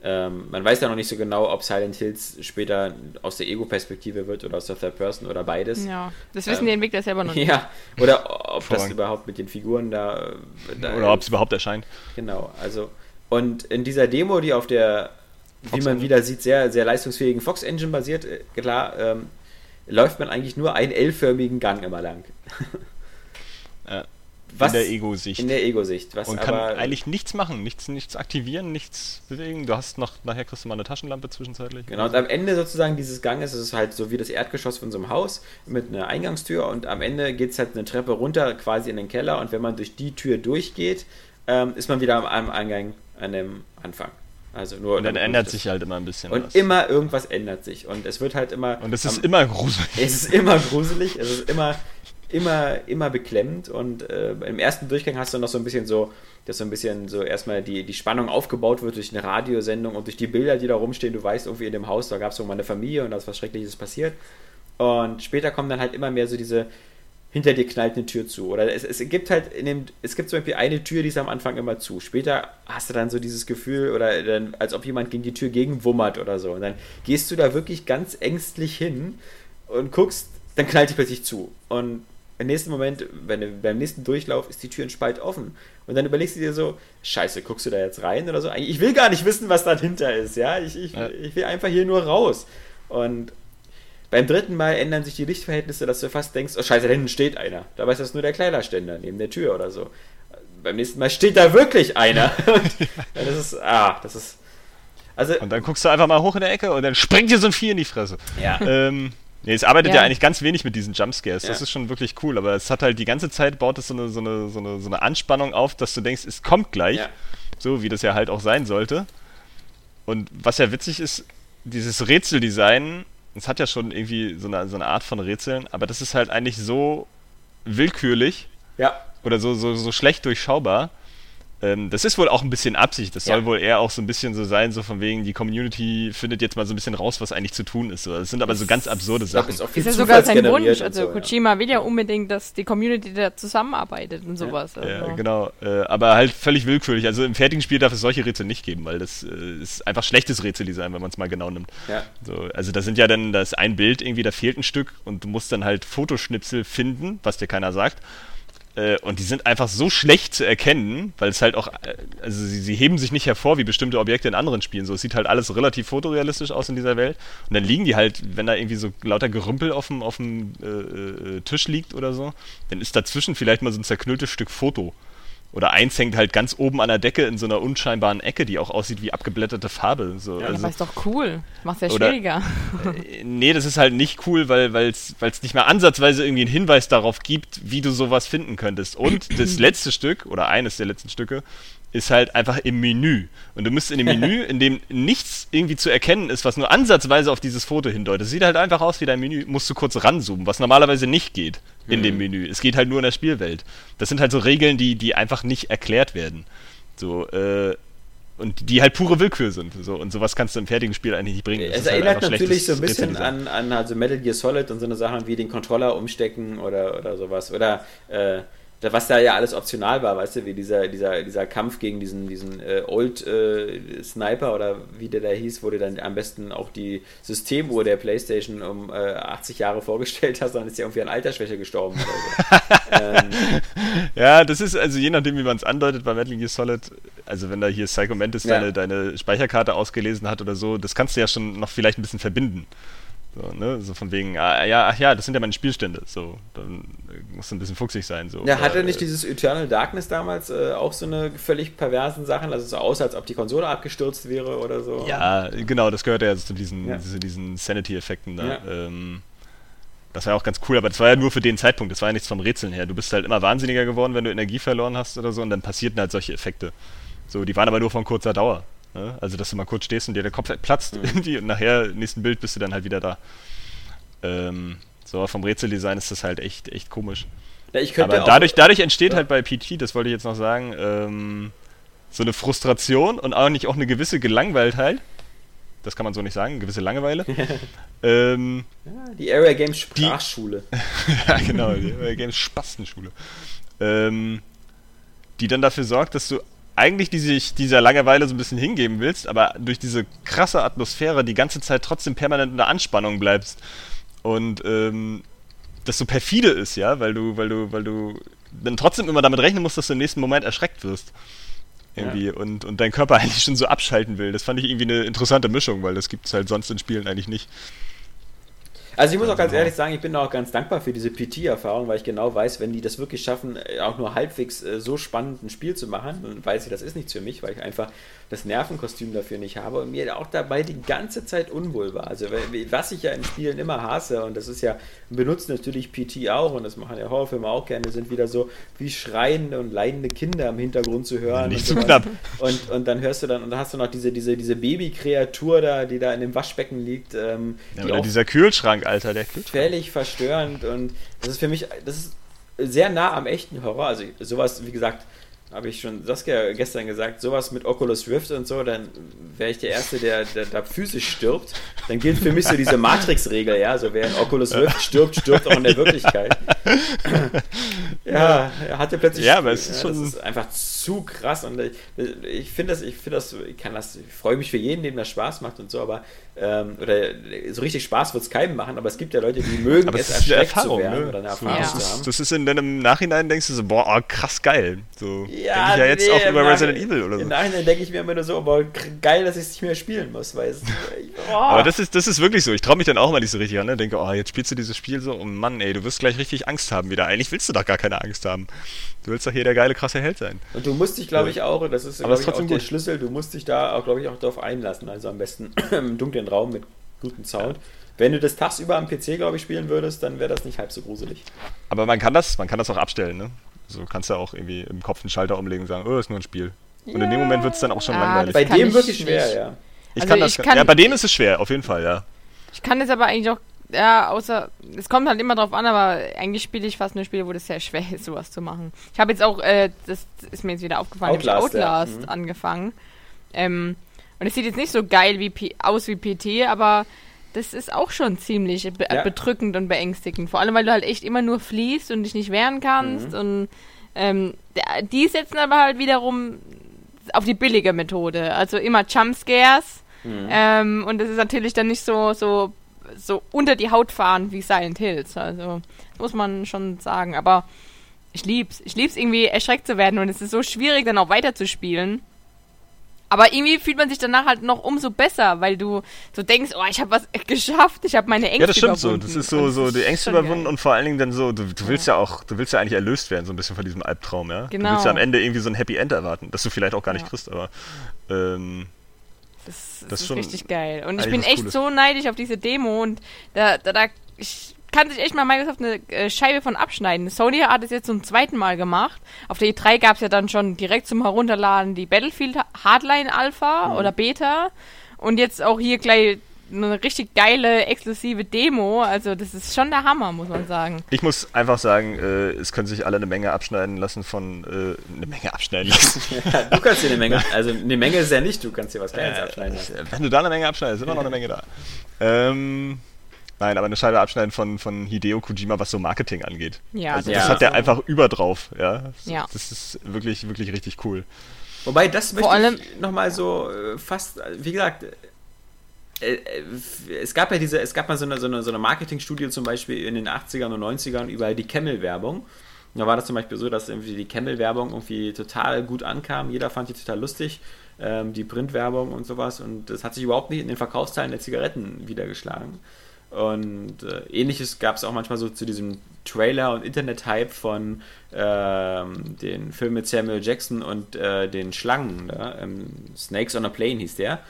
Ähm, man weiß ja noch nicht so genau, ob Silent Hills später aus der Ego-Perspektive wird oder aus der Third Person oder beides. Ja, das wissen Ähm, die Entwickler selber noch nicht. Ja, oder ob das überhaupt mit den Figuren da. da Oder ob es überhaupt erscheint. Genau, also. Und in dieser Demo, die auf der, wie man wieder sieht, sehr, sehr leistungsfähigen Fox Engine basiert, äh, klar, ähm, läuft man eigentlich nur einen L-förmigen Gang immer lang. Ja. Was- in der Ego-Sicht. In der Ego-Sicht. Und kann eigentlich nichts machen, nichts, nichts aktivieren, nichts bewegen. Du hast noch, nachher kriegst du mal eine Taschenlampe zwischenzeitlich. Genau, und am Ende sozusagen dieses Ganges ist es halt so wie das Erdgeschoss von so einem Haus mit einer Eingangstür und am Ende geht es halt eine Treppe runter quasi in den Keller und wenn man durch die Tür durchgeht, ähm, ist man wieder am, am Eingang an dem Anfang. Also nur Und dann ändert sich halt immer ein bisschen Und was. immer irgendwas ändert sich und es wird halt immer. Und es ist am- immer gruselig. Es ist immer gruselig, es ist immer, immer, immer beklemmend und äh, im ersten Durchgang hast du noch so ein bisschen so, dass so ein bisschen so erstmal die, die Spannung aufgebaut wird durch eine Radiosendung und durch die Bilder, die da rumstehen. Du weißt irgendwie in dem Haus, da gab es mal eine Familie und da ist was Schreckliches passiert. Und später kommen dann halt immer mehr so diese hinter dir knallt eine Tür zu. Oder es, es gibt halt in dem, es gibt zum Beispiel eine Tür, die ist am Anfang immer zu. Später hast du dann so dieses Gefühl, oder dann, als ob jemand gegen die Tür gegenwummert oder so. Und dann gehst du da wirklich ganz ängstlich hin und guckst, dann knallt die plötzlich zu. Und im nächsten Moment, wenn du, beim nächsten Durchlauf ist die Tür in Spalt offen. Und dann überlegst du dir so, scheiße, guckst du da jetzt rein oder so? Ich will gar nicht wissen, was dahinter ist, ja. Ich, ich, Ja. ich will einfach hier nur raus. Und beim dritten Mal ändern sich die Lichtverhältnisse, dass du fast denkst, oh scheiße, da hinten steht einer. Dabei ist das nur der Kleiderständer neben der Tür oder so. Beim nächsten Mal steht da wirklich einer. Und das ist, ah, das ist. Also, Und dann guckst du einfach mal hoch in der Ecke und dann springt dir so ein Vieh in die Fresse. ja. ähm, nee, es arbeitet ja. Ja. eigentlich ganz wenig mit diesen Jumpscares. Das Ja. ist schon wirklich cool, aber es hat halt die ganze Zeit baut es so eine, so eine, so eine, so eine Anspannung auf, dass du denkst, es kommt gleich. Ja. So wie das ja halt auch sein sollte. Und was ja witzig ist, dieses Rätseldesign, es hat ja schon irgendwie so eine, so eine Art von Rätseln, aber das ist halt eigentlich so willkürlich ja. oder so, so, so schlecht durchschaubar. Ähm, das ist wohl auch ein bisschen Absicht. Das Ja. soll wohl eher auch so ein bisschen so sein, so von wegen, die Community findet jetzt mal so ein bisschen raus, was eigentlich zu tun ist. So. Das sind aber so ganz absurde Ich glaub, Sachen. ist viel Ist ja sogar sein Wunsch. Also so, ja. Kojima will ja unbedingt, dass die Community da zusammenarbeitet und sowas. Ja, Also. genau. Äh, aber halt völlig willkürlich. Also im fertigen Spiel darf es solche Rätsel nicht geben, weil das äh, ist einfach schlechtes Rätseldesign, wenn man es mal genau nimmt. Ja. So, also da sind ja dann, da ist ein Bild irgendwie, da fehlt ein Stück und du musst dann halt Fotoschnipsel finden, was dir keiner sagt. Äh, Und die sind einfach so schlecht zu erkennen, weil es halt auch, äh, also sie, sie heben sich nicht hervor wie bestimmte Objekte in anderen Spielen. So, es sieht halt alles relativ fotorealistisch aus in dieser Welt. Und dann liegen die halt, wenn da irgendwie so lauter Gerümpel auf dem, auf dem äh, äh, Tisch liegt oder so, dann ist dazwischen vielleicht mal so ein zerknülltes Stück Foto. Oder eins hängt halt ganz oben an der Decke in so einer unscheinbaren Ecke, die auch aussieht wie abgeblätterte Farbe. So, Ja, also, aber ist doch cool. Macht ja Oder- schwieriger. äh, nee, das ist halt nicht cool, weil es nicht mehr ansatzweise irgendwie einen Hinweis darauf gibt, wie du sowas finden könntest. Und das letzte Stück, oder eines der letzten Stücke, ist halt einfach im Menü. Und du müsst in dem Menü, in dem nichts irgendwie zu erkennen ist, was nur ansatzweise auf dieses Foto hindeutet. Es sieht halt einfach aus wie dein Menü, musst du kurz ranzoomen, was normalerweise nicht geht in dem Menü. Es geht halt nur in der Spielwelt. Das sind halt so Regeln, die, die einfach nicht erklärt werden. So, äh, und die halt pure Willkür sind. So. Und sowas kannst du im fertigen Spiel eigentlich nicht bringen. Das es halt erinnert natürlich so ein bisschen an, an also Metal Gear Solid und so eine Sachen wie den Controller umstecken oder, oder sowas. Oder äh, was da ja alles optional war, weißt du, wie dieser, dieser, dieser Kampf gegen diesen, diesen äh, Old äh, Sniper oder wie der da hieß, wo du dann am besten auch die Systemuhr der Playstation um äh, 80 Jahre vorgestellt hast, dann ist ja irgendwie an Altersschwäche gestorben oder so. ähm, ja, das ist also je nachdem, wie man es andeutet bei Metal Gear Solid, also wenn da hier Psycho Mantis ja. deine, deine Speicherkarte ausgelesen hat oder so, das kannst du ja schon noch vielleicht ein bisschen verbinden. So, ne? so von wegen, ah, ja, ach ja, das sind ja meine Spielstände. So, dann muss ein bisschen fuchsig sein. So. Ja, hatte nicht dieses Eternal Darkness damals äh, auch so eine völlig perversen Sachen? Also so aus, als ob die Konsole abgestürzt wäre oder so? Ja, genau, das gehört ja zu diesen, ja. zu diesen Sanity-Effekten da. Ja. Ähm, das war ja auch ganz cool, aber das war ja nur für den Zeitpunkt, das war ja nichts vom Rätseln her. Du bist halt immer wahnsinniger geworden, wenn du Energie verloren hast oder so, und dann passierten halt solche Effekte. So, die waren aber nur von kurzer Dauer. Ne? Also, dass du mal kurz stehst und dir der Kopf platzt mhm. irgendwie und nachher, im nächsten Bild, bist du dann halt wieder da. Ähm, so, vom Rätseldesign ist das halt echt, echt komisch. Ja, Aber dadurch, dadurch entsteht ja. halt bei PT, das wollte ich jetzt noch sagen, ähm, so eine Frustration und auch nicht auch eine gewisse Gelangweiltheit. Das kann man so nicht sagen, eine gewisse Langeweile. ähm, ja, die Area Games Sprachschule. Die, ja, genau, die Area Games Spastenschule. Ähm, die dann dafür sorgt, dass du eigentlich die sich dieser Langeweile so ein bisschen hingeben willst, aber durch diese krasse Atmosphäre die ganze Zeit trotzdem permanent in der Anspannung bleibst. Und ähm, das so perfide ist, ja, weil du, weil du, weil du dann trotzdem immer damit rechnen musst, dass du im nächsten Moment erschreckt wirst. Irgendwie ja. und, und dein Körper eigentlich schon so abschalten will. Das fand ich irgendwie eine interessante Mischung, weil das gibt es halt sonst in Spielen eigentlich nicht. Also ich muss auch ganz ehrlich sagen, ich bin auch ganz dankbar für diese PT-Erfahrung, weil ich genau weiß, wenn die das wirklich schaffen, äh, auch nur halbwegs äh, so spannend ein Spiel zu machen, dann weiß ich, das ist nichts für mich, weil ich einfach das Nervenkostüm dafür nicht habe und mir auch dabei die ganze Zeit unwohl war. Also was ich ja in Spielen immer hasse, und das ist ja, benutzt natürlich PT auch, und das machen ja Horrorfilme auch gerne, sind wieder so wie schreiende und leidende Kinder im Hintergrund zu hören. Nicht zu so knapp. Und, und dann hörst du dann, und dann hast du noch diese, diese, diese Babykreatur da, die da in dem Waschbecken liegt. Ähm, ja, oder dieser Kühlschrank, Alter, der Kühlschrank. Völlig verstörend und das ist für mich, das ist sehr nah am echten Horror. Also sowas, wie gesagt, habe ich schon Saskia gestern gesagt, sowas mit Oculus Rift und so, dann wäre ich der Erste, der, der da physisch stirbt. Dann gilt für mich so diese Matrix-Regel, ja, so wer in Oculus Rift stirbt, stirbt auch in der Wirklichkeit. ja, er hatte plötzlich. Ja, aber es ist schon. Das ist einfach zu krass und ich, ich finde das, ich finde das, ich kann das, ich freue mich für jeden, dem das Spaß macht und so, aber ähm, oder so richtig Spaß wird es keinem machen, aber es gibt ja Leute, die mögen aber es, erschreckt Erfahrung, zu werden ne? oder eine Erfahrung ja. zu haben. Das ist in deinem Nachhinein denkst du so, boah, oh, krass geil. So ja, ich ja jetzt nee, auch über Resident Evil oder so. Im Nachhinein denke ich mir immer nur so, aber geil, dass ich es nicht mehr spielen muss, weil es, oh. Aber das ist, das ist wirklich so. Ich traue mich dann auch mal nicht so richtig an, ne? Denke, oh, jetzt spielst du dieses Spiel so, oh Mann, ey, du wirst gleich richtig Angst haben wieder. Eigentlich willst du doch gar keine Angst haben. Du willst doch hier der geile, krasse Held sein. Und du musst dich, glaube ich, auch, das ist, aber ich, auch der Schlüssel, du musst dich da auch, glaube ich, auch darauf einlassen. Also am besten im dunklen Raum mit guten Sound. Ja. Wenn du das tagsüber am PC, glaube ich, spielen würdest, dann wäre das nicht halb so gruselig. Aber man kann das, man kann das auch abstellen, ne? So kannst du auch irgendwie im Kopf einen Schalter umlegen und sagen, oh, ist nur ein Spiel. Und ja. in dem Moment wird es dann auch schon ja, langweilig. Bei dem wirklich schwer, nicht. ja. Ich also kann das, ich kann, ja, bei dem ist es schwer, auf jeden Fall, ja. Ich kann es aber eigentlich auch, ja, außer, es kommt halt immer drauf an, aber eigentlich spiele ich fast nur Spiele, wo das sehr schwer ist, sowas zu machen. Ich habe jetzt auch, äh, das ist mir jetzt wieder aufgefallen, Outlast, Outlast ja. Mhm. angefangen. Ähm, und es sieht jetzt nicht so geil wie P aus wie PT, aber das ist auch schon ziemlich be ja. bedrückend und beängstigend. Vor allem, weil du halt echt immer nur fliehst und dich nicht wehren kannst. Mhm. Und ähm, die setzen aber halt wiederum auf die billige Methode. Also immer Jumpscares. Mhm. Ähm, und das ist natürlich dann nicht so, so, so unter die Haut fahren wie Silent Hills. Also, das muss man schon sagen. Aber ich lieb's. Ich lieb's irgendwie erschreckt zu werden und es ist so schwierig, dann auch weiterzuspielen. Aber irgendwie fühlt man sich danach halt noch umso besser, weil du so denkst, oh, ich habe was geschafft, ich habe meine Ängste Ja, das stimmt überwunden. so. Das ist so, so die Ängste überwunden geil. und vor allen Dingen dann so, du, du willst ja. ja. auch, du willst ja eigentlich erlöst werden, so ein bisschen von diesem Albtraum, ja. Genau. Du willst ja am Ende irgendwie so ein Happy End erwarten, das du vielleicht auch gar nicht ja. kriegst, aber ähm, das, das, das ist richtig geil. Und ich bin echt Cooles. so neidisch auf diese Demo und da, da, da ich kann sich echt mal Microsoft eine äh, Scheibe von abschneiden. Sony hat es jetzt zum zweiten Mal gemacht. Auf der E3 gab es ja dann schon direkt zum Herunterladen die Battlefield Hardline Alpha mhm. oder Beta. Und jetzt auch hier gleich eine richtig geile, exklusive Demo. Also das ist schon der Hammer, muss man sagen. Ich muss einfach sagen, äh, es können sich alle eine Menge abschneiden lassen von äh, eine Menge abschneiden lassen. ja, du kannst dir eine Menge, also eine Menge ist ja nicht, du kannst dir was Kleines Äh, abschneiden lassen. Wenn du da eine Menge abschneidest, ist immer noch eine Menge da. Ähm, nein, aber eine Scheibe abschneiden von, von Hideo Kojima, was so Marketing angeht. Ja, also das ist hat der einfach über drauf, ja. Ja. Das ist wirklich, wirklich richtig cool. Wobei, das möchte allem- ich nochmal so äh, fast, äh, wie gesagt, äh, es gab ja diese, es gab mal so eine, so eine, so eine Marketingstudie zum Beispiel in den 80ern und 90ern über die Camel-Werbung. Da war das zum Beispiel so, dass irgendwie die Camel-Werbung irgendwie total gut ankam. Jeder fand die total lustig. Ähm, die Printwerbung und sowas. Und das hat sich überhaupt nicht in den Verkaufszahlen der Zigaretten wiedergeschlagen. Und äh, ähnliches gab es auch manchmal so zu diesem Trailer- und Internet-Hype von ähm, den Film mit Samuel Jackson und äh, den Schlangen. Ne? Ähm, Snakes on a Plane hieß der.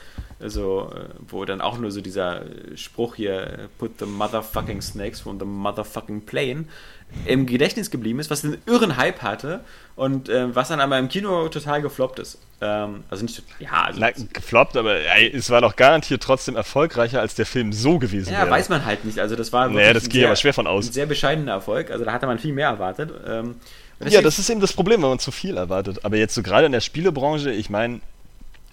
Also, äh, wo dann auch nur so dieser äh, Spruch hier, äh, put the motherfucking snakes from the motherfucking plane, im Gedächtnis geblieben ist, was einen irren Hype hatte und äh, was dann aber im Kino total gefloppt ist. Ähm, also nicht, ja, also, Na, gefloppt, aber ey, es war doch garantiert trotzdem erfolgreicher, als der Film so gewesen ja, wäre. weiß man halt nicht. Also das war Naja, das ein gehe ich aber schwer von aus. Ein sehr bescheidener Erfolg. Also da hatte man viel mehr erwartet. Ähm, Ja, das ist eben das Problem, wenn man zu viel erwartet. Aber jetzt so gerade in der Spielebranche, ich meine,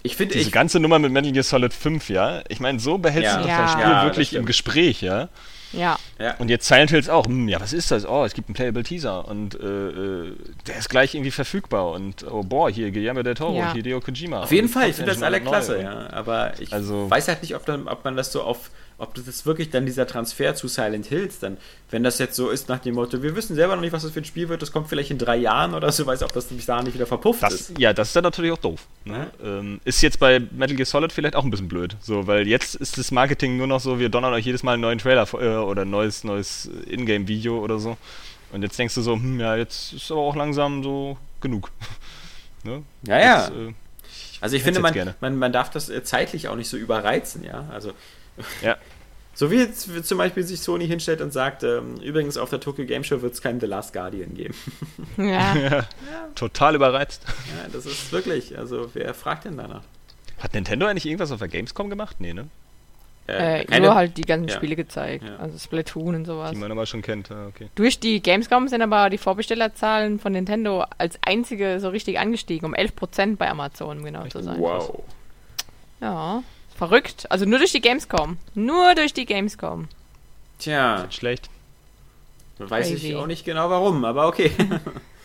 ich finde, diese ich, ganze Nummer mit Metal Gear Solid 5, ja, ich meine, so behältst Ja. du Ja. dein Spiel Ja, das wirklich stimmt. im Gespräch, ja. Ja. ja, Und jetzt Silent Hills auch, hm, ja, was ist das? Oh, es gibt einen Playable Teaser und äh, äh, der ist gleich irgendwie verfügbar und oh boah, hier Guillermo del Toro Ja. Hideo Kojima. Auf jeden Fall, ich finde das alle klasse, ja. Aber ich Also- weiß halt nicht, ob, dann, ob man das so auf, ob das ist wirklich dann dieser Transfer zu Silent Hills dann, wenn das jetzt so ist nach dem Motto, wir wissen selber noch nicht, was das für ein Spiel wird, das kommt vielleicht in drei Jahren oder so, weiß ob das bis dahin nicht wieder verpufft Das, ist. ja, das ist dann natürlich auch doof. Ne? Ähm, ist jetzt bei Metal Gear Solid vielleicht auch ein bisschen blöd. So, weil jetzt ist das Marketing nur noch so, wir donnern euch jedes Mal einen neuen Trailer äh, oder ein neues, neues Ingame-Video oder so. Und jetzt denkst du so, hm, ja, jetzt ist aber auch langsam so genug. ne? Ja, ja. Jetzt, äh, Also ich finde, jetzt man, man, man darf das äh, zeitlich auch nicht so überreizen, ja. Also ja. so wie jetzt zum Beispiel sich Sony hinstellt und sagt, ähm, übrigens auf der Tokyo Game Show wird es kein The Last Guardian geben. Ja. Total überreizt. ja, das ist wirklich, also wer fragt denn danach? Hat Nintendo eigentlich irgendwas auf der Gamescom gemacht? Nee, ne? Äh, keine- nur halt die ganzen Ja. Spiele gezeigt. Ja. Also Splatoon und sowas. Die man aber schon kennt. Ah, okay. Durch die Gamescom sind aber die Vorbestellerzahlen von Nintendo als einzige so richtig angestiegen. Um 11% bei Amazon, um genau zu sein. Wow. Ja. Verrückt. Also nur durch die Gamescom. Nur durch die Gamescom. Tja, schlecht. weiß Crazy. ich auch nicht genau warum, aber okay.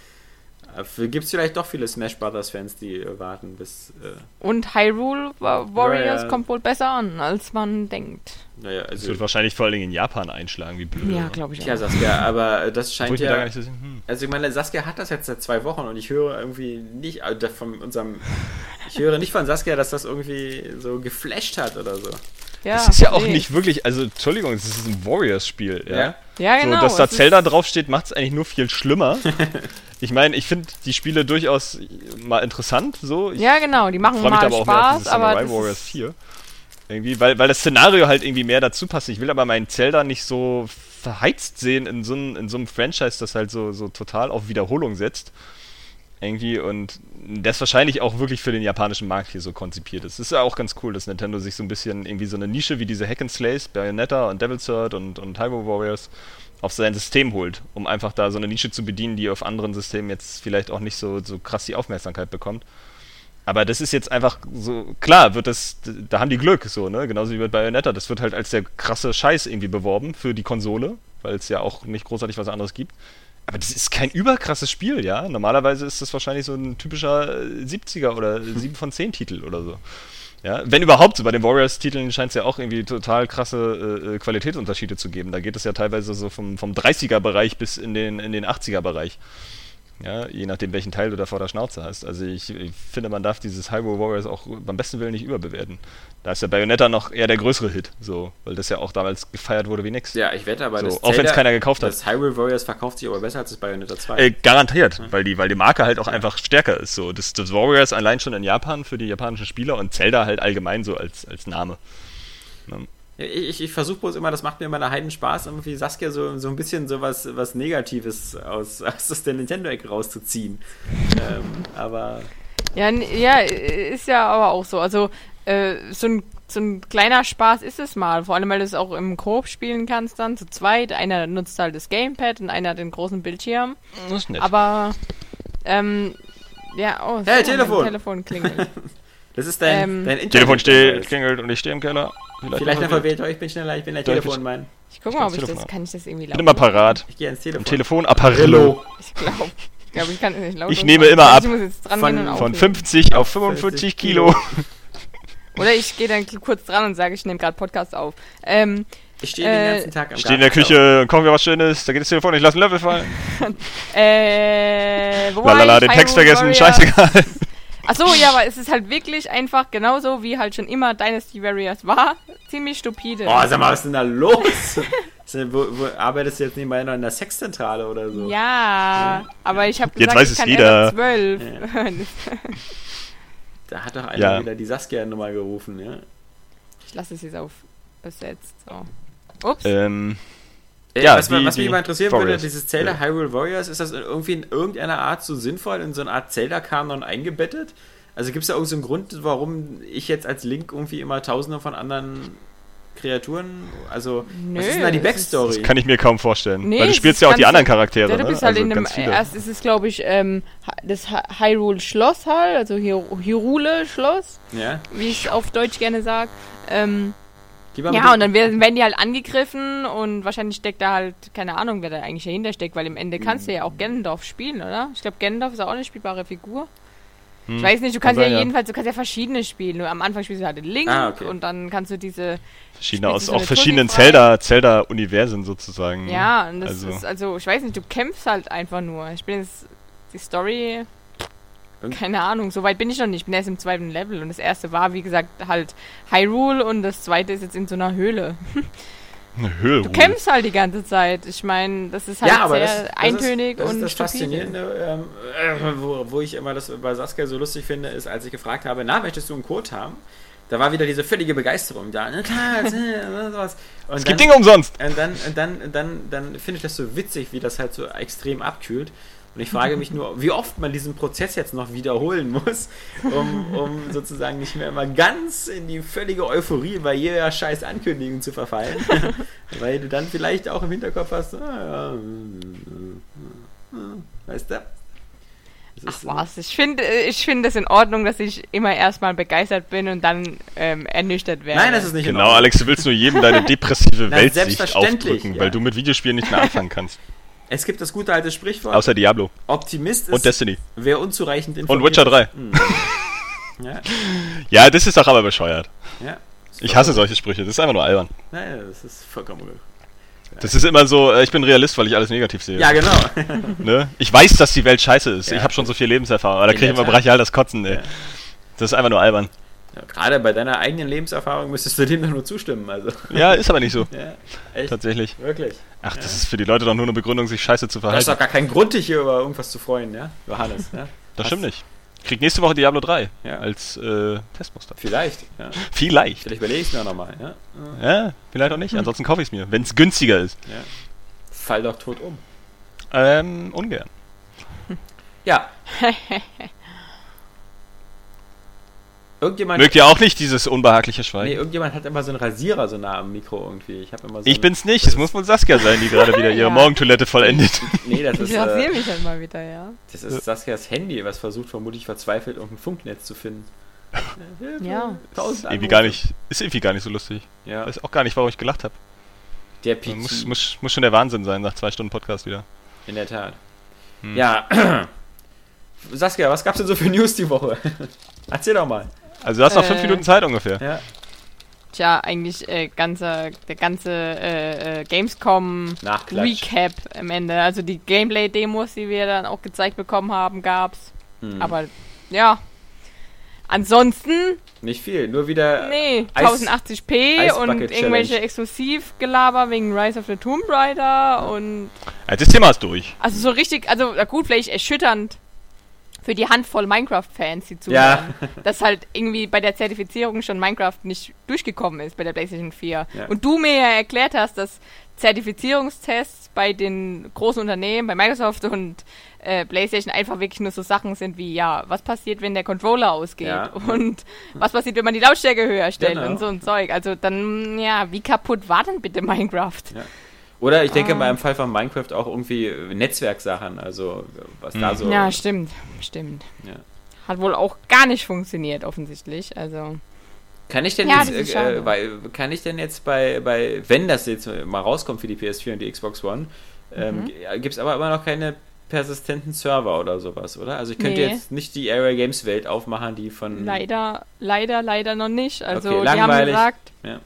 Gibt es vielleicht doch viele Smash Brothers Fans, die äh, warten bis. Äh, Und Hyrule Wa- Warriors Ja, ja. kommt wohl besser an, als man denkt. naja, Das also. wird wahrscheinlich vor allen Dingen in Japan einschlagen, wie blöd. Ja, glaube ich auch. Saskia, aber äh, das scheint ich mir da gar ja. nicht so hm. Also ich meine, Saskia hat das jetzt seit zwei Wochen und ich höre irgendwie nicht äh, von unserem. Ich höre nicht von Saskia, dass das irgendwie so geflasht hat oder so. Ja, Das ist ja auch nee. nicht wirklich, also Entschuldigung, es ist ein Warriors-Spiel, ja. Ja? Ja, genau. so, dass da es Zelda draufsteht, macht es eigentlich nur viel schlimmer. ich meine, ich finde die Spiele durchaus mal interessant, so. Ich Ja, genau. Die machen mal aber auch mehr auf Spaß, aber Samurai das Warriors ist, 4. Irgendwie, weil, weil das Szenario halt irgendwie mehr dazu passt. Ich will aber meinen Zelda nicht so verheizt sehen in so, einem- in so einem Franchise, das halt so, so total auf Wiederholung setzt. Irgendwie und das wahrscheinlich auch wirklich für den japanischen Markt hier so konzipiert ist. Es ist ja auch ganz cool, dass Nintendo sich so ein bisschen irgendwie so eine Nische wie diese Hack and Slays, Bayonetta und Devil's Third und, und Hyrule Warriors auf sein System holt, um einfach da so eine Nische zu bedienen, die auf anderen Systemen jetzt vielleicht auch nicht so, so krass die Aufmerksamkeit bekommt. Aber das ist jetzt einfach so, klar, wird das, da haben die Glück, so, ne? Genauso wie mit Bayonetta. Das wird halt als der krasse Scheiß irgendwie beworben für die Konsole, weil es ja auch nicht großartig was anderes gibt. Aber das ist kein überkrasses Spiel, ja? Normalerweise ist das wahrscheinlich so ein typischer äh, 70er oder 7 von 10 Titel oder so. Ja, wenn überhaupt, so bei den Warriors-Titeln scheint es ja auch irgendwie total krasse äh, äh, Qualitätsunterschiede zu geben. Da geht es ja teilweise so vom, vom 30er-Bereich bis in den, in den 80er-Bereich. Ja, je nachdem, welchen Teil du da vor der Schnauze hast. Also ich, ich finde, man darf dieses Hyrule Warriors auch beim besten Willen nicht überbewerten. Da ist ja Bayonetta noch eher der größere Hit, so, weil das ja auch damals gefeiert wurde wie nix. Ja, ich wette aber, So, das auch wenn's Zelda- keiner gekauft hat. Das Hyrule Warriors verkauft sich aber besser als das Bayonetta 2. Äh, garantiert, weil die, weil die Marke halt auch einfach stärker ist. So. Das, das Warriors allein schon in Japan für die japanischen Spieler und Zelda halt allgemein so als, als Name. Ja, Ich, ich, ich versuche bloß immer, das macht mir immer einen Heiden Spaß, irgendwie Saskia so, so ein bisschen so was, was Negatives aus, aus der Nintendo-Ecke rauszuziehen. ähm, aber Ja, ja, ist ja aber auch so. Also, äh, so ein, so ein kleiner Spaß ist es mal. Vor allem, weil du es auch im Koop spielen kannst dann, zu zweit. Einer nutzt halt das Gamepad und einer den großen Bildschirm. Das ist nett. Aber, ähm, ja, oh, so, Hey, Telefon. Telefon klingelt. Das ist dein, Ähm, dein Internet. Telefon steht, klingelt und ich stehe im Keller. Vielleicht noch verwählt euch, ich bin schneller, ich bin der ich Telefonmann. Ich guck Ich mal, ob ich das, Telefon. kann ich das irgendwie Ich laut bin immer parat. Ich gehe ans Telefon. Telefon Apparillo. Ich glaube, ich, glaub, ich kann es nicht laut Ich nehme immer Ich ab. muss jetzt dran Von- Von auflegen. 50 auf 45 Kilo. Oder ich gehe dann kurz dran und sage, ich nehme gerade Podcast auf. Ähm, Ich stehe den Äh, ganzen Tag am Ich stehe in der. Küche und kochen wir was Schönes. Da geht das Telefon, ich lasse einen Löffel fallen. äh, wo war Lalala, ich? den Text vergessen, scheißegal. Achso, ja, aber es ist halt wirklich einfach genauso, wie halt schon immer Dynasty Warriors war. Ziemlich stupide. Oh, sag mal, was ist denn da los? Wo, wo, arbeitest du jetzt nebenbei noch in der Sexzentrale oder so? ja, aber ich habe Jetzt gesagt, weiß ich es kann jeder. erst ab 12. Da hat doch einer Ja. wieder die Saskia-Nummer gerufen, ja? ich lasse es jetzt auf besetzt. So. Ups. ähm, Äh, Ja, was, die- was mich mal interessieren würde, Warriors. dieses Zelda Ja. Hyrule Warriors, ist das irgendwie in irgendeiner Art so sinnvoll in so eine Art Zelda-Kanon eingebettet? Also gibt es da irgendeinen Grund, warum ich jetzt als Link irgendwie immer tausende von anderen Kreaturen, also Nö, was ist denn da die ist- Backstory? das kann ich mir kaum vorstellen. Nee, Weil du es spielst ja auch die anderen Charaktere, Ja, du ne? bist halt Also in einem, erst ist es glaube ich ähm, das Hy- Hyrule Schloss halt, also Hy- Hyrule Schloss, ja, wie ich es auf Deutsch gerne sage. Ähm, ja, und dann werden, werden die halt angegriffen und wahrscheinlich steckt da halt, keine Ahnung, wer da eigentlich dahinter steckt, weil im Ende kannst du ja auch Ganondorf spielen, oder? Ich glaube, Ganondorf ist auch eine spielbare Figur. Hm. Ich weiß nicht, du Kann kannst ja sein, ja. jedenfalls, du kannst ja verschiedene spielen. Nur am Anfang spielst du halt den Link Ah, okay. und dann kannst du diese, Verschiedene aus so auch verschiedenen Tutti frei? Zelda, Zelda-Universen sozusagen. ja, und das also- ist, also, ich weiß nicht, du kämpfst halt einfach nur. Ich bin jetzt, die Story, keine Ahnung, so weit bin ich noch nicht. Ich bin erst im zweiten Level und das erste war, wie gesagt, halt Hyrule und das zweite ist jetzt in so einer Höhle. Eine Höhe. Du kämpfst halt die ganze Zeit. Ich meine, das ist halt ja, aber sehr das, das eintönig ist, das und ist das stupide. Faszinierende, ähm, äh, wo, wo ich immer das bei Saskia so lustig finde, ist, als ich gefragt habe, na, möchtest du einen Code haben? Da war wieder diese völlige Begeisterung da. Na klar, äh, sowas. Und Es dann- gibt Dinge umsonst. Und dann, und dann, und dann, dann finde ich das so witzig, wie das halt so extrem abkühlt. Und ich frage mich nur, wie oft man diesen Prozess jetzt noch wiederholen muss, um, um sozusagen nicht mehr immer ganz in die völlige Euphorie bei jeder scheiß Ankündigung zu verfallen. Weil du dann vielleicht auch im Hinterkopf hast, ah, ja, weißt du? Das Ach was, ich finde ich finde es in Ordnung, dass ich immer erstmal begeistert bin und dann ähm, ernüchtert werde. Nein, das ist nicht in Genau. Alex, du willst nur jedem deine depressive Weltsicht aufdrücken, ja. weil du mit Videospielen nicht mehr anfangen kannst. Es gibt das gute alte Sprichwort, Außer Diablo Optimist und ist, Destiny wer unzureichend und informiert Witcher 3. ist. Ja, Ja, das ist doch aber bescheuert. ja. Ich hasse solche Sprüche, das ist einfach nur albern. Nein, das ist vollkommen okay. Das ist immer so, äh, ich bin Realist, weil ich alles negativ sehe. Ja, genau. Ne? Ich weiß, dass die Welt scheiße ist. Ja. Ich habe schon so viel Lebenserfahrung, aber da kriege ich immer brachial das Kotzen, ey. Ja. Das ist einfach nur albern. Ja, gerade bei deiner eigenen Lebenserfahrung müsstest du dem doch nur zustimmen. Also. Ja, ist aber nicht so. Ja, echt. Tatsächlich. Wirklich. Ach, das ist für die Leute doch nur eine Begründung, sich scheiße zu Du hast verhalten. doch gar keinen Grund, dich hier über irgendwas zu freuen, ja? Johannes, ja? Das Hast- stimmt nicht. Krieg nächste Woche Diablo 3 Ja. als äh, Testmuster. Vielleicht, ja. Vielleicht. Vielleicht überlege ich es mir nochmal, ja? Ja, vielleicht auch nicht. Ansonsten kaufe ich es mir, wenn es günstiger ist. ja. Fall doch tot um. Ähm, ungern. Ja. Irgendjemand. Mögt ihr auch nicht dieses unbehagliche Nee, Schweigen? irgendjemand hat immer so einen Rasierer so nah am Mikro irgendwie. Ich habe immer so ich ein- bin's nicht. Es muss wohl Saskia sein, die gerade wieder ihre Ja. Morgentoilette vollendet. Nee, das ist, Ich rasiere äh, mich halt mal wieder, ja. das ist Saskias Handy, was versucht vermutlich verzweifelt, irgendein Funknetz zu finden. Ja. Tausend irgendwie gar nicht, ist irgendwie gar nicht so lustig. Ja, Weiß auch gar nicht, warum ich gelacht habe. der PT. Muss, muss, muss schon der Wahnsinn sein nach zwei Stunden Podcast wieder. In der Tat. Hm. Ja. Saskia, was gab's denn so für News die Woche? Erzähl doch mal. Also du hast noch Äh. fünf Minuten Zeit ungefähr. Ja. Tja, eigentlich äh, ganze, der ganze äh, äh, Gamescom. Recap am Ende. Also die Gameplay-Demos, die wir dann auch gezeigt bekommen haben, gab's. Hm. Aber ja. Ansonsten, Nicht viel, nur wieder. nee, Eis- 1080p Eisbucket und irgendwelche. Exklusivgelaber wegen Rise of the Tomb Raider und Ja, das Thema ist durch. also so richtig, also gut, vielleicht erschütternd für die Handvoll Minecraft-Fans, die Ja. zuhören, dass halt irgendwie bei der Zertifizierung schon Minecraft nicht durchgekommen ist bei der PlayStation 4. Ja. Und du mir ja erklärt hast, dass Zertifizierungstests bei den großen Unternehmen, bei Microsoft und äh, PlayStation einfach wirklich nur so Sachen sind wie, ja, was passiert, wenn der Controller ausgeht Ja. und was passiert, wenn man die Lautstärke höher stellt Genau. und so ein Zeug. Also dann, ja, wie kaputt war denn bitte Minecraft? Ja. Oder ich denke Ah. mal im Fall von Minecraft auch irgendwie Netzwerksachen, also was da Hm. so. Ja, stimmt, stimmt. Ja. Hat wohl auch gar nicht funktioniert, offensichtlich. Also, Kann ich denn Ja, jetzt, äh, bei, kann ich denn jetzt bei, bei, wenn das jetzt mal rauskommt für die PS4 und die Xbox One, ähm, Mhm. gibt es aber immer noch keine persistenten Server oder sowas, oder? Also ich könnte Nee. jetzt nicht die Area Games Welt aufmachen, die von leider, leider, leider noch nicht. Also, Okay, die haben gesagt, Ja.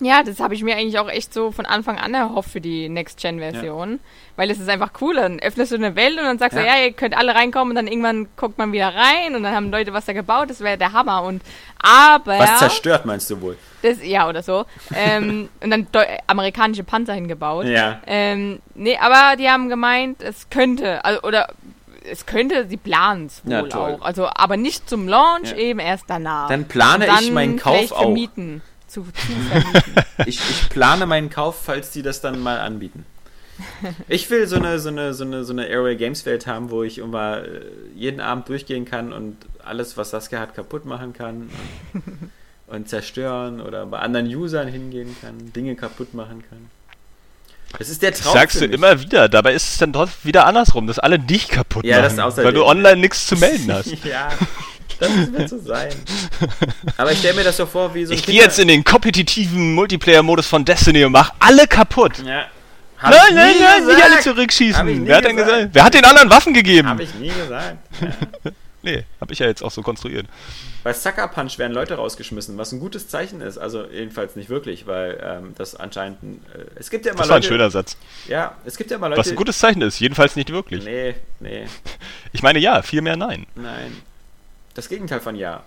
Ja, das habe ich mir eigentlich auch echt so von Anfang an erhofft für die Next-Gen-Version. Weil es ist einfach cool. Dann öffnest du eine Welt und dann sagst du, Ja. ja, ihr könnt alle reinkommen und dann irgendwann guckt man wieder rein und dann haben Leute was da gebaut. Das wäre der Hammer. Und aber was zerstört, meinst du wohl? das, ja oder so. ähm, und dann amerikanische Panzer hingebaut. Ja. Ähm, nee, aber die haben gemeint, es könnte, also, oder es könnte, sie planen es Ja, wohl toll. auch. Also, aber nicht zum Launch, Ja. eben erst danach. Dann plane Und ich meinen Kauf auch. Vermieten. Zu, zu. Ich, ich plane meinen Kauf, falls die das dann mal anbieten. Ich will so eine, so eine, so eine, so eine Area Games Welt haben, wo ich immer äh, jeden Abend durchgehen kann und alles, was Saskia hat, kaputt machen kann und, und zerstören oder bei anderen Usern hingehen kann, Dinge kaputt machen kann. Das ist der Das Traum. sagst für du mich. immer wieder, dabei ist es dann doch wieder andersrum, dass alle dich kaputt Ja, das machen, außerdem. weil du online nichts zu melden hast. ja, das wird so sein. Aber ich stelle mir das so vor, wie so ein Ich gehe jetzt in den kompetitiven Multiplayer-Modus von Destiny und mach alle kaputt. Ja. Hab Nein, nein, nein, nicht gesagt. alle Hab ich zurückschießen. Wer hat denn gesagt. Wer hat den anderen Waffen gegeben? Hab ich nie gesagt. Nee, hab ich ja jetzt auch so konstruiert. Bei Sucker Punch werden Leute rausgeschmissen, was ein gutes Zeichen ist. Also jedenfalls nicht wirklich, weil ähm, das anscheinend. ein- Äh, es gibt ja immer Das war ein Leute. schöner Satz. Ja, es gibt ja immer Leute. Was ein gutes Zeichen ist, jedenfalls nicht wirklich. Nee, nee, Ich meine ja, viel mehr nein. nein. Das Gegenteil von ja.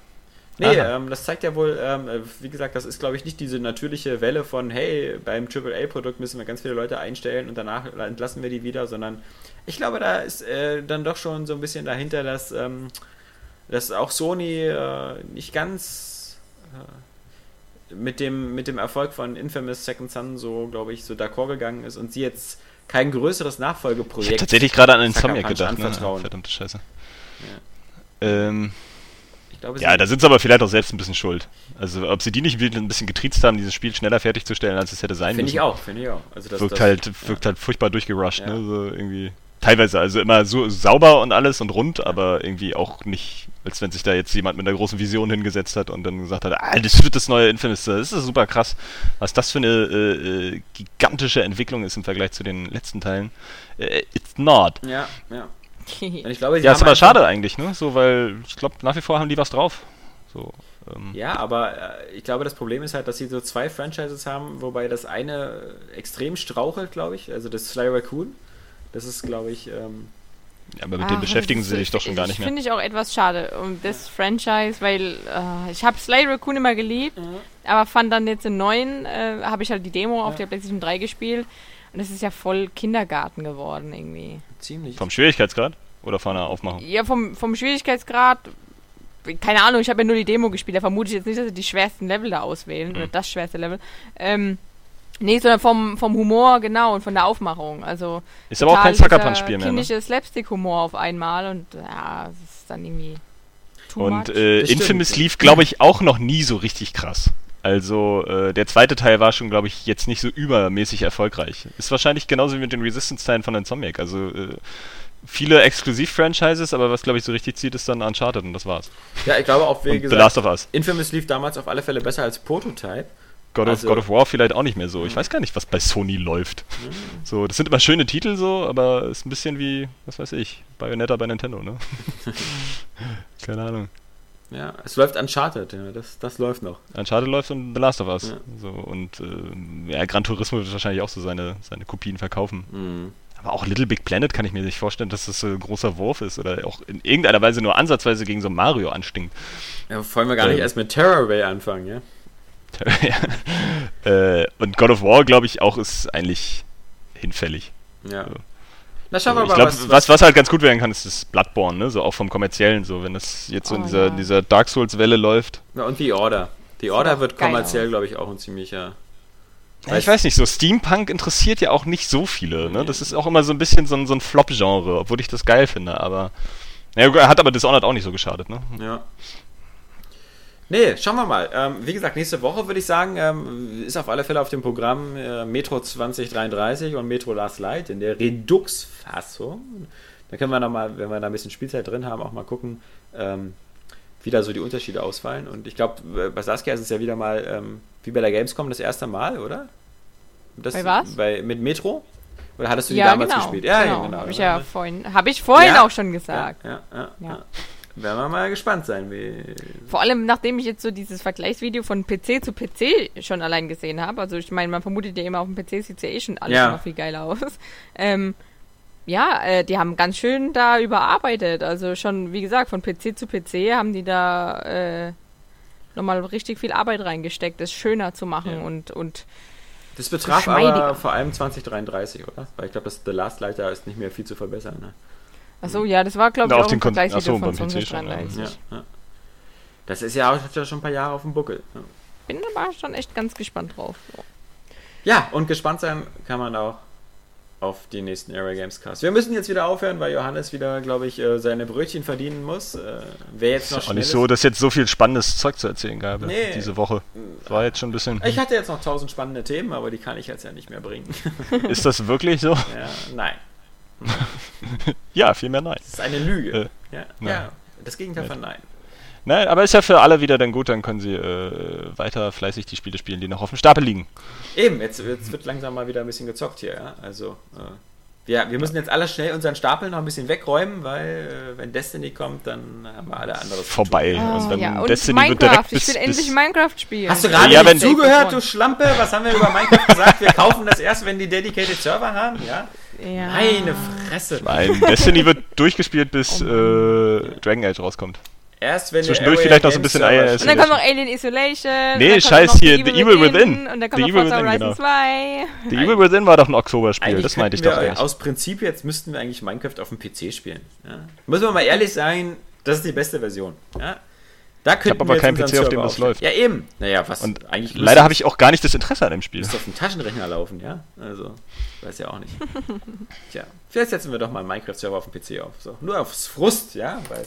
Nee, ähm, das zeigt ja wohl, ähm, äh, wie gesagt, das ist, glaube ich, nicht diese natürliche Welle von, hey, beim AAA-Produkt müssen wir ganz viele Leute einstellen und danach entlassen wir die wieder, sondern ich glaube, da ist äh, dann doch schon so ein bisschen dahinter, dass, ähm, dass auch Sony äh, nicht ganz äh, mit, dem, mit dem Erfolg von Infamous Second Son so, glaube ich, so d'accord gegangen ist und sie jetzt kein größeres Ich habe Nachfolgeprojekt tatsächlich gerade an Insomniac gedacht. Ne? Verdammte Scheiße. Ähm, Ich glaube, ja, da sind sie aber vielleicht auch selbst ein bisschen schuld. Also, ob sie die nicht ein bisschen getriezt haben, dieses Spiel schneller fertigzustellen, als es hätte sein Finde müssen. ich auch, finde ich auch. Also das, wirkt das, halt, wirkt halt furchtbar durchgerusht, Ja. ne? So irgendwie. Teilweise, also immer so sauber und alles und rund, aber irgendwie auch nicht, als wenn sich da jetzt jemand mit einer großen Vision hingesetzt hat und dann gesagt hat, ah, das wird das neue Infamous, das ist super krass. Was das für eine äh, äh, gigantische Entwicklung ist im Vergleich zu den letzten Teilen. Äh, it's not. Ja, ja. Und ich glaube, sie Ja, ist aber schade eigentlich, ne? So, weil ich glaube, nach wie vor haben die was drauf. So, ähm, Ja, aber äh, ich glaube, das Problem ist halt, dass sie so zwei Franchises haben, wobei das eine extrem strauchelt, glaube ich. Also das Sly Raccoon. Das ist, glaube ich, ähm, ja, aber mit Ah, dem beschäftigen das sie sich doch schon gar nicht mehr. Finde ich auch etwas schade um das Franchise, weil äh, ich habe Slay Raccoon immer geliebt, aber fand dann jetzt den neuen, äh, habe ich halt die Demo auf Ja. der PlayStation 3 gespielt und es ist ja voll Kindergarten geworden irgendwie. ziemlich. Vom Schwierigkeitsgrad oder von der Aufmachung? Ja, vom, vom Schwierigkeitsgrad, keine Ahnung, ich habe ja nur die Demo gespielt, da vermute ich jetzt nicht, dass sie die schwersten Level da auswählen Mhm. oder das schwerste Level. Ähm, nee, sondern vom, vom Humor, genau, und von der Aufmachung. Also Ist aber auch kein total Sucker dieser Punch Spiel mehr. Ne? kindliche Slapstick-Humor auf einmal und ja, das ist dann irgendwie too Und much. äh, Infamous lief, glaube ich, auch noch nie so richtig krass. Also äh, der zweite Teil war schon, glaube ich, jetzt nicht so übermäßig erfolgreich. Ist wahrscheinlich genauso wie mit den Resistance-Teilen von Insomniac. Also äh, viele Exklusiv-Franchises, aber was, glaube ich, so richtig zieht, ist dann Uncharted und das war's. Ja, ich glaube auch, wie Und The gesagt, Last of Us. Infamous lief damals auf alle Fälle besser als Prototype. God, Also- of, God of War vielleicht auch nicht mehr so. Ich weiß gar nicht, was bei Sony läuft. So, das sind immer schöne Titel so, aber ist ein bisschen wie, was weiß ich, Bayonetta bei Nintendo, ne? Keine Ahnung. Ja, es läuft Uncharted, ja, das, das läuft noch. Uncharted läuft und The Last of Us. Ja. So, und äh, ja, Gran Turismo wird wahrscheinlich auch so seine, seine Kopien verkaufen. Mhm. Aber auch Little Big Planet kann ich mir nicht vorstellen, dass das so ein großer Wurf ist oder auch in irgendeiner Weise nur ansatzweise gegen so Mario anstinkt. Ja, wollen wir gar nicht Ähm. erst mit Terrorway anfangen, ja? Ja. äh, und God of War, glaube ich, auch ist eigentlich hinfällig. Ja. So. Na, schauen wir ich mal, glaube, was, was, was halt ganz gut werden kann, ist das Bloodborne, ne? So auch vom kommerziellen, so wenn das jetzt so in Oh, dieser, ja. dieser Dark Souls-Welle läuft. Ja, und The Order. The Order wird kommerziell, glaube ich, auch ein ziemlicher Ja, ich weiß nicht, so Steampunk interessiert ja auch nicht so viele. Ne? Das ist auch immer so ein bisschen so ein, so ein Flop-Genre, obwohl ich das geil finde, aber. Ja, hat aber Dishonored auch nicht so geschadet, ne? Ja. Nee, schauen wir mal. Ähm, wie gesagt, nächste Woche würde ich sagen, ähm, ist auf alle Fälle auf dem Programm äh, Metro 2033 und Metro Last Light in der Redux-Fassung. Da können wir nochmal, wenn wir da ein bisschen Spielzeit drin haben, auch mal gucken, ähm, wie da so die Unterschiede ausfallen. Und ich glaube, äh, bei Saskia ist es ja wieder mal ähm, wie bei der Gamescom das erste Mal, oder? Das, bei was? Bei, mit Metro? Oder hattest du die ja, damals genau, gespielt? Ja, genau. genau. Habe ich ja vorhin, hab ich vorhin ja, auch schon gesagt. Ja, ja, ja. Werden wir mal gespannt sein. Wie Vor allem, nachdem ich jetzt so dieses Vergleichsvideo von PC zu PC schon allein gesehen habe. Also ich meine, man vermutet ja immer auf dem PC sieht ja eh schon alles noch viel geiler aus. Ähm, ja, äh, die haben ganz schön da überarbeitet. Also schon, wie gesagt, von PC zu PC haben die da äh, nochmal richtig viel Arbeit reingesteckt, das schöner zu machen ja. und, und Das betraf aber vor allem 2033, oder? Weil ich glaube, das The Last Light da ist nicht mehr viel zu verbessern. Ne? Achso, ja, das war, glaube ich, auch ein Vergleichsvideo von 2033. Ja, ja. Das ist ja auch schon ein paar Jahre auf dem Buckel. Ja. Bin aber schon echt ganz gespannt drauf. Ja, und gespannt sein kann man auch auf die nächsten Area Games Cast. Wir müssen jetzt wieder aufhören, weil Johannes wieder, glaube ich, äh, seine Brötchen verdienen muss. Äh, wer jetzt noch ist auch nicht so, dass jetzt so viel spannendes Zeug zu erzählen gab nee. diese Woche. Das war jetzt schon ein bisschen. Ich hatte jetzt noch tausend spannende Themen, aber die kann ich jetzt ja nicht mehr bringen. Ist das wirklich so? Ja, nein. ja, vielmehr nein. Das ist eine Lüge. Äh, ja, ja, das Gegenteil von nein. Nein, aber ist ja für alle wieder dann gut, dann können sie äh, weiter fleißig die Spiele spielen, die noch auf dem Stapel liegen. Eben, jetzt, jetzt wird langsam mal wieder ein bisschen gezockt hier, ja. Also, äh, wir, wir müssen jetzt alle schnell unseren Stapel noch ein bisschen wegräumen, weil äh, wenn Destiny kommt, dann haben wir alle anderes Vorbei. Oh, also ja. Und Destiny Minecraft. wird direkt bis, Ich will endlich Minecraft spielen. Hast du gerade ja, nicht zugehört, du Schlampe? Was haben wir über Minecraft gesagt? Wir kaufen das erst, wenn die Dedicated Server haben, ja? Ja. Meine Fresse. Nein, Destiny wird durchgespielt, bis oh äh, Dragon Age rauskommt. Erst wenn Zwischendurch vielleicht noch so ein bisschen Server Und dann kommt noch Alien Isolation. Nee, scheiß hier, The Evil Within. Und dann kommt The noch Forza Horizon genau. 2. The Evil Within war doch ein Oktoberspiel, das meinte ich doch nicht. Aus Prinzip jetzt müssten wir eigentlich Minecraft auf dem PC spielen. Ja? Müssen wir mal ehrlich sein, das ist die beste Version. Ja? Da ich habe aber keinen PC, auf dem das läuft. Ja, eben. Naja, was Und eigentlich. Leider habe ich auch gar nicht das Interesse an dem Spiel. Müsste auf dem Taschenrechner laufen, ja? Also, weiß ja auch nicht. Tja, vielleicht setzen wir doch mal einen Minecraft-Server auf dem PC auf. So. Nur aufs Frust, ja? Weil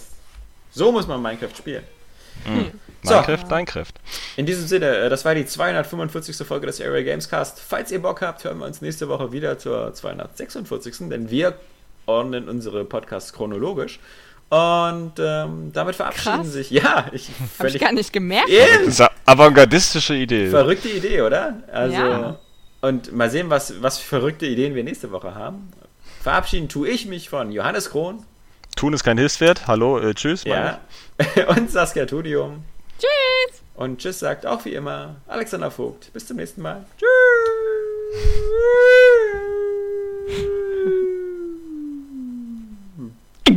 so muss man Minecraft spielen. Mhm. So. Minecraft, Minecraft. In diesem Sinne, äh, das war die 245. Folge des Area Games Cast. Falls ihr Bock habt, hören wir uns nächste Woche wieder zur 246. Denn wir ordnen unsere Podcasts chronologisch. Und ähm, damit verabschieden Krass. sich. Ja, ich Hab ich gar nicht gemerkt. Das ist eine avantgardistische Idee. Verrückte Idee, oder? Also, ja. Und mal sehen, was, was für verrückte Ideen wir nächste Woche haben. Verabschieden tue ich mich von Johannes Krohn. Tun ist kein Hilfswert. Hallo, äh, tschüss. Ja. Und Saskia Tudium. Tschüss. Und tschüss sagt auch wie immer Alexander Vogt. Bis zum nächsten Mal. Tschüss. Ha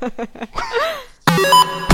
ha ha ha.